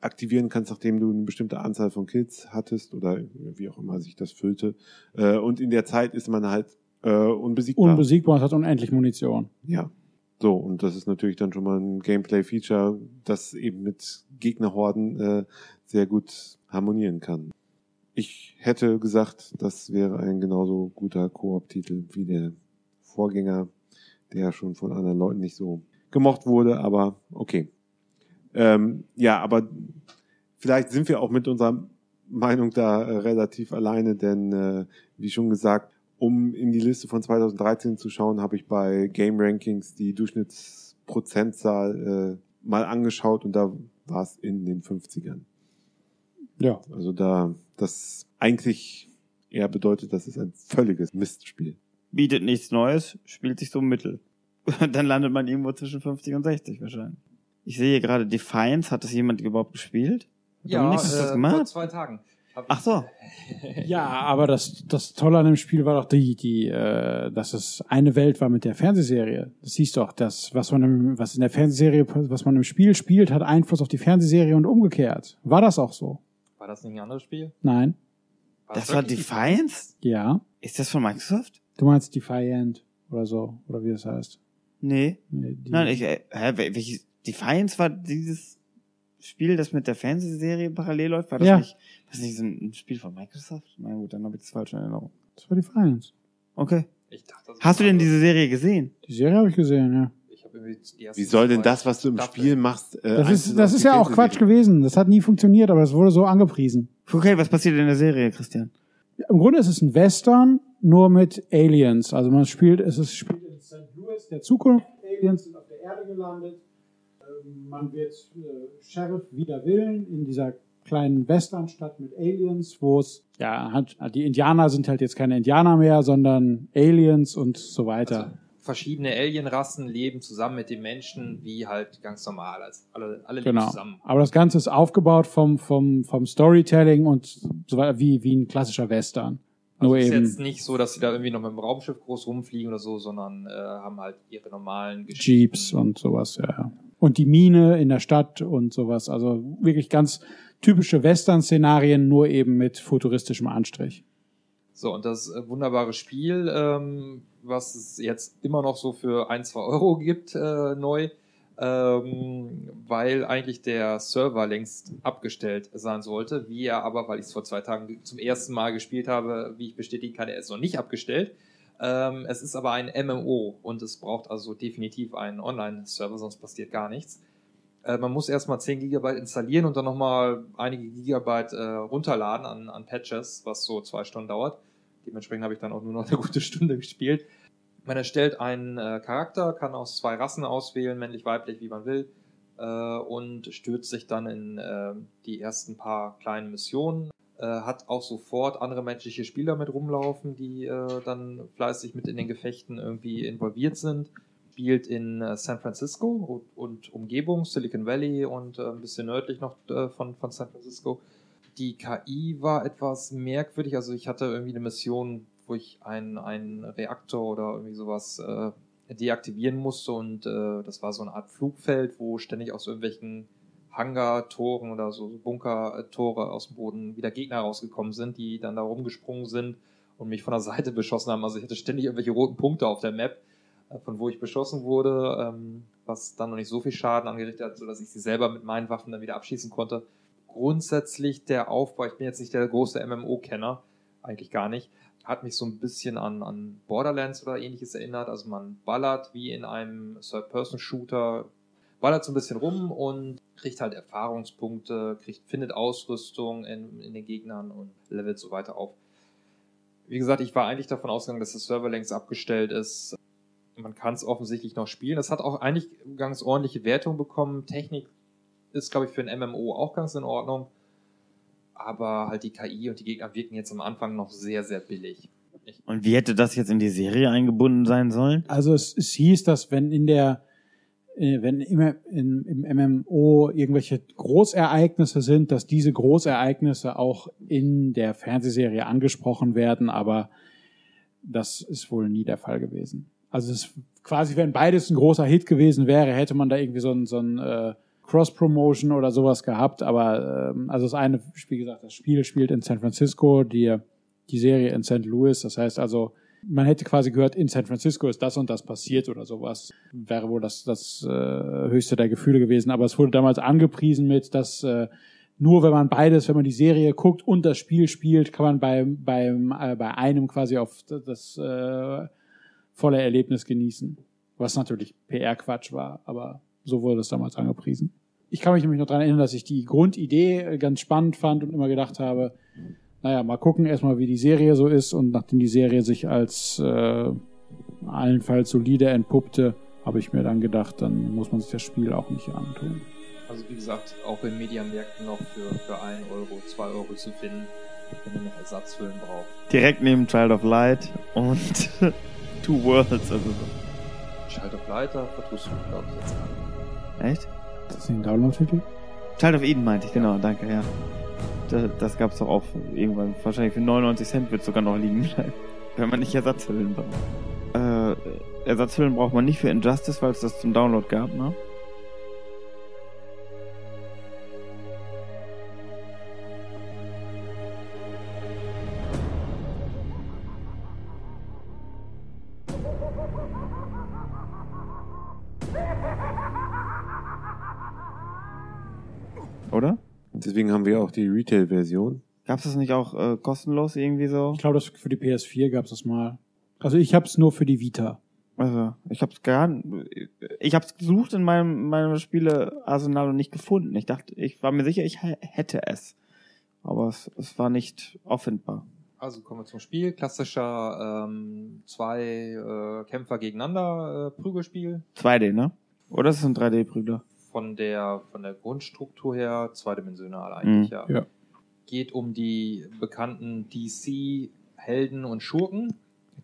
aktivieren kannst, nachdem du eine bestimmte Anzahl von Kills hattest oder wie auch immer sich das füllte. Äh, und in der Zeit ist man halt äh, unbesiegbar.
Unbesiegbar und hat unendlich Munition.
Ja. So, und das ist natürlich dann schon mal ein Gameplay-Feature, das eben mit Gegnerhorden äh, sehr gut harmonieren kann. Ich hätte gesagt, das wäre ein genauso guter Koop-Titel wie der Vorgänger, der schon von anderen Leuten nicht so gemocht wurde, aber okay. Ähm, ja, aber vielleicht sind wir auch mit unserer Meinung da äh, relativ alleine, denn äh, wie schon gesagt, um in die Liste von 2013 zu schauen, habe ich bei Game Rankings die Durchschnittsprozentzahl äh, mal angeschaut und da war es in den 50ern.
Ja.
Also da das eigentlich eher bedeutet, das ist ein völliges Mistspiel.
Bietet nichts Neues, spielt sich so mittel. Dann landet man irgendwo zwischen 50 und 60 wahrscheinlich. Ich sehe hier gerade Defiance. Hat das jemand überhaupt gespielt?
Ja,
Dominik, hast du das
äh, vor
gemacht?
zwei Tagen.
Ach so.
Ja, aber das, das Tolle an dem Spiel war doch die, die, äh, dass es eine Welt war mit der Fernsehserie. Das siehst doch, das, was man im, was in der Fernsehserie, was man im Spiel spielt, hat Einfluss auf die Fernsehserie und umgekehrt. War das auch so?
War das nicht ein anderes Spiel?
Nein.
Das war
wirklich
Defiance?
Ja.
Ist das von Microsoft?
Du meinst Defiant oder so, oder wie das heißt.
Nee.
Nee,
Nein, ich, äh, hä, welches, Defiance war dieses Spiel, das mit der Fernsehserie parallel läuft? War das
Ja.
nicht, das nicht so ein Spiel von Microsoft? Na gut, dann habe ich das falsch in Erinnerung.
Das war Defiant.
Okay.
Ich dachte, das
Hast du
war
denn diese Serie gesehen?
Die Serie habe ich gesehen, ja.
Wie soll denn das, was du im
Staffeln.
Spiel machst, äh,
Das ist, das ist ja auch Quatsch gewesen. Das hat nie funktioniert, aber es wurde so angepriesen.
Okay, was passiert in der Serie, Christian?
Im Grunde ist es ein Western, nur mit Aliens. Also man spielt, es ist, spielt in St. Louis der Zukunft. Aliens sind auf der Erde gelandet. Ähm, Man wird äh, Sheriff wider Willen in dieser kleinen Westernstadt mit Aliens, wo es, ja, hat, die Indianer sind halt jetzt keine Indianer mehr, sondern Aliens und so weiter.
Also, verschiedene Alienrassen leben zusammen mit den Menschen wie halt ganz normal. Also alle, alle leben
Genau.
zusammen.
Aber das Ganze ist aufgebaut vom, vom, vom Storytelling und so weiter, wie, wie ein klassischer Western.
Also
Nur
es ist
eben
jetzt nicht so, dass sie da irgendwie noch mit dem Raumschiff groß rumfliegen oder so, sondern äh, haben halt ihre normalen Geschichten.
Jeeps und sowas, ja. Und die Mine in der Stadt und sowas. Also wirklich ganz typische Western-Szenarien, nur eben mit futuristischem Anstrich.
So, und das äh, wunderbare Spiel, ähm, was es jetzt immer noch so für ein, zwei Euro gibt, äh, neu, ähm, weil eigentlich der Server längst abgestellt sein sollte, wie er aber, weil ich es vor zwei Tagen zum ersten Mal gespielt habe, wie ich bestätigen kann, er ist noch nicht abgestellt. Ähm, es ist aber ein MMO und es braucht also definitiv einen Online-Server, sonst passiert gar nichts. Äh, man muss erstmal 10 Gigabyte installieren und dann nochmal einige Gigabyte äh, runterladen an, an Patches, was so zwei Stunden dauert. Dementsprechend habe ich dann auch nur noch eine gute Stunde gespielt. Man erstellt einen äh, Charakter, kann aus zwei Rassen auswählen, männlich, weiblich, wie man will, äh, und stürzt sich dann in äh, die ersten paar kleinen Missionen. Äh, hat auch sofort andere menschliche Spieler mit rumlaufen, die äh, dann fleißig mit in den Gefechten irgendwie involviert sind. Spielt in äh, San Francisco und, und Umgebung, Silicon Valley und ein bisschen nördlich noch von, von San Francisco. Die KI war etwas merkwürdig. Also ich hatte irgendwie eine Mission, wo ich einen, einen Reaktor oder irgendwie sowas äh, deaktivieren musste und äh, das war so eine Art Flugfeld, wo ständig aus irgendwelchen Hangar-Toren oder so Bunker-Tore aus dem Boden wieder Gegner rausgekommen sind, die dann da rumgesprungen sind und mich von der Seite beschossen haben. Also ich hatte ständig irgendwelche roten Punkte auf der Map, äh, von wo ich beschossen wurde, ähm, was dann noch nicht so viel Schaden angerichtet hat, sodass ich sie selber mit meinen Waffen dann wieder abschießen konnte. Grundsätzlich der Aufbau, ich bin jetzt nicht der große MMO-Kenner, eigentlich gar nicht, hat mich so ein bisschen an, an Borderlands oder ähnliches erinnert. Also man ballert wie in einem Third-Person-Shooter, ballert so ein bisschen rum und kriegt halt Erfahrungspunkte, kriegt, findet Ausrüstung in, in den Gegnern und levelt so weiter auf. Wie gesagt, ich war eigentlich davon ausgegangen, dass der Server längst abgestellt ist. Man kann es offensichtlich noch spielen. Es hat auch eigentlich ganz ordentliche Wertung bekommen. Technik ist, glaube ich, für ein MMO auch ganz in Ordnung. Aber halt die KI und die Gegner wirken jetzt am Anfang noch sehr, sehr billig. Ich,
Und wie hätte das jetzt in die Serie eingebunden sein sollen?
Also es, es hieß, dass wenn in der, äh, wenn immer in, im MMO irgendwelche Großereignisse sind, dass diese Großereignisse auch in der Fernsehserie angesprochen werden, aber das ist wohl nie der Fall gewesen. Also es ist quasi, wenn beides ein großer Hit gewesen wäre, hätte man da irgendwie so ein, so ein äh, Cross-Promotion oder sowas gehabt, aber ähm, also das eine, wie gesagt, das Spiel spielt in San Francisco, die, die Serie in St. Louis. Das heißt also, man hätte quasi gehört, in San Francisco ist das und das passiert oder sowas. Wäre wohl das, das äh, höchste der Gefühle gewesen. Aber es wurde damals angepriesen mit, dass äh, nur wenn man beides, wenn man die Serie guckt und das Spiel spielt, kann man beim, beim, äh, bei einem quasi auf das äh, volle Erlebnis genießen. Was natürlich PR-Quatsch war, aber so wurde es damals angepriesen. Ich kann mich nämlich noch daran erinnern, dass ich die Grundidee äh, ganz spannend fand und immer gedacht habe, naja, mal gucken erstmal, wie die Serie so ist. Und nachdem die Serie sich als äh, allenfalls solide entpuppte, habe ich mir dann gedacht, dann muss man sich das Spiel auch nicht antun.
Also wie gesagt, auch in Mediamärkten noch für, für 1 Euro, 2 Euro zu finden, wenn ihr noch Ersatzhüllen braucht.
Direkt neben Child of Light und Two Worlds. Also so.
Child of Light, da vertust du, glaube ich, jetzt gar
Echt?
Ist das nicht ein Download-Titel?
Child of Eden meinte ich, genau, danke, ja. Das, das gab's doch auch irgendwann, wahrscheinlich für 99 Cent wird sogar noch liegen bleiben, wenn man nicht Ersatzhüllen braucht. Äh, Ersatzhüllen braucht man nicht für Injustice, weil es das zum Download gab, ne?
Deswegen haben wir auch die Retail-Version.
Gab's das nicht auch äh, kostenlos irgendwie so?
Ich glaube, das für die PS4 gab es das mal. Also ich habe es nur für die Vita.
Also, ich hab's gar ich hab's gesucht in meinem meinem Spielearsenal und nicht gefunden. Ich dachte, ich war mir sicher, ich hä- hätte es. Aber es, es war nicht auffindbar.
Also kommen wir zum Spiel. Klassischer ähm, zwei äh, Kämpfer gegeneinander äh, Prügelspiel.
2D, ne? Oder ist es ein 3D-Prügler?
Von der von der Grundstruktur her zweidimensional eigentlich,
Mhm.
ja.
Ja.
Geht um die bekannten DC-Helden und Schurken,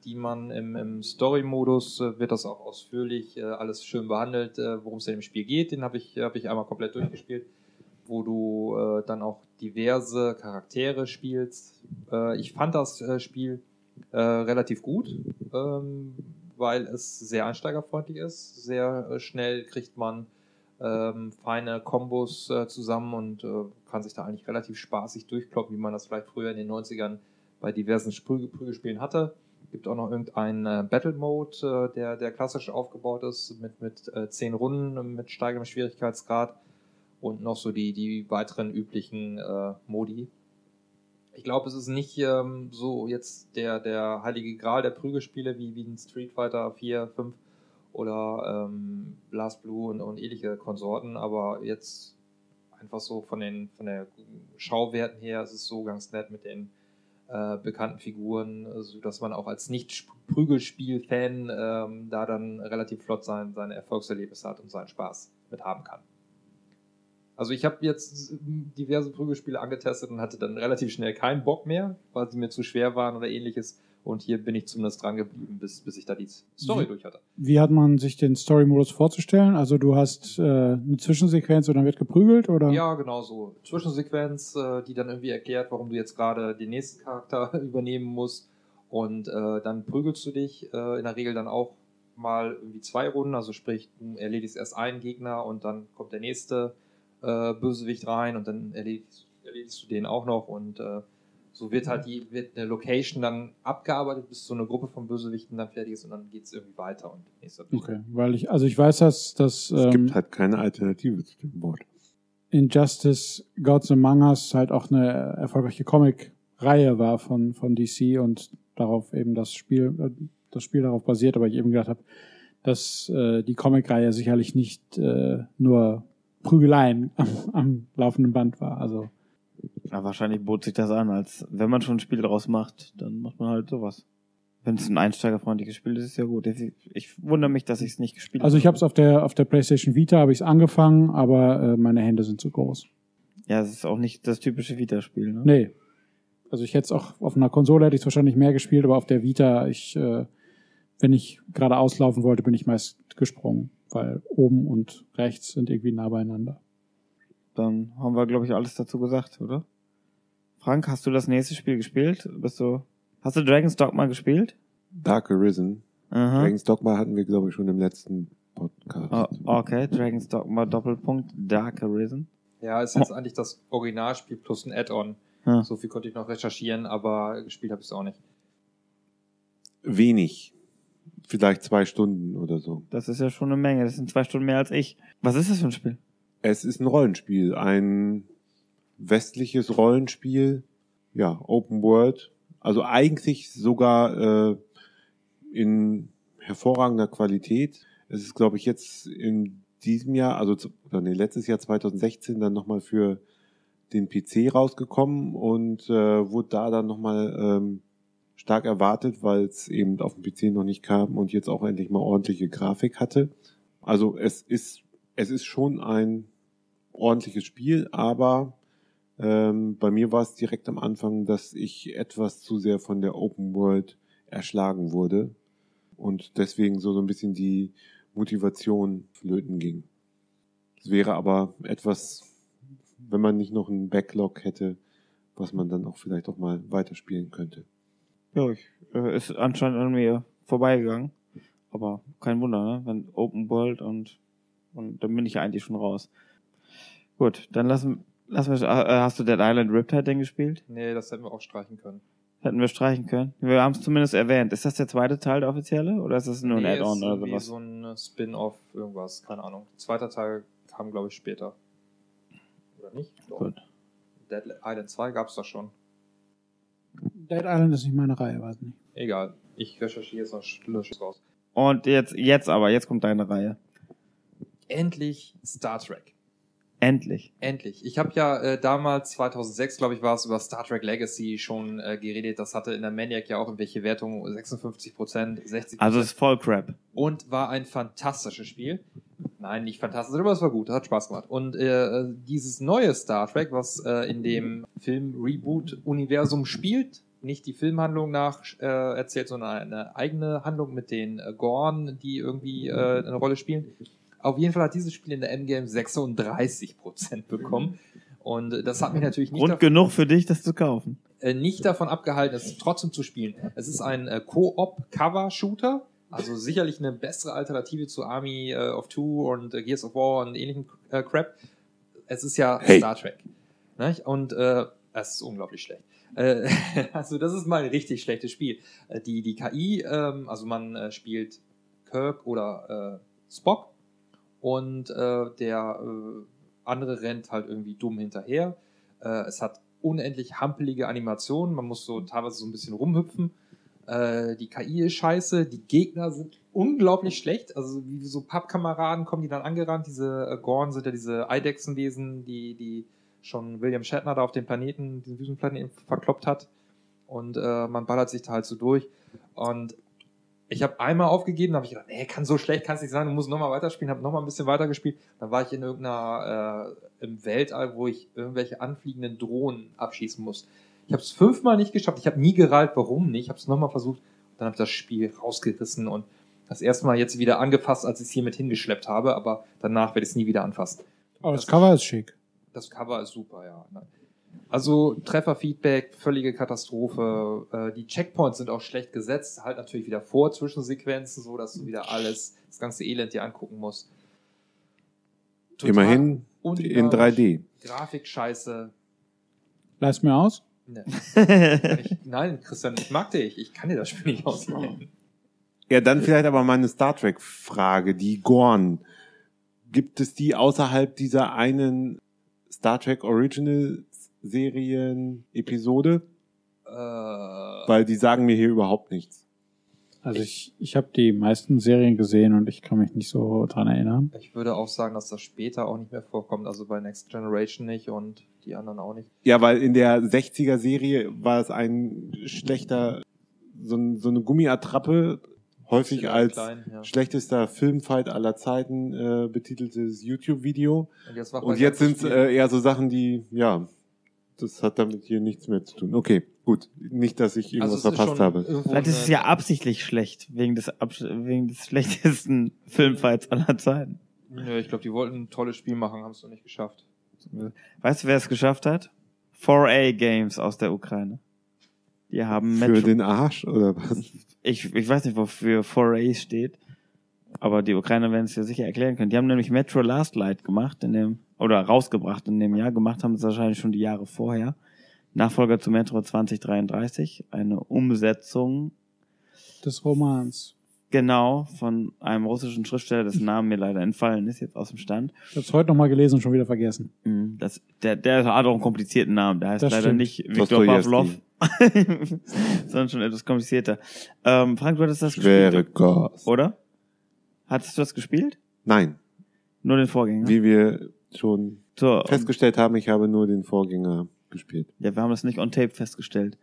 die man im, im Story-Modus äh, wird das auch ausführlich äh, alles schön behandelt, äh, worum es in dem Spiel geht. Den habe ich, hab ich einmal komplett durchgespielt, wo du äh, dann auch diverse Charaktere spielst. Äh, ich fand das äh, Spiel relativ gut, ähm, weil es sehr einsteigerfreundlich ist. Sehr schnell kriegt man ähm, feine Kombos äh, zusammen und äh, kann sich da eigentlich relativ spaßig durchkloppen, wie man das vielleicht früher in den 90ern bei diversen Sprü Prügelspielen hatte. Gibt auch noch irgendeinen äh, Battle Mode, äh, der, der klassisch aufgebaut ist, mit, mit äh, zehn Runden, mit steigendem Schwierigkeitsgrad und noch so die, die weiteren üblichen äh, Modi. Ich glaube, es ist nicht ähm, so jetzt der, der heilige Gral der Prügelspiele wie, wie in Street Fighter 4, 5 oder ähm, Blast Blue und, und ähnliche Konsorten, aber jetzt einfach so von den von der Schauwerten her ist es so ganz nett mit den äh, bekannten Figuren, so dass man auch als Nicht-Prügelspiel-Fan ähm, da dann relativ flott sein, seine Erfolgserlebnisse hat und seinen Spaß mit haben kann. Also ich habe jetzt diverse Prügelspiele angetestet und hatte dann relativ schnell keinen Bock mehr, weil sie mir zu schwer waren oder ähnliches. Und hier bin ich zumindest dran geblieben, bis, bis ich da die Story
Wie-
durch hatte.
Wie hat man sich den Story-Modus vorzustellen? Also du hast äh, eine Zwischensequenz und dann wird geprügelt oder?
Ja, genau so. Zwischensequenz, äh, die dann irgendwie erklärt, warum du jetzt gerade den nächsten Charakter übernehmen musst. Und äh, dann prügelst du dich äh, in der Regel dann auch mal irgendwie zwei Runden. Also sprich, du erledigst erst einen Gegner und dann kommt der nächste äh, Bösewicht rein und dann erledigst, erledigst du den auch noch. Und äh, so wird halt die, wird eine Location dann abgearbeitet, bis so eine Gruppe von Bösewichten dann fertig ist und dann geht's irgendwie weiter und nächster
Okay, weil ich, also ich weiß, dass, dass
Es
ähm,
gibt halt keine Alternative zu dem Wort.
Injustice Gods Among Us halt auch eine erfolgreiche Comic-Reihe war von, von DC und darauf eben das Spiel, äh, das Spiel darauf basiert, aber ich eben gedacht habe, dass äh, die Comic-Reihe sicherlich nicht äh, nur Prügeleien am, am laufenden Band war. Also
Ja, wahrscheinlich bot sich das an, als wenn man schon ein Spiel daraus macht, dann macht man halt sowas. Wenn es ein einsteigerfreundliches Spiel ist, ist ja gut. Ich, wundere mich, dass ich es nicht gespielt
Also ich habe es auf der auf der PlayStation Vita habe ich es angefangen, aber äh, meine Hände sind zu groß.
Ja, es ist auch nicht das typische Vita-Spiel, ne?
Nee. Also ich hätte es auch auf einer Konsole hätte ich wahrscheinlich mehr gespielt, aber auf der Vita ich äh, wenn ich gerade auslaufen wollte, bin ich meist gesprungen, weil oben und rechts sind irgendwie nah beieinander.
Dann haben wir, glaube ich, alles dazu gesagt, oder? Frank, hast du das nächste Spiel gespielt? Bist du, hast du Dragon's Dogma gespielt?
Dark Arisen.
Aha.
Dragon's Dogma hatten wir, glaube ich, schon im letzten Podcast.
Oh, okay, Dragon's Dogma Doppelpunkt Dark Arisen.
Ja, ist jetzt eigentlich das Originalspiel plus ein Add-on.
Ja.
So viel konnte ich noch recherchieren, aber gespielt habe ich es auch nicht.
Wenig. Vielleicht zwei Stunden oder so.
Das ist ja schon eine Menge. Das sind zwei Stunden mehr als ich. Was ist das für ein Spiel?
Es ist ein Rollenspiel, ein westliches Rollenspiel, ja, Open World, also eigentlich sogar äh, in hervorragender Qualität. Es ist, glaube ich, jetzt in diesem Jahr, also oder nee, letztes Jahr 2016 dann nochmal für den PC rausgekommen und äh, wurde da dann nochmal ähm, stark erwartet, weil es eben auf dem PC noch nicht kam und jetzt auch endlich mal ordentliche Grafik hatte. Also es ist es ist schon ein ordentliches Spiel, aber ähm, bei mir war es direkt am Anfang, dass ich etwas zu sehr von der Open World erschlagen wurde und deswegen so, so ein bisschen die Motivation flöten ging. Es wäre aber etwas, wenn man nicht noch einen Backlog hätte, was man dann auch vielleicht auch mal weiterspielen könnte.
Ja, ich, äh, ist anscheinend an mir vorbeigegangen. Aber kein Wunder, ne? Wenn Open World und, und dann bin ich ja eigentlich schon raus. Gut, dann lassen, lassen wir, äh, hast du Dead Island Riptide denn gespielt?
Nee, das hätten wir auch streichen können.
Hätten wir streichen können. Wir haben es zumindest erwähnt. Ist das der zweite Teil, der offizielle? Oder ist das nur ein
nee,
Add-on
ist
oder
irgendwie
sowas?
so ein Spin-off, irgendwas, keine Ahnung. Zweiter Teil kam, glaube ich, später. Oder nicht? Doch.
Gut.
Dead Island 2 gab es da schon.
Dead Island ist nicht meine Reihe, weiß nicht.
Egal. Ich recherchiere jetzt noch Schlüsse raus.
Und jetzt, jetzt aber, jetzt kommt deine Reihe.
Endlich Star Trek.
Endlich.
Endlich. Ich habe ja äh, damals, 2006, glaube ich, war es über Star Trek Legacy schon äh, geredet. Das hatte in der Maniac ja auch irgendwelche Wertungen, 56 Prozent, 60
Also es ist voll Crap.
und war ein fantastisches Spiel. Nein, nicht fantastisch, aber es war gut, hat Spaß gemacht. Und äh, dieses neue Star Trek, was äh, in dem Film-Reboot-Universum spielt, nicht die Filmhandlung nach äh, erzählt, sondern eine eigene Handlung mit den äh, Gorn, die irgendwie äh, eine Rolle spielen. Auf jeden Fall hat dieses Spiel in der Endgame 36% bekommen. Und äh, das hat mich natürlich nicht
Grund
davon-
genug für dich, das zu kaufen.
äh, nicht davon abgehalten, es trotzdem zu spielen. Es ist ein äh, Co-op-Cover-Shooter, also sicherlich eine bessere Alternative zu Army äh, of Two und äh, Gears of War und ähnlichen äh, Crap. Es ist ja
Hey.
Star Trek. Und äh, es ist unglaublich schlecht. Äh, also das ist mal ein richtig schlechtes Spiel. Äh, die, die KI, ähm, also man äh, spielt Kirk oder äh, Spock und äh, der äh, andere rennt halt irgendwie dumm hinterher. Äh, es hat unendlich hampelige Animationen, man muss so teilweise so ein bisschen rumhüpfen. Äh, die KI ist scheiße, die Gegner sind unglaublich schlecht. Also wie so Pappkameraden kommen die dann angerannt. Diese äh, Gorn sind ja diese Eidechsenwesen, die, die schon William Shatner da auf dem Planeten, diesen Wüstenplaneten verkloppt hat. Und äh, man ballert sich da halt so durch. Und ich habe einmal aufgegeben, habe ich gedacht, nee, kann so schlecht, kann es nicht sein, du musst nochmal weiterspielen, habe nochmal ein bisschen weitergespielt. Dann war ich in irgendeiner, äh, im Weltall, wo ich irgendwelche anfliegenden Drohnen abschießen muss. Ich habe es fünfmal nicht geschafft, ich habe nie gereilt, warum nicht, ich habe es nochmal versucht, dann habe ich das Spiel rausgerissen und das erste Mal jetzt wieder angefasst, als ich es hier mit hingeschleppt habe, aber danach werde ich es nie wieder anfassen.
Aber das,
Das
Cover ist schick.
Das Cover ist super, ja. Also Trefferfeedback, völlige Katastrophe. Äh, die Checkpoints sind auch schlecht gesetzt, halt natürlich wieder vor Zwischensequenzen, so dass du wieder alles, das ganze Elend dir angucken musst. Total
Immerhin in
undynamisch,
3D.
Grafik scheiße.
Leist mir aus.
Ne. Ich, nein, Christian, ich mag dich. Ich kann dir das Spiel nicht ausleihen.
Ja, dann vielleicht aber mal eine Star Trek-Frage. Die Gorn. Gibt es die außerhalb dieser einen Star Trek Original Serien Episode?
Äh,
Weil die sagen mir hier überhaupt nichts.
Also ich, ich habe die meisten Serien gesehen und ich kann mich nicht so dran erinnern.
ich würde auch sagen, dass das später auch nicht mehr vorkommt. Also bei Next Generation nicht und die anderen auch nicht.
Ja, weil in der 60er Serie war es ein schlechter, so, ein, so eine Gummiattrappe, häufig als
klein, ja.
schlechtester Filmfight aller Zeiten äh, betiteltes YouTube-Video.
Und jetzt,
Und jetzt sind
Spiel-
äh, eher so Sachen, die, ja, das hat damit hier nichts mehr zu tun. Okay, gut. Nicht, dass ich irgendwas
Also
verpasst habe.
Vielleicht ist es ja absichtlich schlecht, wegen des, Abs wegen des schlechtesten Filmfights aller Zeiten.
Nö, ich glaube, die wollten ein tolles Spiel machen, haben es noch nicht geschafft.
Weißt du, wer es geschafft hat? 4A Games aus der Ukraine. Die haben
Für
Metro
den Arsch oder was?
ich, ich weiß nicht, wofür 4A steht. Aber die Ukrainer werden es ja sicher erklären können. Die haben nämlich Metro Last Light gemacht in dem, oder rausgebracht in dem Jahr. Gemacht haben es wahrscheinlich schon die Jahre vorher. Nachfolger zu Metro 2033. Eine Umsetzung,
Des Romans.
genau, von einem russischen Schriftsteller, dessen Name mir leider entfallen ist, jetzt aus dem Stand.
Ich habe es heute nochmal gelesen und schon wieder vergessen.
Mhm, Das, der, der hat auch einen komplizierten Namen. Der heißt
Das
leider
stimmt.
nicht Viktor. Pavlov, sondern schon etwas komplizierter. Ähm, Frank, du hattest das
Schwere
gespielt,
Kost.
oder? Hattest du das gespielt?
Nein,
Nur den Vorgänger?
wie wir schon
So,
festgestellt haben, ich habe nur den Vorgänger gespielt.
ja, wir haben das nicht on tape festgestellt.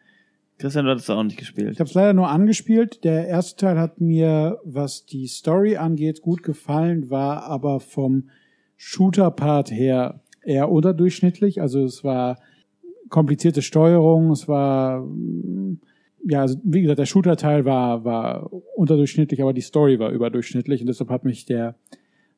Christian, du hattest auch nicht gespielt.
Ich habe es leider nur angespielt. Der erste Teil hat mir, was die Story angeht, gut gefallen, war aber vom Shooter-Part her eher unterdurchschnittlich. Also es war komplizierte Steuerung, es war mm, ja, also wie gesagt, der Shooter-Teil war, war unterdurchschnittlich, aber die Story war überdurchschnittlich und deshalb hat mich der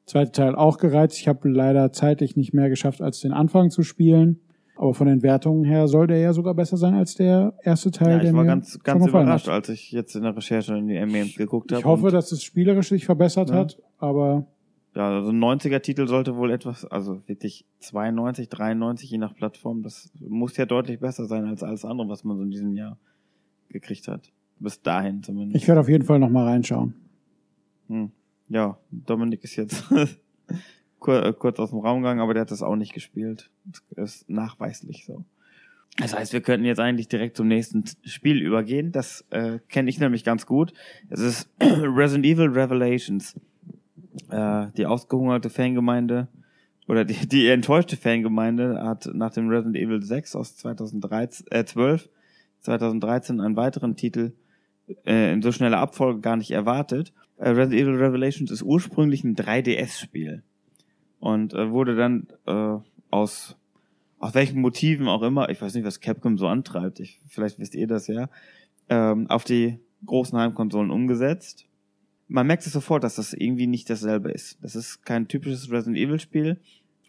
zweite Teil auch gereizt. Ich habe leider zeitlich nicht mehr geschafft, als den Anfang zu spielen. Aber von den Wertungen her soll der ja sogar besser sein als der erste Teil.
Ja,
der
ich war
mir
ganz, ganz überrascht,
Hat.
als ich jetzt in der Recherche in die MEMs geguckt habe.
Ich hoffe, dass es spielerisch sich verbessert
Ja.
hat, aber
Ja, also ein 90er-Titel sollte wohl etwas, also wirklich 92, 93 je nach Plattform, das muss ja deutlich besser sein als alles andere, was man so in diesem Jahr gekriegt hat. Bis dahin zumindest.
ich werde auf jeden Fall noch mal reinschauen.
hm. Ja, Dominik ist jetzt äh, kurz aus dem Raum gegangen, aber der hat das auch nicht gespielt. Das ist nachweislich so. Das heißt, wir könnten jetzt eigentlich direkt zum nächsten Spiel übergehen. Das äh, kenne ich nämlich ganz gut. Es ist Resident Evil Revelations. Äh, die ausgehungerte Fangemeinde oder die, die enttäuschte Fangemeinde hat nach dem Resident Evil 6 aus 2013, äh, 12, 2013 einen weiteren Titel äh, in so schneller Abfolge gar nicht erwartet. Äh, Resident Evil Revelations ist ursprünglich ein 3DS-Spiel und äh, wurde dann äh, aus aus welchen Motiven auch immer, ich weiß nicht, was Capcom so antreibt, ich, vielleicht wisst ihr das ja, ähm, auf die großen Heimkonsolen umgesetzt. Man merkt es sofort, dass das irgendwie nicht dasselbe ist. Das ist kein typisches Resident Evil Spiel.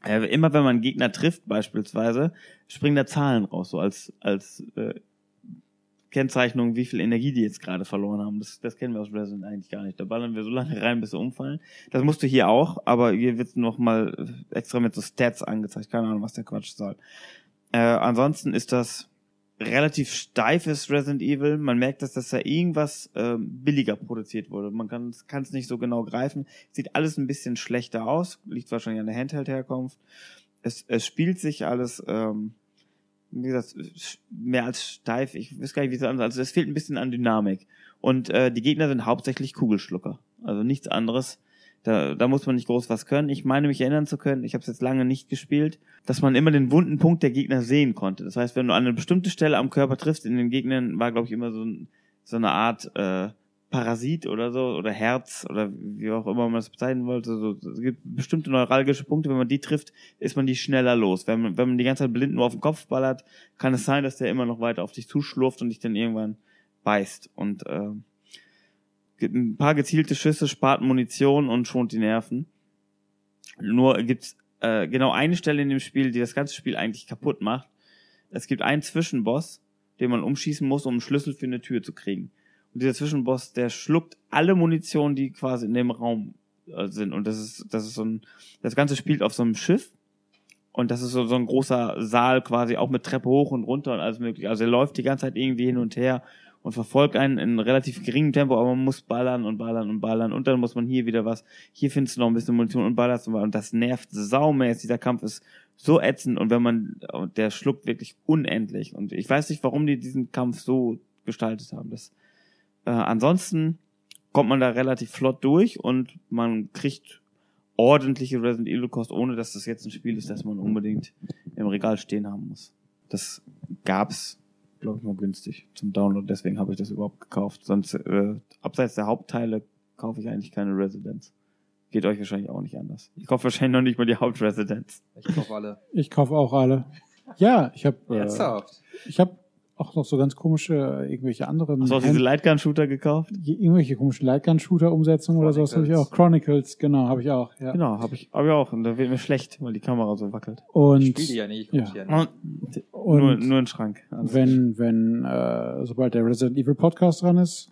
Äh, immer wenn man Gegner trifft, beispielsweise, springen da Zahlen raus, so als, als äh, Kennzeichnung, wie viel Energie die jetzt gerade verloren haben. Das, das kennen wir aus Resident eigentlich gar nicht. Da ballern wir so lange rein, bis sie umfallen. Das musst du hier auch, aber hier wird noch mal extra mit so Stats angezeigt. Keine Ahnung, was der Quatsch soll. Äh, ansonsten ist das relativ steifes Resident Evil. Man merkt, dass das da irgendwas ähm, billiger produziert wurde. Man kann es nicht so genau greifen. Sieht alles ein bisschen schlechter aus. Liegt wahrscheinlich an der Handheld-Herkunft. Es, es spielt sich alles, ähm, wie gesagt, mehr als steif. Ich weiß gar nicht, wie es anders. Also es fehlt ein bisschen an Dynamik. Und äh, die Gegner sind hauptsächlich Kugelschlucker. Also nichts anderes. Da, da muss man nicht groß was können. Ich meine mich erinnern zu können, ich habe es jetzt lange nicht gespielt, dass man immer den wunden Punkt der Gegner sehen konnte. Das heißt, wenn du an eine bestimmte Stelle am Körper triffst, in den Gegnern war, glaube ich, immer so, ein, so eine Art äh, Parasit oder so, oder Herz, oder wie auch immer man das bezeichnen wollte. So, es gibt bestimmte neuralgische Punkte, wenn man die trifft, ist man die schneller los. Wenn man, wenn man die ganze Zeit blind nur auf den Kopf ballert, kann es sein, dass der immer noch weiter auf dich zuschlurft und dich dann irgendwann beißt. Und äh, ein paar gezielte Schüsse spart Munition und schont die Nerven. Nur gibt's äh, genau eine Stelle in dem Spiel, die das ganze Spiel eigentlich kaputt macht. Es gibt einen Zwischenboss, den man umschießen muss, um einen Schlüssel für eine Tür zu kriegen. Und dieser Zwischenboss, der schluckt alle Munition, die quasi in dem Raum äh, sind. Und das ist, das ist so ein, das Ganze spielt auf so einem Schiff. Und das ist so, so ein großer Saal quasi, auch mit Treppe hoch und runter und alles mögliche. Also er läuft die ganze Zeit irgendwie hin und her und verfolgt einen in relativ geringem Tempo, aber man muss ballern und ballern und ballern und dann muss man hier wieder was, hier findest du noch ein bisschen Munition und ballerst und, und das nervt saumäßig, dieser Kampf ist so ätzend und wenn man, der schluckt wirklich unendlich und ich weiß nicht, warum die diesen Kampf so gestaltet haben. Das, äh, ansonsten kommt man da relativ flott durch und man kriegt ordentliche Resident Evil Kost, ohne dass das jetzt ein Spiel ist, das man unbedingt im Regal stehen haben muss. Das gab's glaube ich, mal günstig zum Download. Deswegen habe ich das überhaupt gekauft. Sonst, äh, abseits der Hauptteile, kaufe ich eigentlich keine Residence. Geht euch wahrscheinlich auch nicht anders. Ich kaufe wahrscheinlich noch nicht mal die Hauptresidenz.
Ich kaufe alle.
Ich kaufe auch alle. Ja, ich habe äh,
Ernsthaft?
ich habe auch noch so ganz komische äh, irgendwelche anderen
Hast du auch diese Lightgun-Shooter gekauft?
irgendwelche komischen Lightgun-Shooter-Umsetzungen oder sowas habe ich auch. Chronicles, genau, habe ich auch. Ja.
Genau, habe ich, hab ich auch. Und da wird mir schlecht, weil die Kamera so wackelt.
Und
Ich spiele die ja nicht, ich
ja.
die ja nicht.
Und nur, nur ein Schrank. Also
wenn, wenn, äh, sobald der Resident Evil Podcast dran ist,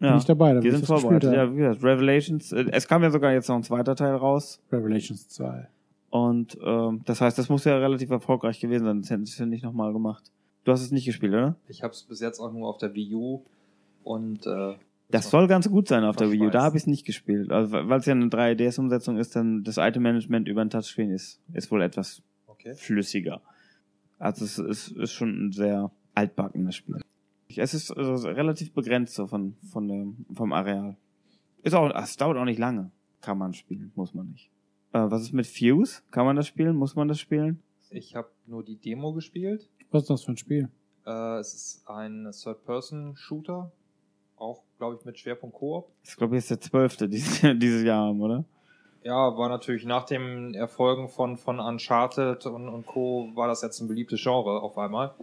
bin ich dabei. Da
Wir sind
das
vorbereitet. Ja, wie gesagt, Revelations. äh, Es kam ja sogar jetzt noch ein zweiter Teil raus.
Revelations 2.
Und ähm, das heißt, das muss ja relativ erfolgreich gewesen sein, sonst hätten sie ja nicht nochmal gemacht. Du hast es nicht gespielt, oder?
Ich habe es bis jetzt auch nur auf der Wii U und äh,
Das soll ganz gut sein auf der Wii U. Da habe ich es nicht gespielt. Also, weil es ja eine 3DS-Umsetzung ist, dann das Item-Management über ein Touchscreen ist, ist wohl etwas
okay.
flüssiger. Also es ist, ist schon ein sehr altbackenes Spiel. Es ist also relativ begrenzt so von, von dem, vom Areal. Ist auch, es dauert auch nicht lange. Kann man spielen, muss man nicht. Äh, was ist mit Fuse? Kann man das spielen? Muss man das spielen?
Ich habe nur die Demo gespielt.
Was ist das für ein Spiel?
Äh, es ist ein Third-Person-Shooter, auch glaube ich mit Schwerpunkt Koop.
Das ist, glaube ich, jetzt der zwölfte dieses, dieses Jahr haben, oder?
Ja, war natürlich nach den Erfolgen von, von Uncharted und, und Co. war das jetzt ein beliebtes Genre auf einmal.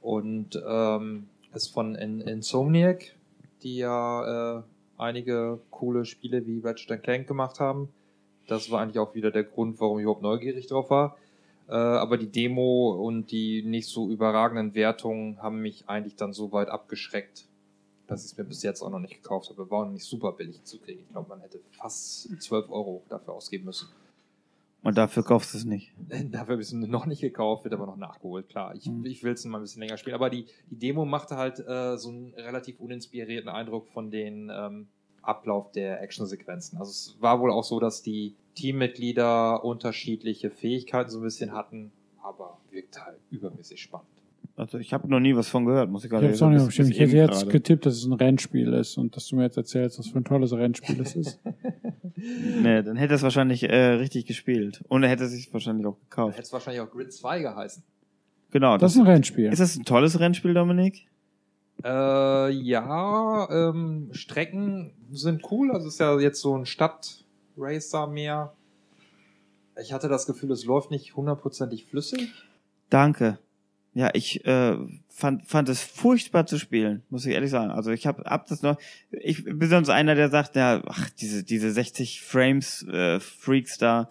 Und ähm, ist von In Insomniac, die ja äh, einige coole Spiele wie Ratchet Clank gemacht haben. Das war eigentlich auch wieder der Grund, warum ich überhaupt neugierig drauf war. Äh, aber die Demo und die nicht so überragenden Wertungen haben mich eigentlich dann so weit abgeschreckt, dass ich es mir bis jetzt auch noch nicht gekauft habe. War auch nicht super billig zu kriegen. Ich glaube, man hätte fast 12 Euro dafür ausgeben müssen.
Und dafür kaufst du es nicht.
Dafür habe ich es noch nicht gekauft, wird aber noch nachgeholt, klar. Ich,
Mhm.
ich will es mal ein bisschen länger spielen. Aber die, die Demo machte halt äh, so einen relativ uninspirierten Eindruck von den ähm, Ablauf der Actionsequenzen. Also es war wohl auch so, dass die Teammitglieder unterschiedliche Fähigkeiten so ein bisschen hatten, aber wirkt halt übermäßig spannend.
Also ich habe noch nie was von gehört, muss ich
Ich
gerade
bestimmt.
bis
Ich hätte jetzt
gerade.
getippt, dass es ein Rennspiel ist und dass du mir jetzt erzählst, was für ein tolles Rennspiel es ist.
Nee, dann hätte er es wahrscheinlich äh, richtig gespielt. Und er hätte es sich wahrscheinlich auch gekauft.
hätte es wahrscheinlich auch Grid 2 geheißen.
Genau.
Das ist ein Rennspiel.
Ist das ein tolles Rennspiel, Dominik?
Äh, ja, ähm, Strecken sind cool. Also es ist ja jetzt so ein Stadtracer mehr. Ich hatte das Gefühl, es läuft nicht hundertprozentig flüssig.
Danke. Ja, ich äh, fand, fand es furchtbar zu spielen, muss ich ehrlich sagen. Also ich habe hab das noch. Ich bin sonst einer, der sagt, ja, ach, diese, diese 60 Frames äh, Freaks da,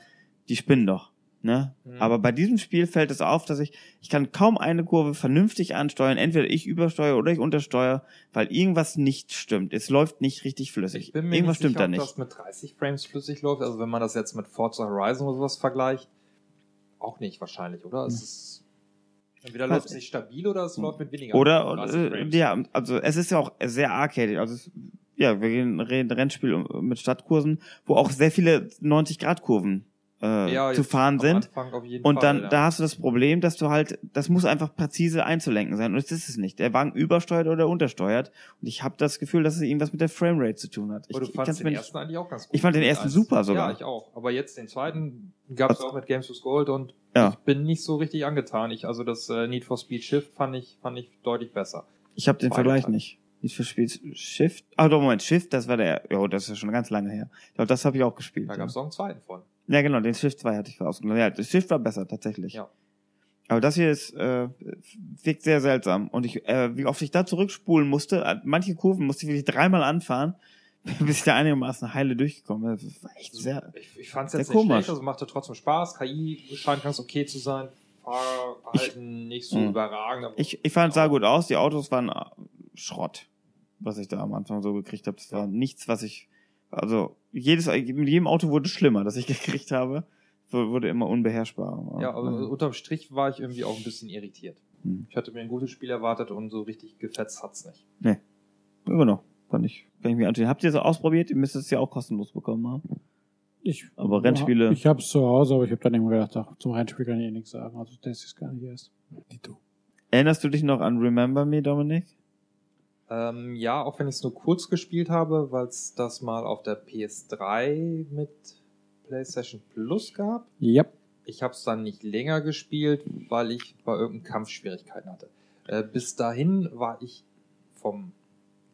die spinnen doch. Ne?
Mhm.
Aber bei diesem Spiel fällt es auf, dass ich, ich kann kaum eine Kurve vernünftig ansteuern. Entweder ich übersteuere oder ich untersteuere, weil irgendwas nicht stimmt. Es läuft nicht richtig flüssig.
Ich bin mir
irgendwas
nicht
stimmt
sicher,
da
ob
nicht.
das mit 30 Frames flüssig läuft. Also wenn man das jetzt mit Forza Horizon oder sowas vergleicht, auch nicht wahrscheinlich, oder? Es ist, entweder läuft es nicht stabil oder es läuft mit weniger.
Oder,
30
äh, ja, also es ist ja auch sehr arcade. Also es, ja, wir gehen reden Rennspiel um- mit Stadtkursen, wo auch sehr viele 90-Grad-Kurven äh,
Ja,
zu fahren sind. Und
Fall,
dann,
ja.
da hast du das Problem, dass du halt, das muss einfach präzise einzulenken sein. Und das ist es nicht. Der Wagen übersteuert oder untersteuert. Und ich habe das Gefühl, dass es irgendwas mit der Framerate zu tun hat. Ich,
Aber du
ich
fandst den ersten eigentlich auch ganz gut.
Ich fand den ersten super sogar.
Ja, ich auch. Aber jetzt den zweiten gab es auch mit Games with Gold und
Ja.
ich bin nicht so richtig angetan. Ich, also das äh, Need for Speed Shift fand ich, fand ich deutlich besser.
Ich habe den Vergleich
Teil.
nicht. Nicht für Spiel Shift. Ah, doch, Moment, Shift, das war der, oh, das ist ja schon ganz lange her. Ich glaube, das habe ich auch gespielt.
Da
ja.
gab es auch einen zweiten von.
Ja, genau, den Shift 2 hatte ich ausgenommen. Ja, das Shift war besser, tatsächlich.
Ja.
Aber das hier ist, äh, wirkt sehr seltsam. Und ich, äh, wie oft ich da zurückspulen musste, äh, manche Kurven musste ich wirklich dreimal anfahren, bis ich da einigermaßen heile durchgekommen bin. Das war echt sehr,
Ich, ich fand es jetzt nicht
komisch.
schlecht, also machte trotzdem Spaß. KI scheint ganz okay zu sein. Fahrverhalten nicht so
Mhm.
überragend.
Ich, ich fand es sah gut aus, die Autos waren äh, Schrott, was ich da am Anfang so gekriegt habe. Das war nichts, was ich, also, jedes, mit jedem Auto wurde es schlimmer, das ich gekriegt habe. Wu- Wurde immer unbeherrschbar.
Ja, aber unterm Strich war ich irgendwie auch ein bisschen irritiert.
Hm.
Ich hatte mir ein gutes Spiel erwartet und so richtig gefetzt hat's nicht.
Immer noch. Kann ich, kann ich mir ansehen. Habt ihr es ausprobiert? Ihr müsst es ja auch kostenlos bekommen haben.
Ich,
Aber Rennspiele-
Ich habe es zu Hause, aber ich habe dann immer gedacht, ach, zum Rennspiel kann ich eh nichts sagen. Also das ist gar nicht erst.
Erinnerst du dich noch an Remember Me, Dominik?
Ähm, ja, auch wenn ich es nur kurz gespielt habe, weil es das mal auf der PS3 mit PlayStation Plus gab.
Ja.
Ich habe es dann nicht länger gespielt, weil ich bei irgendeinem Kampf Schwierigkeiten hatte. Äh, bis dahin war ich vom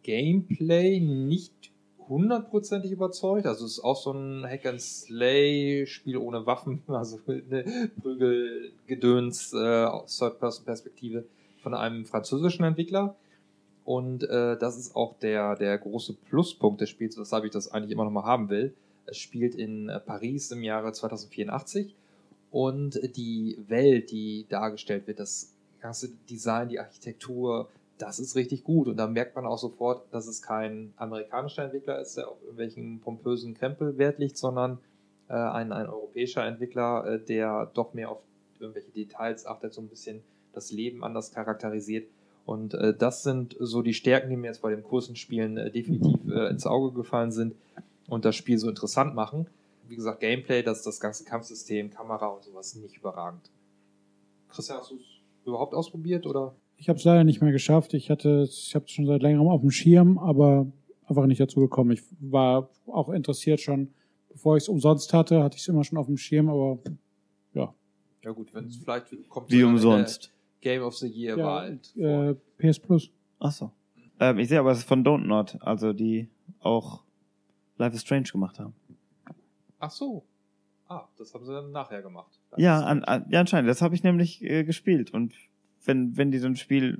Gameplay nicht hundertprozentig überzeugt. Also es ist auch so ein Hack-and-Slay-Spiel ohne Waffen, also eine Prügelgedöns äh, aus Third-Person-Perspektive von einem französischen Entwickler. Und äh, das ist auch der, der große Pluspunkt des Spiels, weshalb ich das eigentlich immer noch mal haben will. Es spielt in äh, Paris im Jahre 2084 und die Welt, die dargestellt wird, das ganze Design, die Architektur, das ist richtig gut. Und da merkt man auch sofort, dass es kein amerikanischer Entwickler ist, der auf irgendwelchen pompösen Krempel Wert legt, sondern äh, ein, ein europäischer Entwickler, äh, der doch mehr auf irgendwelche Details achtet, so ein bisschen das Leben anders charakterisiert. Und äh, das sind so die Stärken, die mir jetzt bei den kurzen Spielen äh, definitiv äh, ins Auge gefallen sind und das Spiel so interessant machen. Wie gesagt, Gameplay, das das ganze Kampfsystem, Kamera und sowas nicht überragend. Christian, hast du es überhaupt ausprobiert oder?
Ich habe es leider nicht mehr geschafft. Ich hatte, ich habe es schon seit längerem auf dem Schirm, aber einfach nicht dazu gekommen. Ich war auch interessiert schon, bevor ich es umsonst hatte, hatte ich es immer schon auf dem Schirm, aber ja.
Ja gut, wenn es vielleicht kommt
Wie umsonst.
Game of the Year
ja
Wahl.
äh, PS Plus.
Ach so. Ähm, ich sehe aber, es ist von Don't Not, also die auch Life is Strange gemacht haben.
Ach so. Ah, das haben sie dann nachher gemacht.
Ja, an, an, ja anscheinend. Das habe ich nämlich äh, gespielt. Und wenn, wenn die so ein Spiel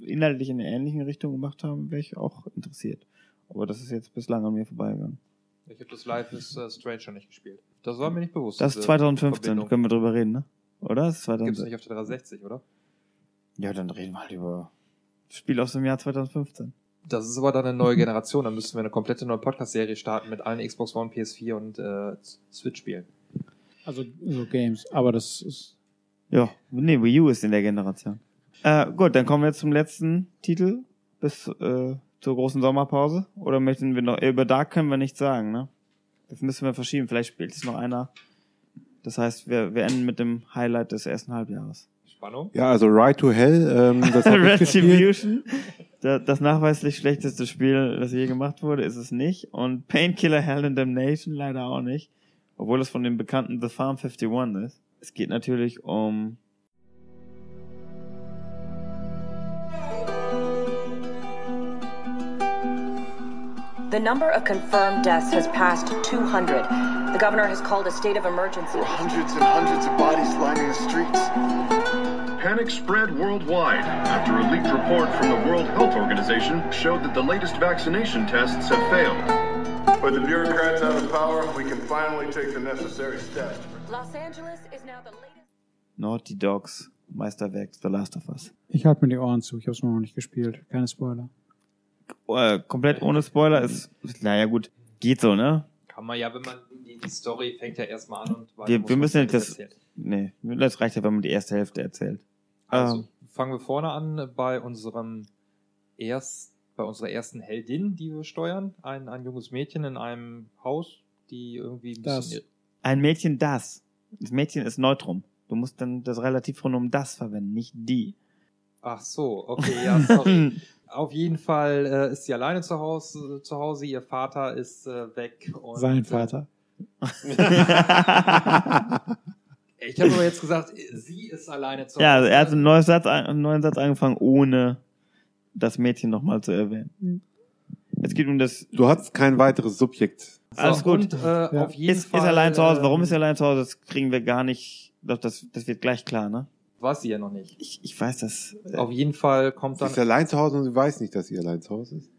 inhaltlich in einer ähnlichen Richtung gemacht haben, wäre ich auch interessiert. Aber das ist jetzt bislang an mir vorbeigegangen.
Ich habe das Life is äh, Strange noch nicht gespielt. Das war mir nicht bewusst.
Das ist
diese
2015,
Verbindung.
können wir drüber reden, ne? Oder? Das ist
Gibt's
2015.
nicht auf der 360, oder?
Ja, dann reden wir halt über Spiel aus dem Jahr 2015.
Das ist aber dann eine neue Generation. Dann müssten wir eine komplette neue Podcast-Serie starten mit allen Xbox One, PS4 und äh, Switch-Spielen.
Also so Games. Aber das ist.
Ja, nee, Wii U ist in der Generation. Äh, gut, dann kommen wir jetzt zum letzten Titel bis äh, zur großen Sommerpause. Oder möchten wir noch, über Dark können wir nichts sagen, ne? Das müssen wir verschieben. Vielleicht spielt es noch einer. Das heißt, wir, wir enden mit dem Highlight des ersten Halbjahres.
Spannung.
Ja, also Ride to Hell, ähm, das.
Retribution. Da- Das nachweislich schlechteste Spiel, das je gemacht wurde, ist es nicht. Und Painkiller Hell and Damnation leider auch nicht. Obwohl es von dem bekannten The Farm 51 ist. Es geht natürlich um
The number of confirmed deaths has passed 200. The governor has called a state of emergency.
There were hundreds and hundreds of bodies lining the streets.
Panic spread worldwide after a leaked report from the World Health Organization showed that the latest vaccination tests have failed.
With the bureaucrats out of power, we can finally take the necessary steps.
Los Angeles is now the latest.
Naughty Dogs Meisterwerk The Last of Us.
Ich halte mir die Ohren zu. Ich habe es noch nicht gespielt. Keine Spoiler.
Äh, komplett ohne Spoiler ist, naja gut, geht so, ne?
Kann man ja, wenn man die, die Story fängt ja erstmal an und weiter
Wir, wir müssen nicht
alles
das,
erzählen.
nee, das reicht ja, wenn man die erste Hälfte erzählt.
Also,
Ähm,
fangen wir vorne an bei unserem erst, bei unserer ersten Heldin, die wir steuern. Ein, ein junges Mädchen in einem Haus, die irgendwie ein
Das.
bisschen
ein Mädchen das. Das Mädchen ist Neutrum. Du musst dann das Relativpronomen das verwenden, nicht die.
Ach so, okay, ja, sorry. Auf jeden Fall äh, ist sie alleine zu Hause, zu Hause. Ihr Vater ist äh, weg. Und,
Sein Vater.
Äh, ich habe aber jetzt gesagt, äh, sie ist alleine zu
ja,
Hause.
also er hat einen neuen Satz, einen neuen Satz angefangen, ohne das Mädchen nochmal zu erwähnen. Es geht um das.
Du hast kein weiteres Subjekt.
So,
Alles gut.
Und, äh, auf jeden
ist,
Fall,
ist allein zu Hause. Warum
ähm,
ist er allein zu Hause? Das kriegen wir gar nicht. Doch, das, das wird gleich klar, ne?
Weiß sie ja noch nicht.
Ich, ich weiß das. äh,
Auf jeden Fall kommt
Sie
dann
ist allein zu Hause und sie weiß nicht, dass sie allein zu Hause ist.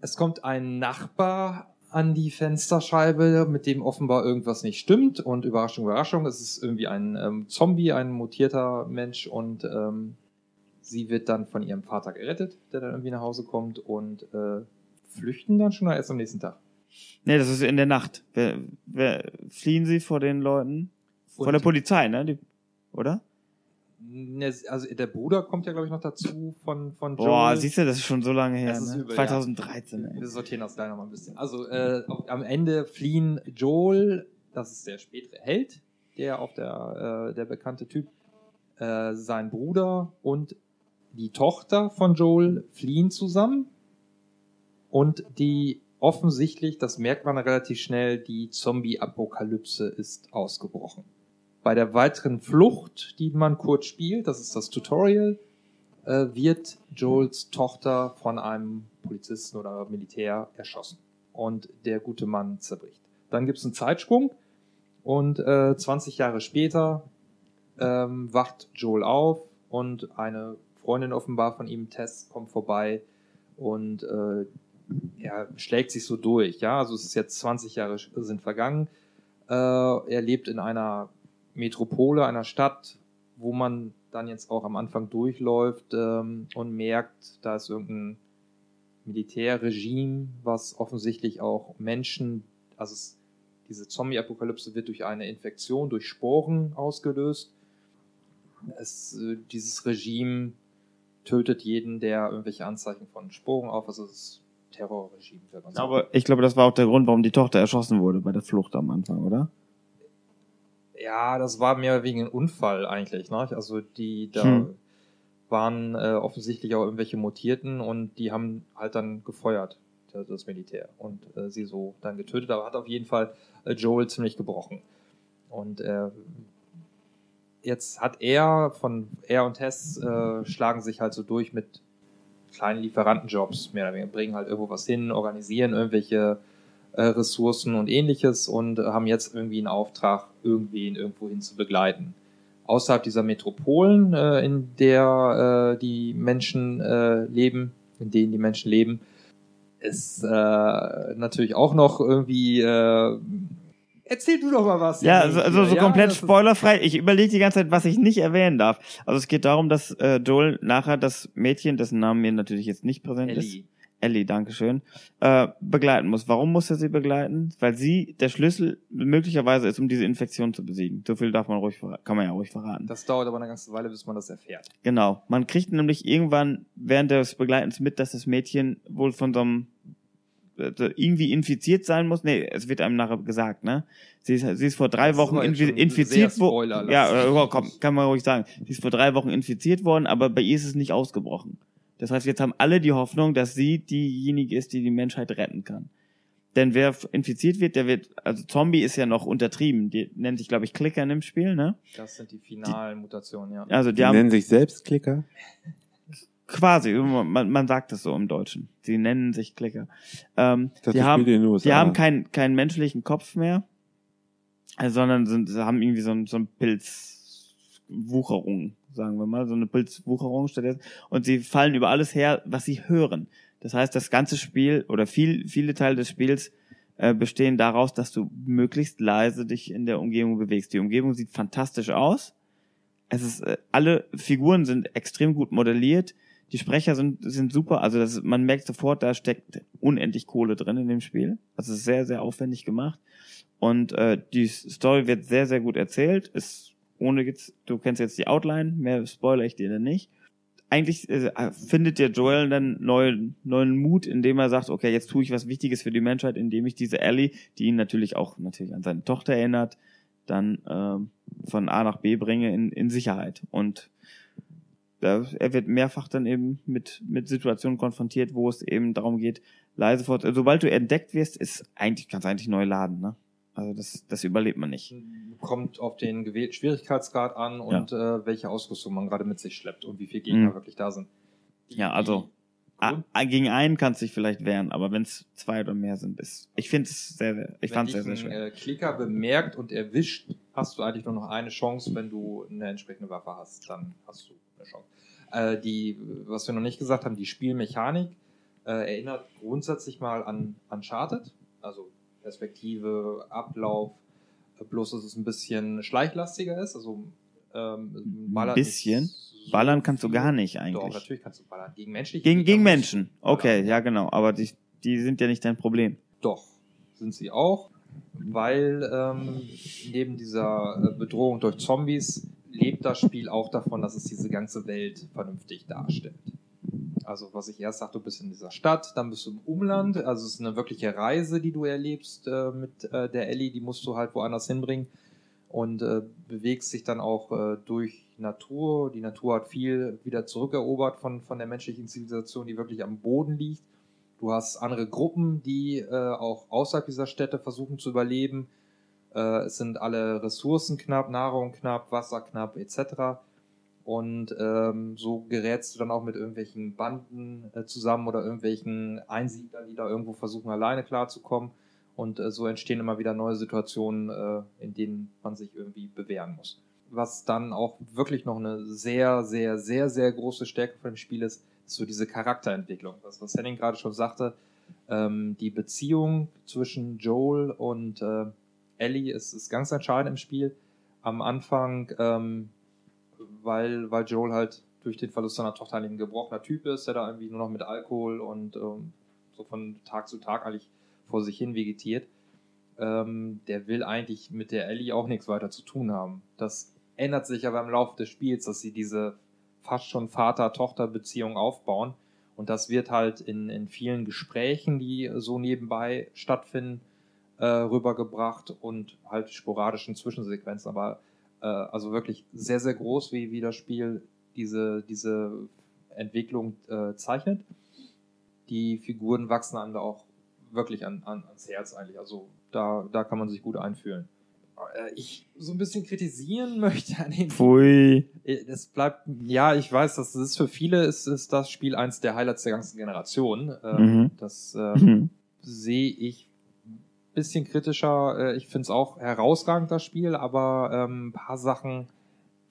Es kommt ein Nachbar an die Fensterscheibe, mit dem offenbar irgendwas nicht stimmt. Und Überraschung, Überraschung, es ist irgendwie ein ähm, Zombie, ein mutierter Mensch. Und ähm, sie wird dann von ihrem Vater gerettet, der dann irgendwie nach Hause kommt. Und äh, flüchten dann schon oder erst am nächsten Tag.
Nee, das ist in der Nacht. Wer, wer, fliehen sie vor den Leuten? Vor
Und-
der Polizei, ne? Die, oder?
Ne, Also der Bruder kommt ja, glaube ich, noch dazu von, von Joel.
Boah, siehst du, das ist schon so lange her.
Das ist
Ne?
übel,
2013, ey.
Wir sortieren das gleich noch mal ein bisschen. Also äh, am Ende fliehen Joel, das ist der spätere Held, der auf der äh, der bekannte Typ, äh, sein Bruder und die Tochter von Joel fliehen zusammen und die offensichtlich, das merkt man relativ schnell, die Zombie-Apokalypse ist ausgebrochen. Bei der weiteren Flucht, die man kurz spielt, das ist das Tutorial, äh, wird Joels Tochter von einem Polizisten oder Militär erschossen. Und der gute Mann zerbricht. Dann gibt es einen Zeitsprung und äh, 20 Jahre später ähm, wacht Joel auf und eine Freundin offenbar von ihm, Tess, kommt vorbei und äh, er schlägt sich so durch. Ja, also es ist jetzt 20 Jahre sind vergangen. Äh, er lebt in einer Metropole, einer Stadt, wo man dann jetzt auch am Anfang durchläuft ähm, und merkt, da ist irgendein Militärregime, was offensichtlich auch Menschen, also es, diese Zombie-Apokalypse wird durch eine Infektion, durch Sporen ausgelöst. Es, äh, dieses Regime tötet jeden, der irgendwelche Anzeichen von Sporen auf, also das Terrorregime, wenn man so
Aber ich glaube, das war auch der Grund, warum die Tochter erschossen wurde bei der Flucht am Anfang, oder?
Ja, das war mehr wegen ein Unfall eigentlich. Ne? Also die da
Hm.
waren äh, offensichtlich auch irgendwelche Mutierten und die haben halt dann gefeuert, das, das Militär, und äh, sie so dann getötet. Aber hat auf jeden Fall äh, Joel ziemlich gebrochen. Und äh, jetzt hat er von er und Tess äh, schlagen sich halt so durch mit kleinen Lieferantenjobs, mehr oder weniger, bringen halt irgendwo was hin, organisieren irgendwelche äh, Ressourcen und ähnliches und äh, haben jetzt irgendwie einen Auftrag, irgendwen irgendwo hin zu begleiten. Außerhalb dieser Metropolen, äh, in der äh, die Menschen äh, leben, in denen die Menschen leben, ist äh, natürlich auch noch irgendwie. Äh, erzähl du doch mal was.
Ja, also, also so
Ja,
komplett spoilerfrei. Ich überlege die ganze Zeit, was ich nicht erwähnen darf. Also es geht darum, dass äh, Joel nachher das Mädchen, dessen Name mir natürlich jetzt nicht präsent ist,
Ellie.
Dankeschön, äh, begleiten muss. Warum muss er sie begleiten? Weil sie der Schlüssel möglicherweise ist, um diese Infektion zu besiegen. So viel darf man ruhig verraten, kann man ja ruhig verraten.
Das dauert aber eine ganze Weile, bis man das erfährt.
Genau. Man kriegt nämlich irgendwann während des Begleitens mit, dass das Mädchen wohl von so einem äh, irgendwie infiziert sein muss. Nee, es wird einem nachher gesagt, ne? Sie ist, sie ist vor drei
Das
Wochen infi infiziert worden. Ja, komm, kann man ruhig sagen. Sie ist vor drei Wochen infiziert worden, aber bei ihr ist es nicht ausgebrochen. Das heißt, jetzt haben alle die Hoffnung, dass sie diejenige ist, die die Menschheit retten kann. Denn wer infiziert wird, der wird, also Zombie ist ja noch untertrieben. Die nennt sich, glaube ich, Klicker in dem Spiel, ne?
Das sind die finalen Mutationen, ja.
Also die,
Die
haben
nennen sich selbst Klicker.
quasi, man, man sagt es so im Deutschen. Sie nennen sich Klicker. Ähm,
Das
die haben,
Spiel in den USA.
die haben keinen keinen menschlichen Kopf mehr, äh, sondern sind, sie haben irgendwie so ein, so ein Pilzwucherung, sagen wir mal, so eine Pilzwucherung stattdessen. Und sie fallen über alles her, was sie hören. Das heißt, das ganze Spiel oder viel, viele Teile des Spiels äh, bestehen daraus, dass du möglichst leise dich in der Umgebung bewegst. Die Umgebung sieht fantastisch aus. Es ist, äh, alle Figuren sind extrem gut modelliert. Die Sprecher sind, sind super. Also das, man merkt sofort, da steckt unendlich Kohle drin in dem Spiel. Also es ist sehr, sehr aufwendig gemacht. Und äh, die Story wird sehr, sehr gut erzählt. Ist ohne jetzt, du kennst jetzt die Outline, mehr spoiler ich dir dann nicht. Eigentlich äh, findet der Joel dann neuen, neuen Mut, indem er sagt, okay, jetzt tue ich was Wichtiges für die Menschheit, indem ich diese Ellie, die ihn natürlich auch natürlich an seine Tochter erinnert, dann ähm, von A nach B bringe in, in Sicherheit. Und da, er wird mehrfach dann eben mit, mit Situationen konfrontiert, wo es eben darum geht, leise fort. Sobald du entdeckt wirst, ist eigentlich, kannst du eigentlich neu laden, ne? Also das, das überlebt man nicht.
Kommt auf den gewählten Schwierigkeitsgrad an und äh, welche Ausrüstung man gerade mit sich schleppt und wie viele Gegner
Mhm.
wirklich da sind.
Ja, also a- gegen einen kannst du dich vielleicht wehren, aber wenn es zwei oder mehr sind, ist. Ich finde es sehr, sehr, ich
wenn
fand es sehr, sehr schwer.
äh, Klicker bemerkt und erwischt, hast du eigentlich nur noch eine Chance, wenn du eine entsprechende Waffe hast, dann hast du eine Chance. Äh, die, was wir noch nicht gesagt haben, die Spielmechanik äh, erinnert grundsätzlich mal an Uncharted, also Perspektive, Ablauf, äh, bloß dass es ein bisschen schleichlastiger ist, also ähm,
Ein
ballert
bisschen.
so
Ballern kannst du gar nicht
Doch,
eigentlich.
natürlich kannst du ballern. Gegen menschliche
Gegen, gegen Menschen. Okay, ja genau. Aber die, die sind ja nicht dein Problem.
Doch, sind sie auch, weil ähm, neben dieser äh, Bedrohung durch Zombies lebt das Spiel auch davon, dass es diese ganze Welt vernünftig darstellt. Also was ich erst sagte, du bist in dieser Stadt, dann bist du im Umland, also es ist eine wirkliche Reise, die du erlebst äh, mit äh, der Ellie, die musst du halt woanders hinbringen und äh, bewegst dich dann auch äh, durch Natur. Die Natur hat viel wieder zurückerobert von, von der menschlichen Zivilisation, die wirklich am Boden liegt. Du hast andere Gruppen, die äh, auch außerhalb dieser Städte versuchen zu überleben. Äh, es sind alle Ressourcen knapp, Nahrung knapp, Wasser knapp, etc. Und ähm, so gerätst du dann auch mit irgendwelchen Banden äh, zusammen oder irgendwelchen Einsiedlern, die da irgendwo versuchen, alleine klarzukommen. Und äh, so entstehen immer wieder neue Situationen, äh, in denen man sich irgendwie bewähren muss. Was dann auch wirklich noch eine sehr, sehr, sehr, sehr große Stärke von dem Spiel ist, ist so diese Charakterentwicklung. Das, was Henning gerade schon sagte, ähm, die Beziehung zwischen Joel und äh, Ellie ist, ist ganz entscheidend im Spiel. Am Anfang ähm, weil, weil Joel halt durch den Verlust seiner Tochter eigentlich ein gebrochener Typ ist, der da irgendwie nur noch mit Alkohol und ähm, so von Tag zu Tag eigentlich vor sich hin vegetiert. Ähm, der will eigentlich mit der Ellie auch nichts weiter zu tun haben. Das ändert sich aber im Laufe des Spiels, dass sie diese fast schon Vater-Tochter-Beziehung aufbauen. Und das wird halt in, in vielen Gesprächen, die so nebenbei stattfinden, äh, rübergebracht und halt sporadischen Zwischensequenzen. Aber äh, also wirklich sehr, sehr groß, wie, wie das Spiel diese, diese Entwicklung äh, zeichnet. Die Figuren wachsen einem da auch wirklich an, an, ans Herz eigentlich. Also da, da kann man sich gut einfühlen. Äh, Ich so ein bisschen kritisieren möchte an den.
Pfui.
Es bleibt, ja, ich weiß, das ist für viele ist, ist das Spiel eins der Highlights der ganzen Generation. Ähm,
Mhm.
Das äh,
Mhm.
sehe ich bisschen kritischer. Äh, Ich finde es auch herausragend, das Spiel, aber ähm, ein paar Sachen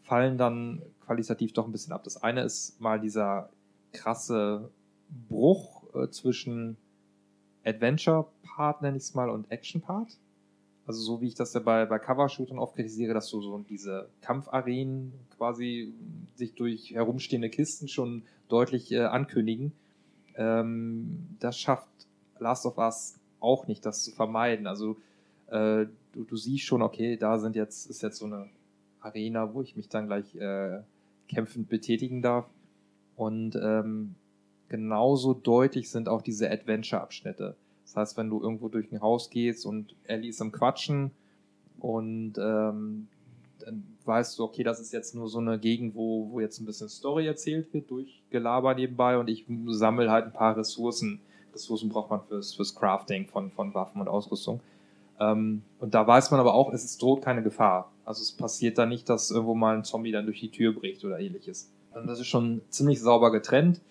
fallen dann qualitativ doch ein bisschen ab. Das eine ist mal dieser krasse Bruch äh, zwischen Adventure-Part, nenne ich es mal, und Action-Part. Also so wie ich das ja bei, bei Cover-Shootern oft kritisiere, dass so, so diese Kampfarenen quasi sich durch herumstehende Kisten schon deutlich äh, ankündigen. Ähm, das schafft Last of Us auch nicht, das zu vermeiden. Also äh, du, du siehst schon, okay, da sind jetzt, ist jetzt so eine Arena, wo ich mich dann gleich äh, kämpfend betätigen darf. Und ähm, genauso deutlich sind auch diese Adventure-Abschnitte. Das heißt, wenn du irgendwo durch ein Haus gehst und Ellie ist am Quatschen und ähm, dann weißt du, okay, das ist jetzt nur so eine Gegend, wo, wo jetzt ein bisschen Story erzählt wird durch Gelaber nebenbei und ich sammle halt ein paar Ressourcen. Ressourcen braucht man fürs, fürs Crafting von, von Waffen und Ausrüstung. Ähm, und da weiß man aber auch, es ist droht keine Gefahr. Also es passiert da nicht, dass irgendwo mal ein Zombie dann durch die Tür bricht oder ähnliches. Und das ist schon ziemlich sauber getrennt.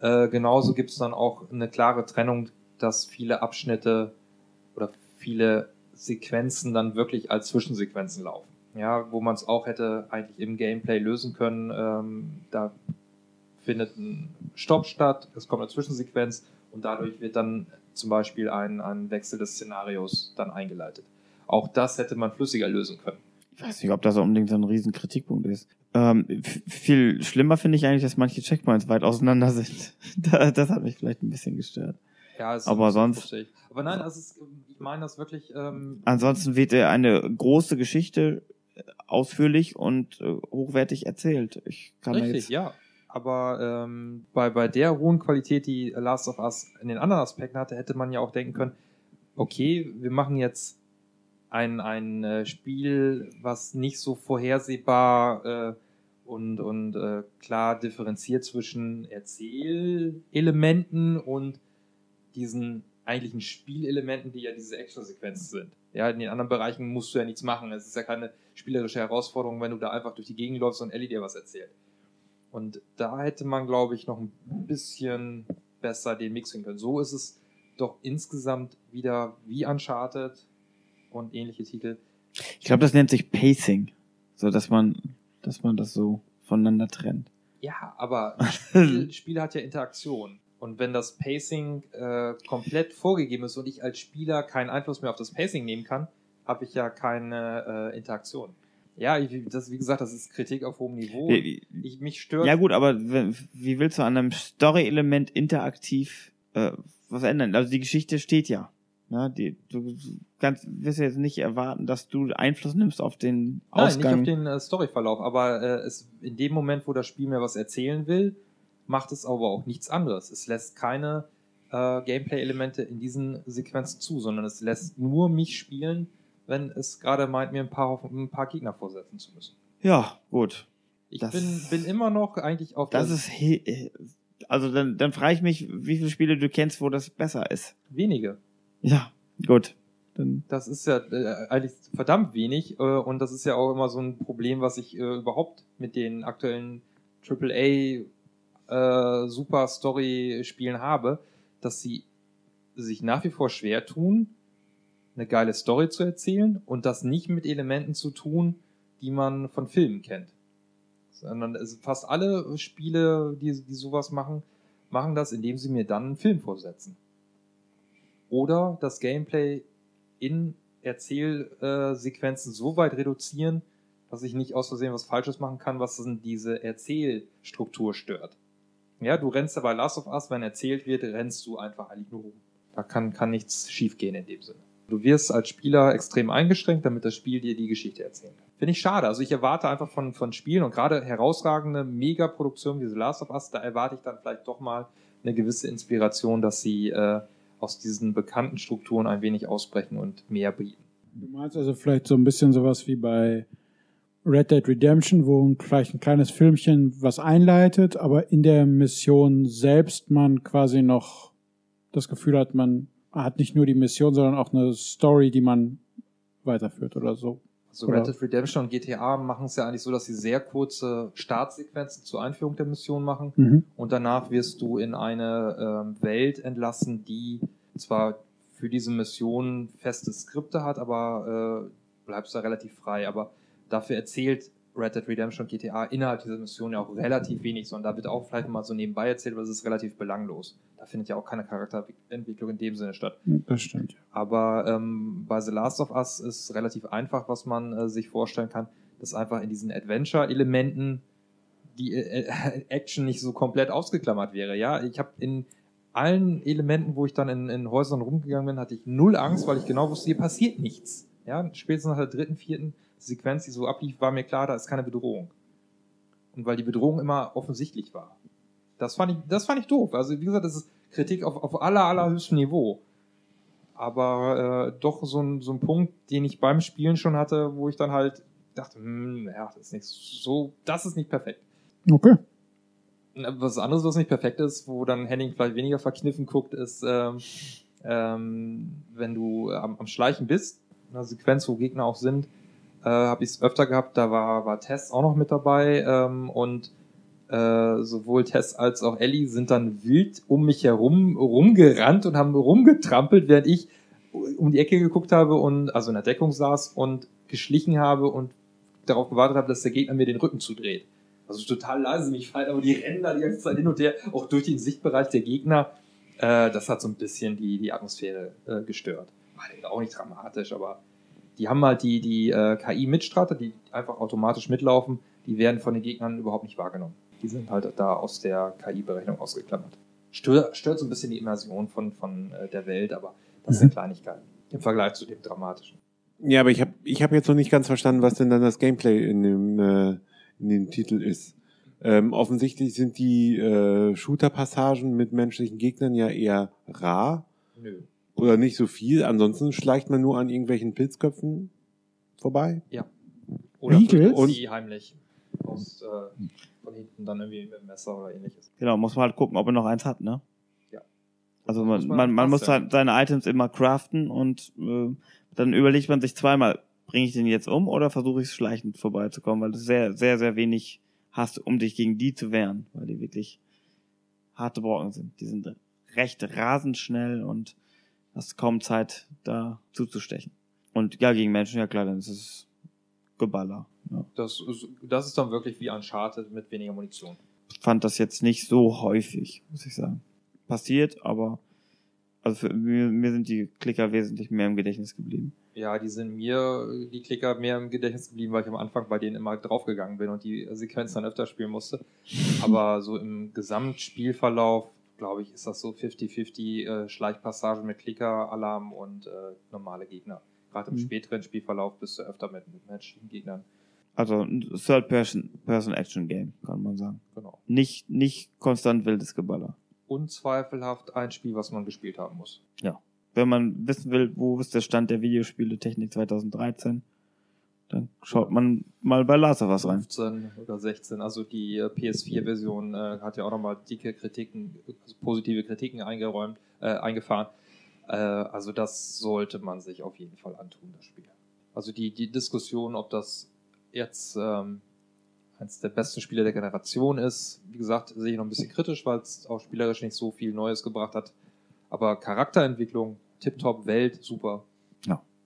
Äh, genauso gibt es dann auch eine klare Trennung, dass viele Abschnitte oder viele Sequenzen dann wirklich als Zwischensequenzen laufen. Ja, wo man es auch hätte eigentlich im Gameplay lösen können. Ähm, da findet ein Stopp statt, es kommt eine Zwischensequenz und dadurch wird dann zum Beispiel ein, ein Wechsel des Szenarios dann eingeleitet. Auch das hätte man flüssiger lösen können.
Ich weiß nicht, ob das unbedingt so ein riesen Kritikpunkt ist. Ähm, viel schlimmer finde ich eigentlich, dass manche Checkpoints weit auseinander sind. Da- das hat mich vielleicht ein bisschen gestört.
Ja, ist
Aber sonst,
frustrierend. Aber nein, also es, ich meine das wirklich. Ähm,
ansonsten wird er eine große Geschichte ausführlich und äh, hochwertig erzählt. Ich kann
Richtig,
jetzt,
ja. Aber ähm, bei, bei der hohen Qualität, die Last of Us in den anderen Aspekten hatte, hätte man ja auch denken können, okay, wir machen jetzt ein, ein äh, Spiel, was nicht so vorhersehbar äh, und, und äh, klar differenziert zwischen Erzählelementen und diesen eigentlichen Spielelementen, die ja diese Actionsequenzen sind. Ja, in den anderen Bereichen musst du ja nichts machen. Es ist ja keine spielerische Herausforderung, wenn du da einfach durch die Gegend läufst und Ellie dir was erzählt. Und da hätte man, glaube ich, noch ein bisschen besser den Mix finden können. So ist es doch insgesamt wieder wie Uncharted und ähnliche Titel.
ich glaube, das nennt sich Pacing. So, dass man, dass man das so voneinander trennt.
Ja, aber Spiel, Spiel hat ja Interaktion. Und wenn das Pacing äh, komplett vorgegeben ist und ich als Spieler keinen Einfluss mehr auf das Pacing nehmen kann, habe ich ja keine äh, Interaktion. Ja, ich, das, wie gesagt, das ist Kritik auf hohem Niveau. Ich, mich stört.
Ja gut, aber wie willst du an einem Story-Element interaktiv äh, was ändern? Also die Geschichte steht ja. Ja, die, du kannst, wirst ja jetzt nicht erwarten, dass du Einfluss nimmst auf den
Nein,
Ausgang.
nicht auf den äh, Storyverlauf, aber äh, es, in dem Moment, wo das Spiel mir was erzählen will, macht es aber auch nichts anderes. Es lässt keine äh, Gameplay-Elemente in diesen Sequenzen zu, sondern es lässt nur mich spielen, wenn es gerade meint, mir ein paar, ein paar Gegner vorsetzen zu müssen.
ja, gut.
Ich
Das-
bin, bin immer noch eigentlich auf
Das
der
ist äh, also dann, dann frage ich mich, wie viele Spiele du kennst, wo das besser ist.
wenige.
Ja, gut. Dann
Das ist ja äh, eigentlich verdammt wenig äh, und das ist ja auch immer so ein Problem, was ich äh, überhaupt mit den aktuellen AAA äh, Super Story Spielen habe, dass sie sich nach wie vor schwer tun, eine geile Story zu erzählen und das nicht mit Elementen zu tun, die man von Filmen kennt. Sondern fast alle Spiele, die, die sowas machen, machen das, indem sie mir dann einen Film vorsetzen. Oder das Gameplay in Erzählsequenzen so weit reduzieren, dass ich nicht aus Versehen was Falsches machen kann, was diese Erzählstruktur stört. Ja, du rennst ja bei Last of Us, wenn erzählt wird, rennst du einfach eigentlich nur rum. Da kann, kann nichts schiefgehen in dem Sinne. Du wirst als Spieler extrem eingeschränkt, damit das Spiel dir die Geschichte erzählen kann. Finde ich schade. Also ich erwarte einfach von, von Spielen und gerade herausragende Megaproduktionen wie The Last of Us, da erwarte ich dann vielleicht doch mal eine gewisse Inspiration, dass sie äh, aus diesen bekannten Strukturen ein wenig ausbrechen und mehr bieten.
Du meinst also vielleicht so ein bisschen sowas wie bei Red Dead Redemption, wo vielleicht ein kleines Filmchen was einleitet, aber in der Mission selbst man quasi noch das Gefühl hat, man hat nicht nur die Mission, sondern auch eine Story, die man weiterführt oder so.
Also Red Dead Redemption und GTA machen es ja eigentlich so, dass sie sehr kurze Startsequenzen zur Einführung der Mission machen
Mhm.
und danach wirst du in eine ähm, Welt entlassen, die zwar für diese Mission feste Skripte hat, aber äh, bleibst da relativ frei. Aber dafür erzählt Red Dead Redemption GTA innerhalb dieser Mission ja auch relativ wenig, sondern da wird auch vielleicht mal so nebenbei erzählt, aber es ist relativ belanglos. Da findet ja auch keine Charakterentwicklung in dem Sinne statt.
Das stimmt.
Aber ähm, bei The Last of Us ist relativ einfach, was man äh, sich vorstellen kann, dass einfach in diesen Adventure-Elementen die äh, äh, Action nicht so komplett ausgeklammert wäre. Ja, ich habe in allen Elementen, wo ich dann in, in Häusern rumgegangen bin, hatte ich null Angst, weil ich genau wusste, hier passiert nichts. Ja, spätestens nach der dritten, vierten Sequenz, die so ablief, war mir klar, da ist keine Bedrohung. Und weil die Bedrohung immer offensichtlich war. Das fand ich, das fand ich doof. Also wie gesagt, das ist Kritik auf, auf aller, allerhöchstem Niveau. Aber äh, doch so ein, so ein Punkt, den ich beim Spielen schon hatte, wo ich dann halt dachte, hm, ja, das ist nicht so, das ist nicht perfekt.
Okay.
Was anderes, was nicht perfekt ist, wo dann Henning vielleicht weniger verkniffen guckt, ist, ähm, ähm, wenn du am, am Schleichen bist, in einer Sequenz, wo Gegner auch sind, äh, habe ich es öfter gehabt, da war, war Tess auch noch mit dabei ähm, und äh, sowohl Tess als auch Ellie sind dann wild um mich herum rumgerannt und haben rumgetrampelt, während ich um die Ecke geguckt habe und also in der Deckung saß und geschlichen habe und darauf gewartet habe, dass der Gegner mir den Rücken zudreht. Also total leise mich fallen, aber die rennen da die ganze Zeit hin und her, auch durch den Sichtbereich der Gegner. Äh, das hat so ein bisschen die, die Atmosphäre äh, gestört. War auch nicht dramatisch, aber die haben halt die, die äh, KI-Mitstreiter, die einfach automatisch mitlaufen, die werden von den Gegnern überhaupt nicht wahrgenommen. Die sind halt da aus der KI-Berechnung ausgeklammert. Stört, stört so ein bisschen die Immersion von, von äh, der Welt, aber das sind Kleinigkeiten im Vergleich zu dem Dramatischen.
Ja, aber ich habe ich hab jetzt noch nicht ganz verstanden, was denn dann das Gameplay in dem, äh, in dem Titel ist. Ähm, offensichtlich sind die äh, Shooter-Passagen mit menschlichen Gegnern ja eher rar
Nö.
Oder nicht so viel. Ansonsten schleicht man nur an irgendwelchen Pilzköpfen vorbei.
Ja. Oder und die heimlich aus, äh, von hinten dann irgendwie mit dem Messer oder ähnliches.
Genau, muss man halt gucken, ob er noch eins hat, ne?
Ja.
Also man,
Muss man
man, man muss halt seine Items immer craften und äh, dann überlegt man sich zweimal, bringe ich den jetzt um oder versuche ich es schleichend vorbeizukommen, weil du sehr, sehr, sehr wenig hast, um dich gegen die zu wehren, weil die wirklich harte Brocken sind. Die sind recht rasend schnell und hast kaum Zeit, da zuzustechen. Und ja, gegen Menschen, ja klar, dann ist es Geballer. Ja.
Das ist, das ist dann wirklich wie Uncharted mit weniger Munition.
fand das jetzt nicht so häufig, muss ich sagen. Passiert, aber also für mir, mir sind die Klicker wesentlich mehr im Gedächtnis geblieben.
Ja, die sind mir, die Klicker, mehr im Gedächtnis geblieben, weil ich am Anfang bei denen immer draufgegangen bin und die Sequenz dann öfter spielen musste. Aber so im Gesamtspielverlauf, glaube ich, ist das so 50-50 äh, Schleichpassagen mit Klicker-Alarm und äh, normale Gegner. Gerade im
Mhm.
späteren Spielverlauf bist du öfter mit, mit menschlichen Gegnern.
Also ein Third-Person-Action-Game, kann man sagen.
Genau.
Nicht, nicht konstant wildes Geballer.
Unzweifelhaft ein Spiel, was man gespielt haben muss.
Ja. Wenn man wissen will, wo ist der Stand der Videospiele-Technik 2013, dann schaut man mal bei Last Us rein.
15 oder 16. Also die äh, PS4-Version äh, hat ja auch nochmal dicke Kritiken, also positive Kritiken eingeräumt, äh, eingefahren. Äh, also das sollte man sich auf jeden Fall antun, das Spiel. Also die, die Diskussion, ob das jetzt ähm, eines der besten Spiele der Generation ist, wie gesagt, sehe ich noch ein bisschen kritisch, weil es auch spielerisch nicht so viel Neues gebracht hat. Aber Charakterentwicklung, Tip-Top, Welt, super.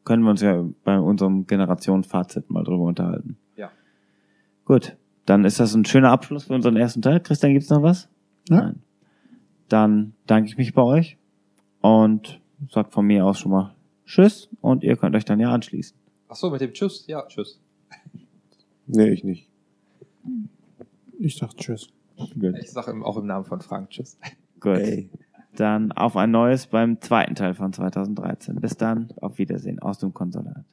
Können wir uns ja bei unserem Generationenfazit mal drüber unterhalten.
Ja.
Gut, dann ist das ein schöner Abschluss für unseren ersten Teil. Christian, gibt's noch was?
Ja.
Nein. Dann danke ich mich bei euch und sag von mir aus schon mal Tschüss und ihr könnt euch dann ja anschließen.
Ach so, mit dem Tschüss. Ja, Tschüss.
Nee, ich nicht.
Ich sag Tschüss.
Gut.
Ich sage auch im Namen von Frank Tschüss.
Gut. Dann auf ein neues beim zweiten Teil von 2013. Bis dann, auf Wiedersehen aus dem Konsulat.